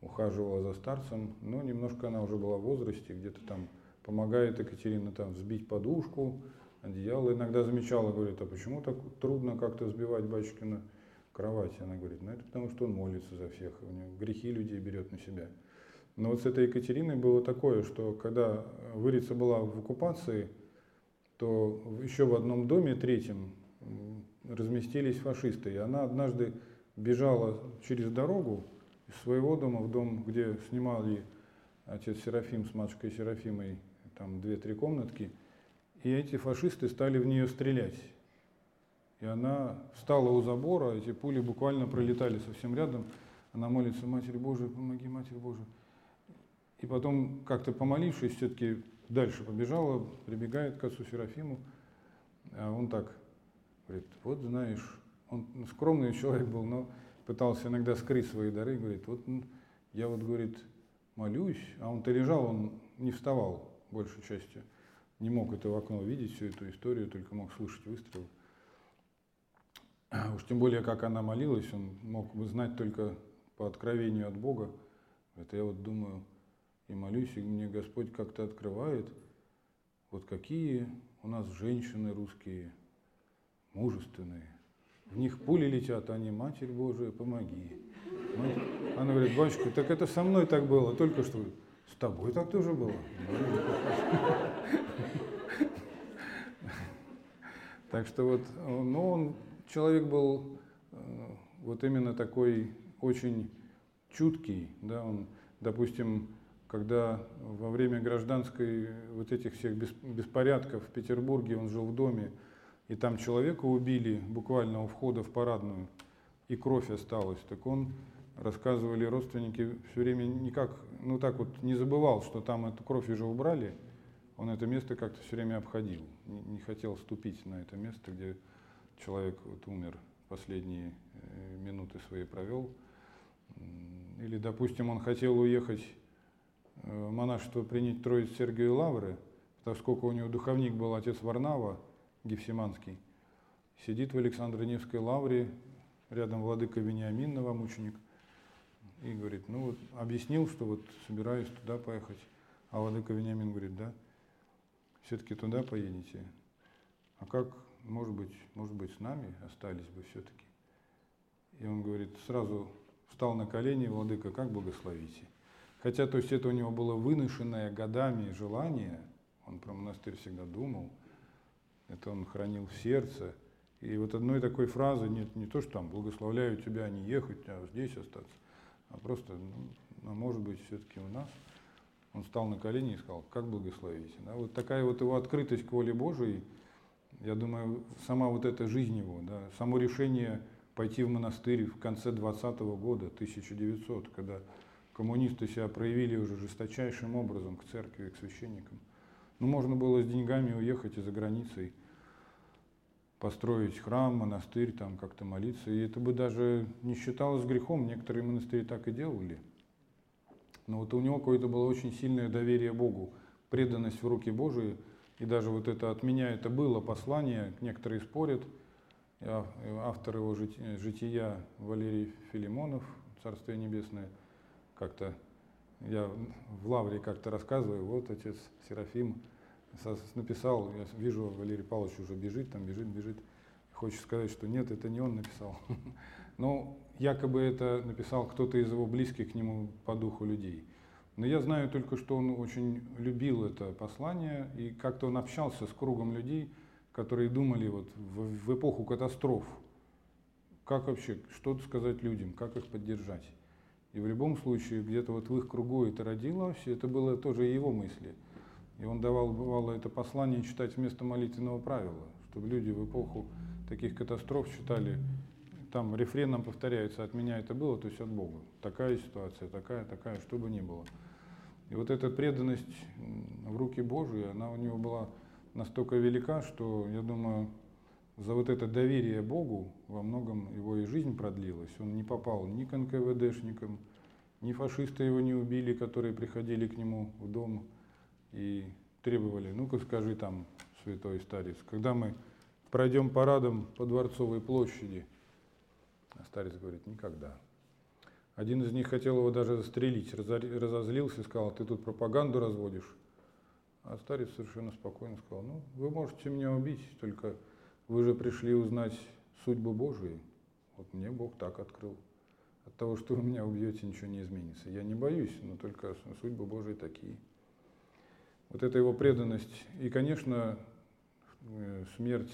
ухаживала за старцем, но немножко она уже была в возрасте, где-то там помогает Екатерина там взбить подушку, одеяло. Иногда замечала, говорит, а почему так трудно как-то взбивать батюшкина кровать? Она говорит, ну это потому что он молится за всех, у него грехи людей берет на себя. Но вот с этой Екатериной было такое, что когда Вырица была в оккупации, то еще в одном доме, третьем, разместились фашисты. И она однажды бежала через дорогу из своего дома в дом, где снимали отец Серафим с матушкой Серафимой, там две-три комнатки, и эти фашисты стали в нее стрелять. И она встала у забора, эти пули буквально пролетали совсем рядом. Она молится, Матерь Божия, помоги, Матерь Божия. И потом, как-то помолившись, все-таки дальше побежала, прибегает к отцу Серафиму, а он так говорит, вот знаешь, он скромный человек был, но пытался иногда скрыть свои дары, говорит, вот я вот, говорит, молюсь, а он-то лежал, он не вставал большей частью, не мог это в окно видеть, всю эту историю, только мог слышать выстрелы. Уж тем более, как она молилась, он мог бы знать только по откровению от Бога. Это я вот думаю, и молюсь, и мне Господь как-то открывает, вот какие у нас женщины русские, мужественные. В них пули летят, а они, Матерь Божия, помоги. Она говорит, батюшка, так это со мной так было, только что. С тобой так тоже было. Так что вот, ну, он, человек был э, вот именно такой очень чуткий, да, он, допустим, когда во время гражданской вот этих всех беспорядков в Петербурге он жил в доме, и там человека убили буквально у входа в парадную, и кровь осталась, так он, рассказывали родственники, все время никак, ну так вот не забывал, что там эту кровь уже убрали, он это место как-то все время обходил, не, не хотел ступить на это место, где человек вот умер, последние э, минуты свои провел. Или, допустим, он хотел уехать Э, монашество принять Троиц Сергию Лавры, поскольку у него духовник был отец Варнава, Гефсиманский, сидит в Александро-Невской лавре, рядом владыка Вениамин, новомученик, и говорит, ну вот объяснил, что вот собираюсь туда поехать. А владыка Вениамин говорит, да, все-таки туда поедете. А как, может быть, может быть, с нами остались бы все-таки? И он говорит, сразу встал на колени, владыка, как благословите? Хотя, то есть это у него было выношенное годами желание, он про монастырь всегда думал, это он хранил в сердце. И вот одной такой фразы, нет, не то, что там благословляю тебя не ехать, а здесь остаться, а просто, ну, а может быть, все-таки у нас. Он встал на колени и сказал, как благословите. Да? Вот такая вот его открытость к воле Божией, я думаю, сама вот эта жизнь его, да, само решение пойти в монастырь в конце 20 -го года, 1900, когда коммунисты себя проявили уже жесточайшим образом к церкви, к священникам. Ну, можно было с деньгами уехать и за границей построить храм, монастырь, там как-то молиться. И это бы даже не считалось грехом. Некоторые монастыри так и делали. Но вот у него какое-то было очень сильное доверие Богу, преданность в руки Божии. И даже вот это от меня это было послание, некоторые спорят. Автор его жития Валерий Филимонов, Царствие Небесное – как-то я в Лавре как-то рассказываю, вот отец Серафим написал, я вижу, Валерий Павлович уже бежит, там бежит, бежит, хочет сказать, что нет, это не он написал. (laughs) Но якобы это написал кто-то из его близких к нему по духу людей. Но я знаю только, что он очень любил это послание, и как-то он общался с кругом людей, которые думали вот в, в эпоху катастроф, как вообще, что сказать людям, как их поддержать. И в любом случае, где-то вот в их кругу это родилось, и это было тоже его мысли. И он давал, бывало, это послание читать вместо молитвенного правила, чтобы люди в эпоху таких катастроф читали, там рефреном повторяется, от меня это было, то есть от Бога. Такая ситуация, такая, такая, что бы ни было. И вот эта преданность в руки Божьи, она у него была настолько велика, что, я думаю, за вот это доверие Богу во многом его и жизнь продлилась. Он не попал ни к НКВДшникам, ни фашисты его не убили, которые приходили к нему в дом и требовали, ну-ка скажи там, святой старец, когда мы пройдем парадом по Дворцовой площади, а старец говорит, никогда. Один из них хотел его даже застрелить, разозлился и сказал, ты тут пропаганду разводишь. А старец совершенно спокойно сказал, ну, вы можете меня убить, только вы же пришли узнать судьбу Божию. Вот мне Бог так открыл. От того, что вы меня убьете, ничего не изменится. Я не боюсь, но только судьбы Божии такие. Вот это его преданность. И, конечно, э, смерть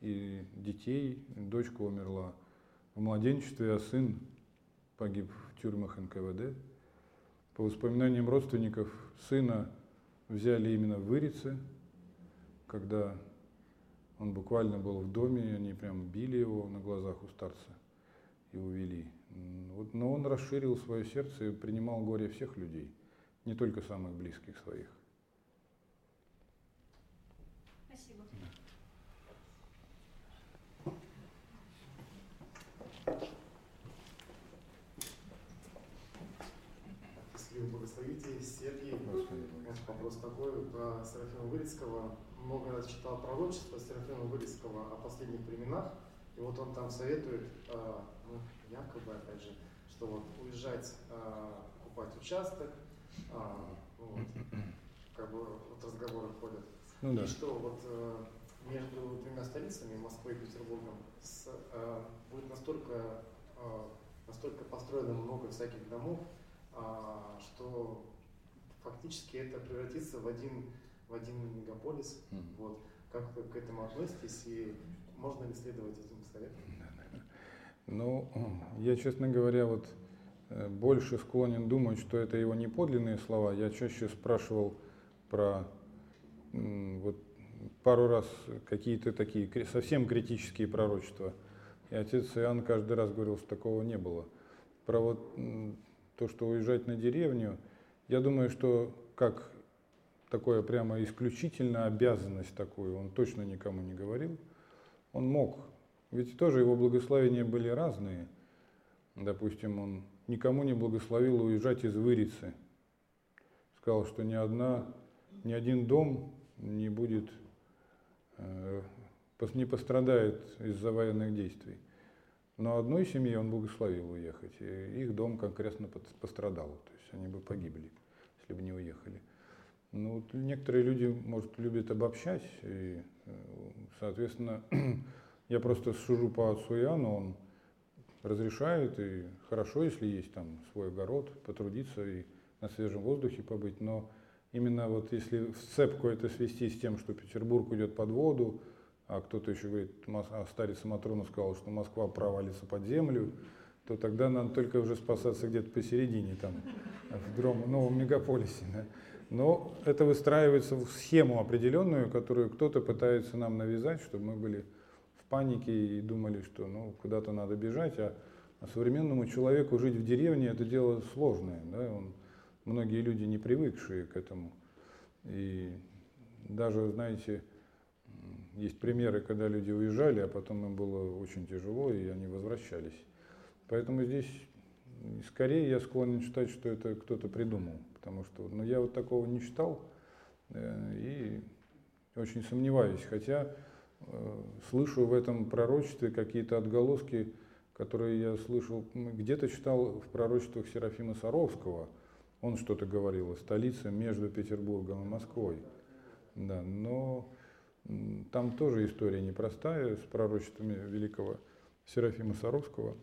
и детей. Дочка умерла в младенчестве, а сын погиб в тюрьмах НКВД. По воспоминаниям родственников, сына взяли именно в Вырице, когда он буквально был в доме, они прям били его на глазах у старца и увели. Но он расширил свое сердце и принимал горе всех людей, не только самых близких своих. Спасибо. Вы благословите, Сергей, вопрос такой про Серафима Вырицкого много раз читал пророчество Серафима Вырицкого о последних временах, и вот он там советует, э, ну, якобы, опять же, что вот уезжать, э, покупать участок, э, вот, как бы вот разговоры ходят. Ну, да. И что вот э, между двумя столицами, Москвой и Петербургом, с, э, будет настолько, э, настолько построено много всяких домов, э, что фактически это превратится в один в один мегаполис. Mm. Вот. Как вы к этому относитесь и можно ли следовать этим советам? Ну, я, честно говоря, вот э, больше склонен думать, что это его не подлинные слова. Я чаще спрашивал про вот пару раз какие-то такие совсем критические пророчества. И отец Иоанн каждый раз говорил, что такого не было. Про вот то, что уезжать на деревню, я думаю, что как такое прямо исключительно обязанность такую, он точно никому не говорил. Он мог, ведь тоже его благословения были разные. Допустим, он никому не благословил уезжать из Вырицы. Сказал, что ни, одна, ни один дом не будет, не пострадает из-за военных действий. Но одной семье он благословил уехать, и их дом конкретно пострадал, то есть они бы погибли, если бы не уехали. Ну, вот некоторые люди, может, любят обобщать, и, э, соответственно, (clears throat) я просто сужу по отцу Иоанну, он разрешает, и хорошо, если есть там свой огород, потрудиться и на свежем воздухе побыть, но именно вот если в сцепку это свести с тем, что Петербург идет под воду, а кто-то еще говорит, а старец Матрона сказал, что Москва провалится под землю, то тогда надо только уже спасаться где-то посередине, там, в другом новом мегаполисе. Да? Но это выстраивается в схему определенную, которую кто-то пытается нам навязать, чтобы мы были панике и думали, что ну, куда-то надо бежать, а, а современному человеку жить в деревне это дело сложное. Да? Он, многие люди не привыкшие к этому. И даже, знаете, есть примеры, когда люди уезжали, а потом им было очень тяжело, и они возвращались. Поэтому здесь скорее я склонен считать, что это кто-то придумал, потому что ну, я вот такого не читал э, и очень сомневаюсь. Хотя Э, слышу в этом пророчестве какие-то отголоски, которые я слышал, где-то читал в пророчествах Серафима Саровского, он что-то говорил о столице между Петербургом и Москвой. Да, но там тоже история непростая с пророчествами великого Серафима Саровского.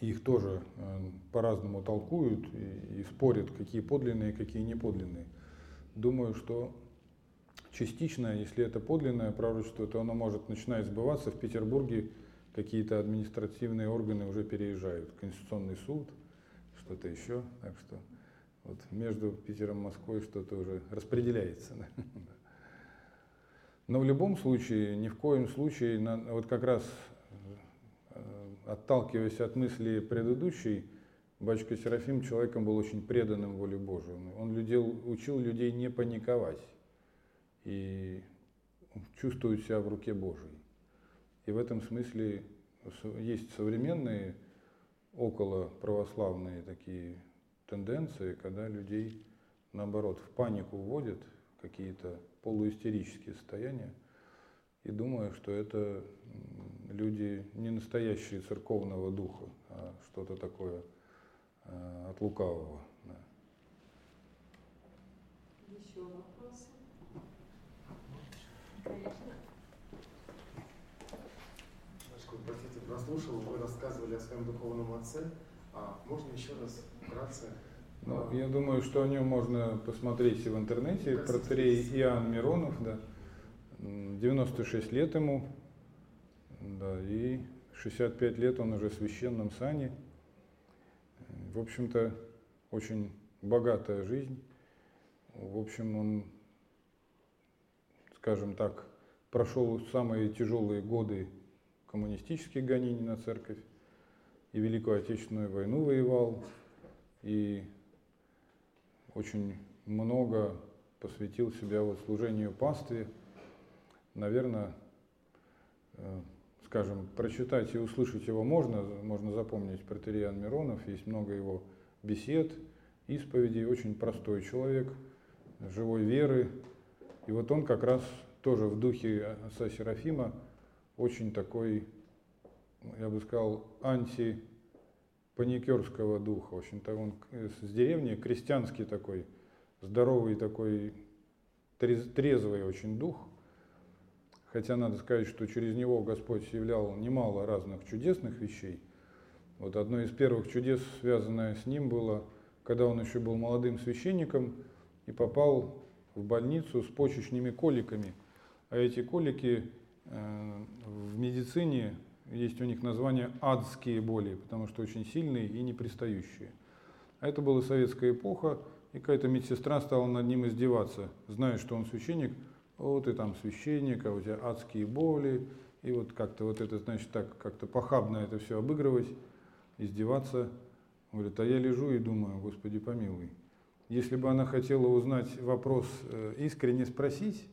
Их тоже э, по-разному толкуют и, и спорят, какие подлинные, какие неподлинные. Думаю, что частично, если это подлинное пророчество, то оно может начинать сбываться. В Петербурге какие-то административные органы уже переезжают, Конституционный суд, что-то еще. Так что вот между Питером и Москвой что-то уже распределяется. (laughs) Но в любом случае, ни в коем случае, вот как раз э, отталкиваясь от мысли предыдущей, Батюшка Серафим человеком был очень преданным воле Божию. Он людей, учил людей не паниковать и чувствуют себя в руке Божией. И в этом смысле есть современные около православные такие тенденции, когда людей наоборот в панику вводят какие-то полуистерические состояния и думаю, что это люди не настоящие церковного духа, а что-то такое э, от лукавого. Да. Еще простите, прослушал, вы рассказывали о своем духовном отце. А можно еще раз вкратце? Ну, я думаю, что о нем можно посмотреть и в интернете. Протерей Иоанн Миронов, да. 96 лет ему, да, и 65 лет он уже в священном сане. В общем-то, очень богатая жизнь. В общем, он скажем так, прошел самые тяжелые годы коммунистических гонений на церковь, и Великую Отечественную войну воевал, и очень много посвятил себя вот служению пастве. Наверное, э, скажем, прочитать и услышать его можно, можно запомнить протериан Миронов, есть много его бесед, исповедей, очень простой человек, живой веры, и вот он как раз тоже в духе отца Серафима очень такой, я бы сказал, антипаникерского духа. В общем-то, он с деревни крестьянский такой, здоровый такой, трезвый очень дух. Хотя надо сказать, что через него Господь являл немало разных чудесных вещей. Вот одно из первых чудес, связанное с ним, было, когда он еще был молодым священником и попал в больницу с почечными коликами. А эти колики э, в медицине есть у них название адские боли, потому что очень сильные и непристающие. А это была советская эпоха, и какая-то медсестра стала над ним издеваться, зная, что он священник. Вот ты там священник, а у тебя адские боли. И вот как-то вот это, значит, так как-то похабно это все обыгрывать, издеваться. Говорит, а я лежу и думаю, Господи помилуй, если бы она хотела узнать вопрос, э, искренне спросить,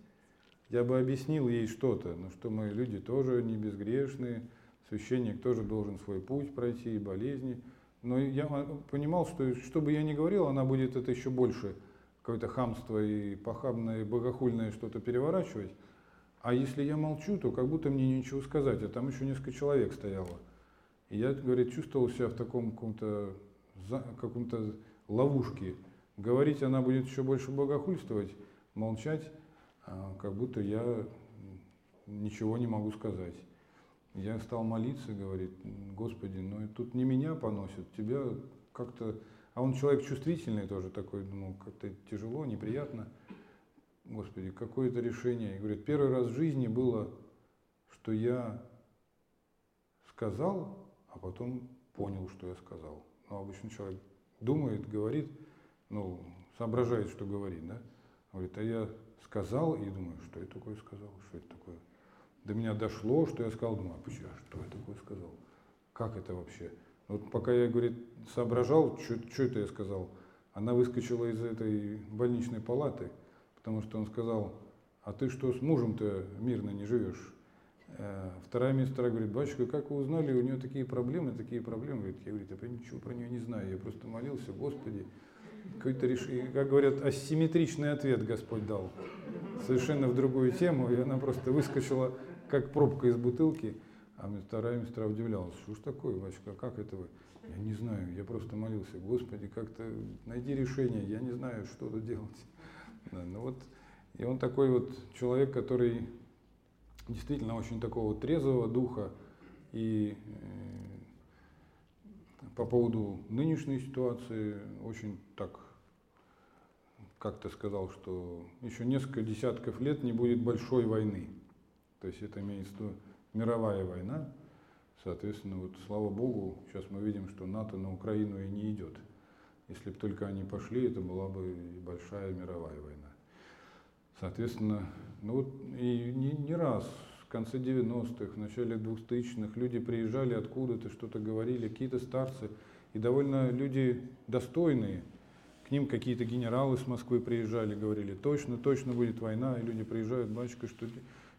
я бы объяснил ей что-то, ну что мы люди тоже не безгрешные, священник тоже должен свой путь пройти и болезни. Но я понимал, что что бы я ни говорил, она будет это еще больше какое-то хамство и похабное, и богохульное что-то переворачивать. А если я молчу, то как будто мне нечего сказать, а там еще несколько человек стояло. И я, говорит, чувствовал себя в таком каком-то каком-то ловушке. Говорить она будет еще больше богохульствовать, молчать, а как будто я ничего не могу сказать. Я стал молиться, говорит, Господи, ну тут не меня поносят, тебя как-то... А он человек чувствительный тоже такой, ну как-то тяжело, неприятно. Господи, какое-то решение. И говорит, первый раз в жизни было, что я сказал, а потом понял, что я сказал. Ну, обычно человек думает, говорит, ну, соображает, что говорит, да? Говорит, а я сказал и думаю, что я такое сказал, что это такое. До меня дошло, что я сказал, думаю, а а что я такое сказал? Как это вообще? Вот пока я, говорит, соображал, что это я сказал, она выскочила из этой больничной палаты, потому что он сказал, а ты что с мужем-то мирно не живешь? Э, вторая медсестра говорит, батюшка, как вы узнали, у нее такие проблемы, такие проблемы? Говорит, я говорю, я ничего про нее не знаю, я просто молился, Господи, какой-то решение, как говорят, асимметричный ответ Господь дал, совершенно в другую тему, и она просто выскочила, как пробка из бутылки, а вторая медсестра удивлялась, что ж такое, батюшка, как это вы? Я не знаю, я просто молился, Господи, как-то найди решение, я не знаю, что тут делать. Да, ну вот, и он такой вот человек, который действительно очень такого трезвого духа. И э, по поводу нынешней ситуации очень так как-то сказал, что еще несколько десятков лет не будет большой войны. То есть это имеется в виду мировая война. Соответственно, вот слава богу, сейчас мы видим, что НАТО на Украину и не идет. Если бы только они пошли, это была бы большая мировая война. Соответственно, ну вот и не, не раз в конце 90-х, в начале 2000-х люди приезжали откуда-то, что-то говорили, какие-то старцы, и довольно люди достойные. К ним какие-то генералы с Москвы приезжали, говорили, точно, точно будет война, и люди приезжают, батюшка, что,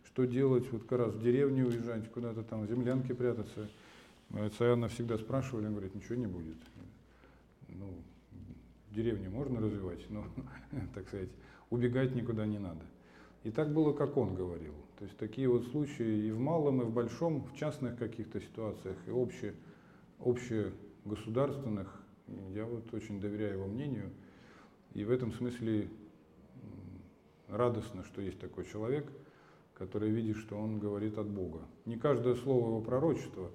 что делать, вот как раз в деревню уезжать, куда-то там в землянке прятаться. Царяна всегда спрашивали, он говорит, ничего не будет. Ну, деревню можно развивать, но, (laughs) так сказать, убегать никуда не надо. И так было, как он говорил. То есть такие вот случаи и в малом, и в большом, в частных каких-то ситуациях, и обще, общегосударственных, я вот очень доверяю его мнению. И в этом смысле радостно, что есть такой человек, который видит, что он говорит от Бога. Не каждое слово его пророчества,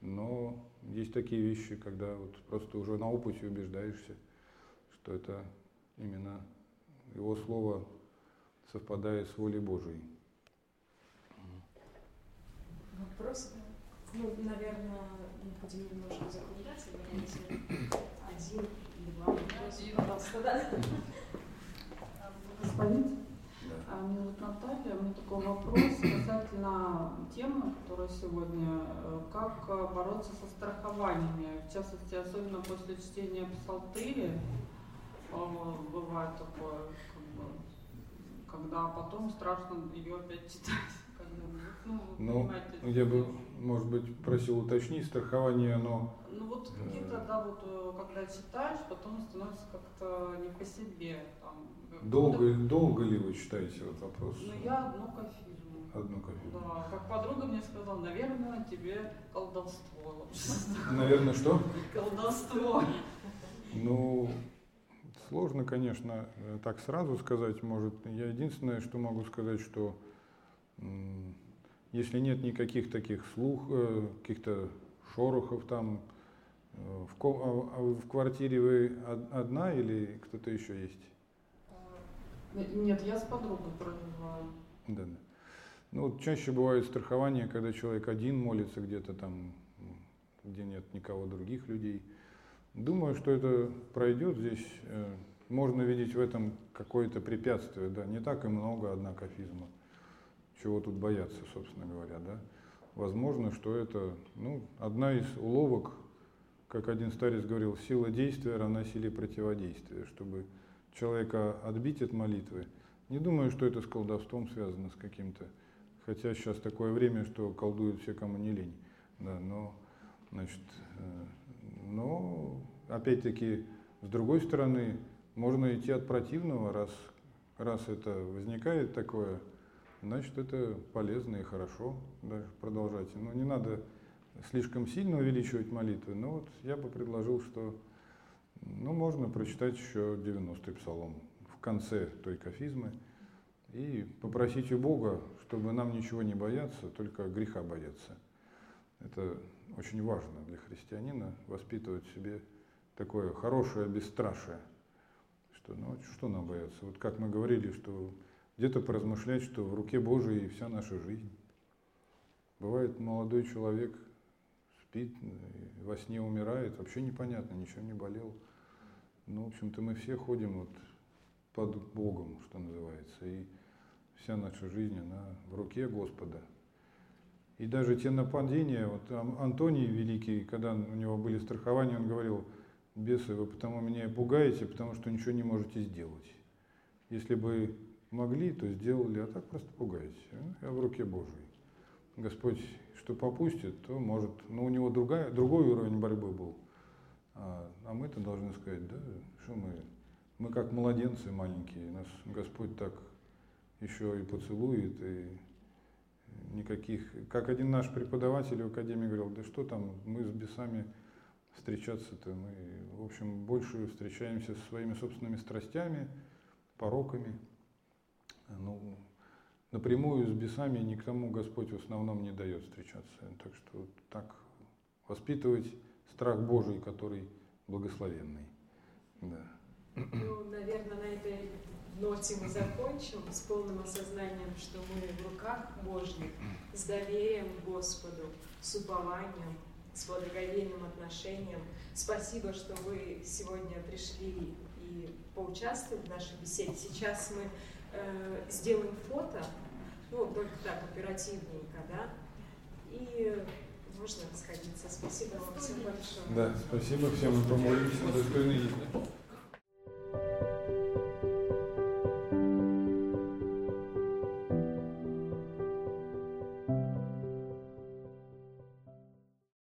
но есть такие вещи, когда вот просто уже на опыте убеждаешься, что это именно его слово совпадает с волей Божией. Вопрос, ну, наверное, мы будем немножко закругляться, если один или два вопроса, пожалуйста, да? Господин, меня зовут Наталья, у меня такой вопрос касательно темы, которая сегодня, э, как э, бороться со страхованиями, в частности, особенно после чтения псалтыри, э, бывает такое, когда потом страшно ее опять читать. Ну, ну я бы, может быть, просил уточнить, страхование, оно... Ну вот какие-то, да, вот э, когда читаешь, потом становится как-то не по себе. Там, долго, долго ли вы читаете вот вопрос? Ну я одну кофизму. Одну кофизму. Да, как подруга мне сказала, наверное, тебе колдовство. Наверное, что? Колдовство. Ну, Сложно, конечно, э, так сразу сказать, может. Я единственное, что могу сказать, что если нет никаких таких слух, э, каких-то шорохов там, э, в, а, а в квартире вы одна или кто-то еще есть? Нет, я с подругой проживаю. Да, да. Ну, вот чаще бывает страхование, когда человек один молится где-то там, где нет никого других людей. Думаю, что это пройдет. Здесь э, можно видеть в этом какое-то препятствие. Да? Не так и много, однако, физма. Чего тут бояться, собственно говоря. Да? Возможно, что это ну, одна из уловок, как один старец говорил, сила действия равна силе противодействия, чтобы человека отбить от молитвы. Не думаю, что это с колдовством связано с каким-то. Хотя сейчас такое время, что колдуют все, кому не лень. Да, но, значит, э, но, опять-таки, с другой стороны, можно идти от противного, раз, раз это возникает такое, значит, это полезно и хорошо дальше продолжать. Но не надо слишком сильно увеличивать молитвы, но вот я бы предложил, что ну, можно прочитать еще 90-й псалом в конце той кафизмы и попросить у Бога, чтобы нам ничего не бояться, только греха бояться. Это очень важно для христианина, воспитывать в себе такое хорошее бесстрашие. Что, ну, что нам бояться? Вот как мы говорили, что где-то поразмышлять, что в руке Божией вся наша жизнь. Бывает, молодой человек спит, во сне умирает, вообще непонятно, ничего не болел. Ну, в общем-то, мы все ходим вот под Богом, что называется, и вся наша жизнь, она в руке Господа. И даже те нападения, вот Антоний Великий, когда у него были страхования, он говорил, бесы, вы потому меня пугаете, потому что ничего не можете сделать. Если бы могли, то сделали, а так просто пугаете. Я в руке Божьей. Господь что попустит, то может. Но у него другая, другой уровень борьбы был. А, а мы-то должны сказать, да, что мы, мы как младенцы маленькие, нас Господь так еще и поцелует, и никаких, как один наш преподаватель в академии говорил, да что там, мы с бесами встречаться-то, мы, в общем, больше встречаемся со своими собственными страстями, пороками. Ну, напрямую с бесами никому Господь в основном не дает встречаться. Так что так воспитывать страх Божий, который благословенный. Да. Ну, наверное, на этой ноте мы закончим с полным осознанием, что мы в руках Божьих, с доверием Господу, с упованием, с благоговейным отношением. Спасибо, что вы сегодня пришли и поучаствовали в нашей беседе. Сейчас мы э, сделаем фото, ну, только так, оперативненько, да, и можно расходиться. Спасибо вам всем большое. Да, спасибо всем, вы помолились на достойный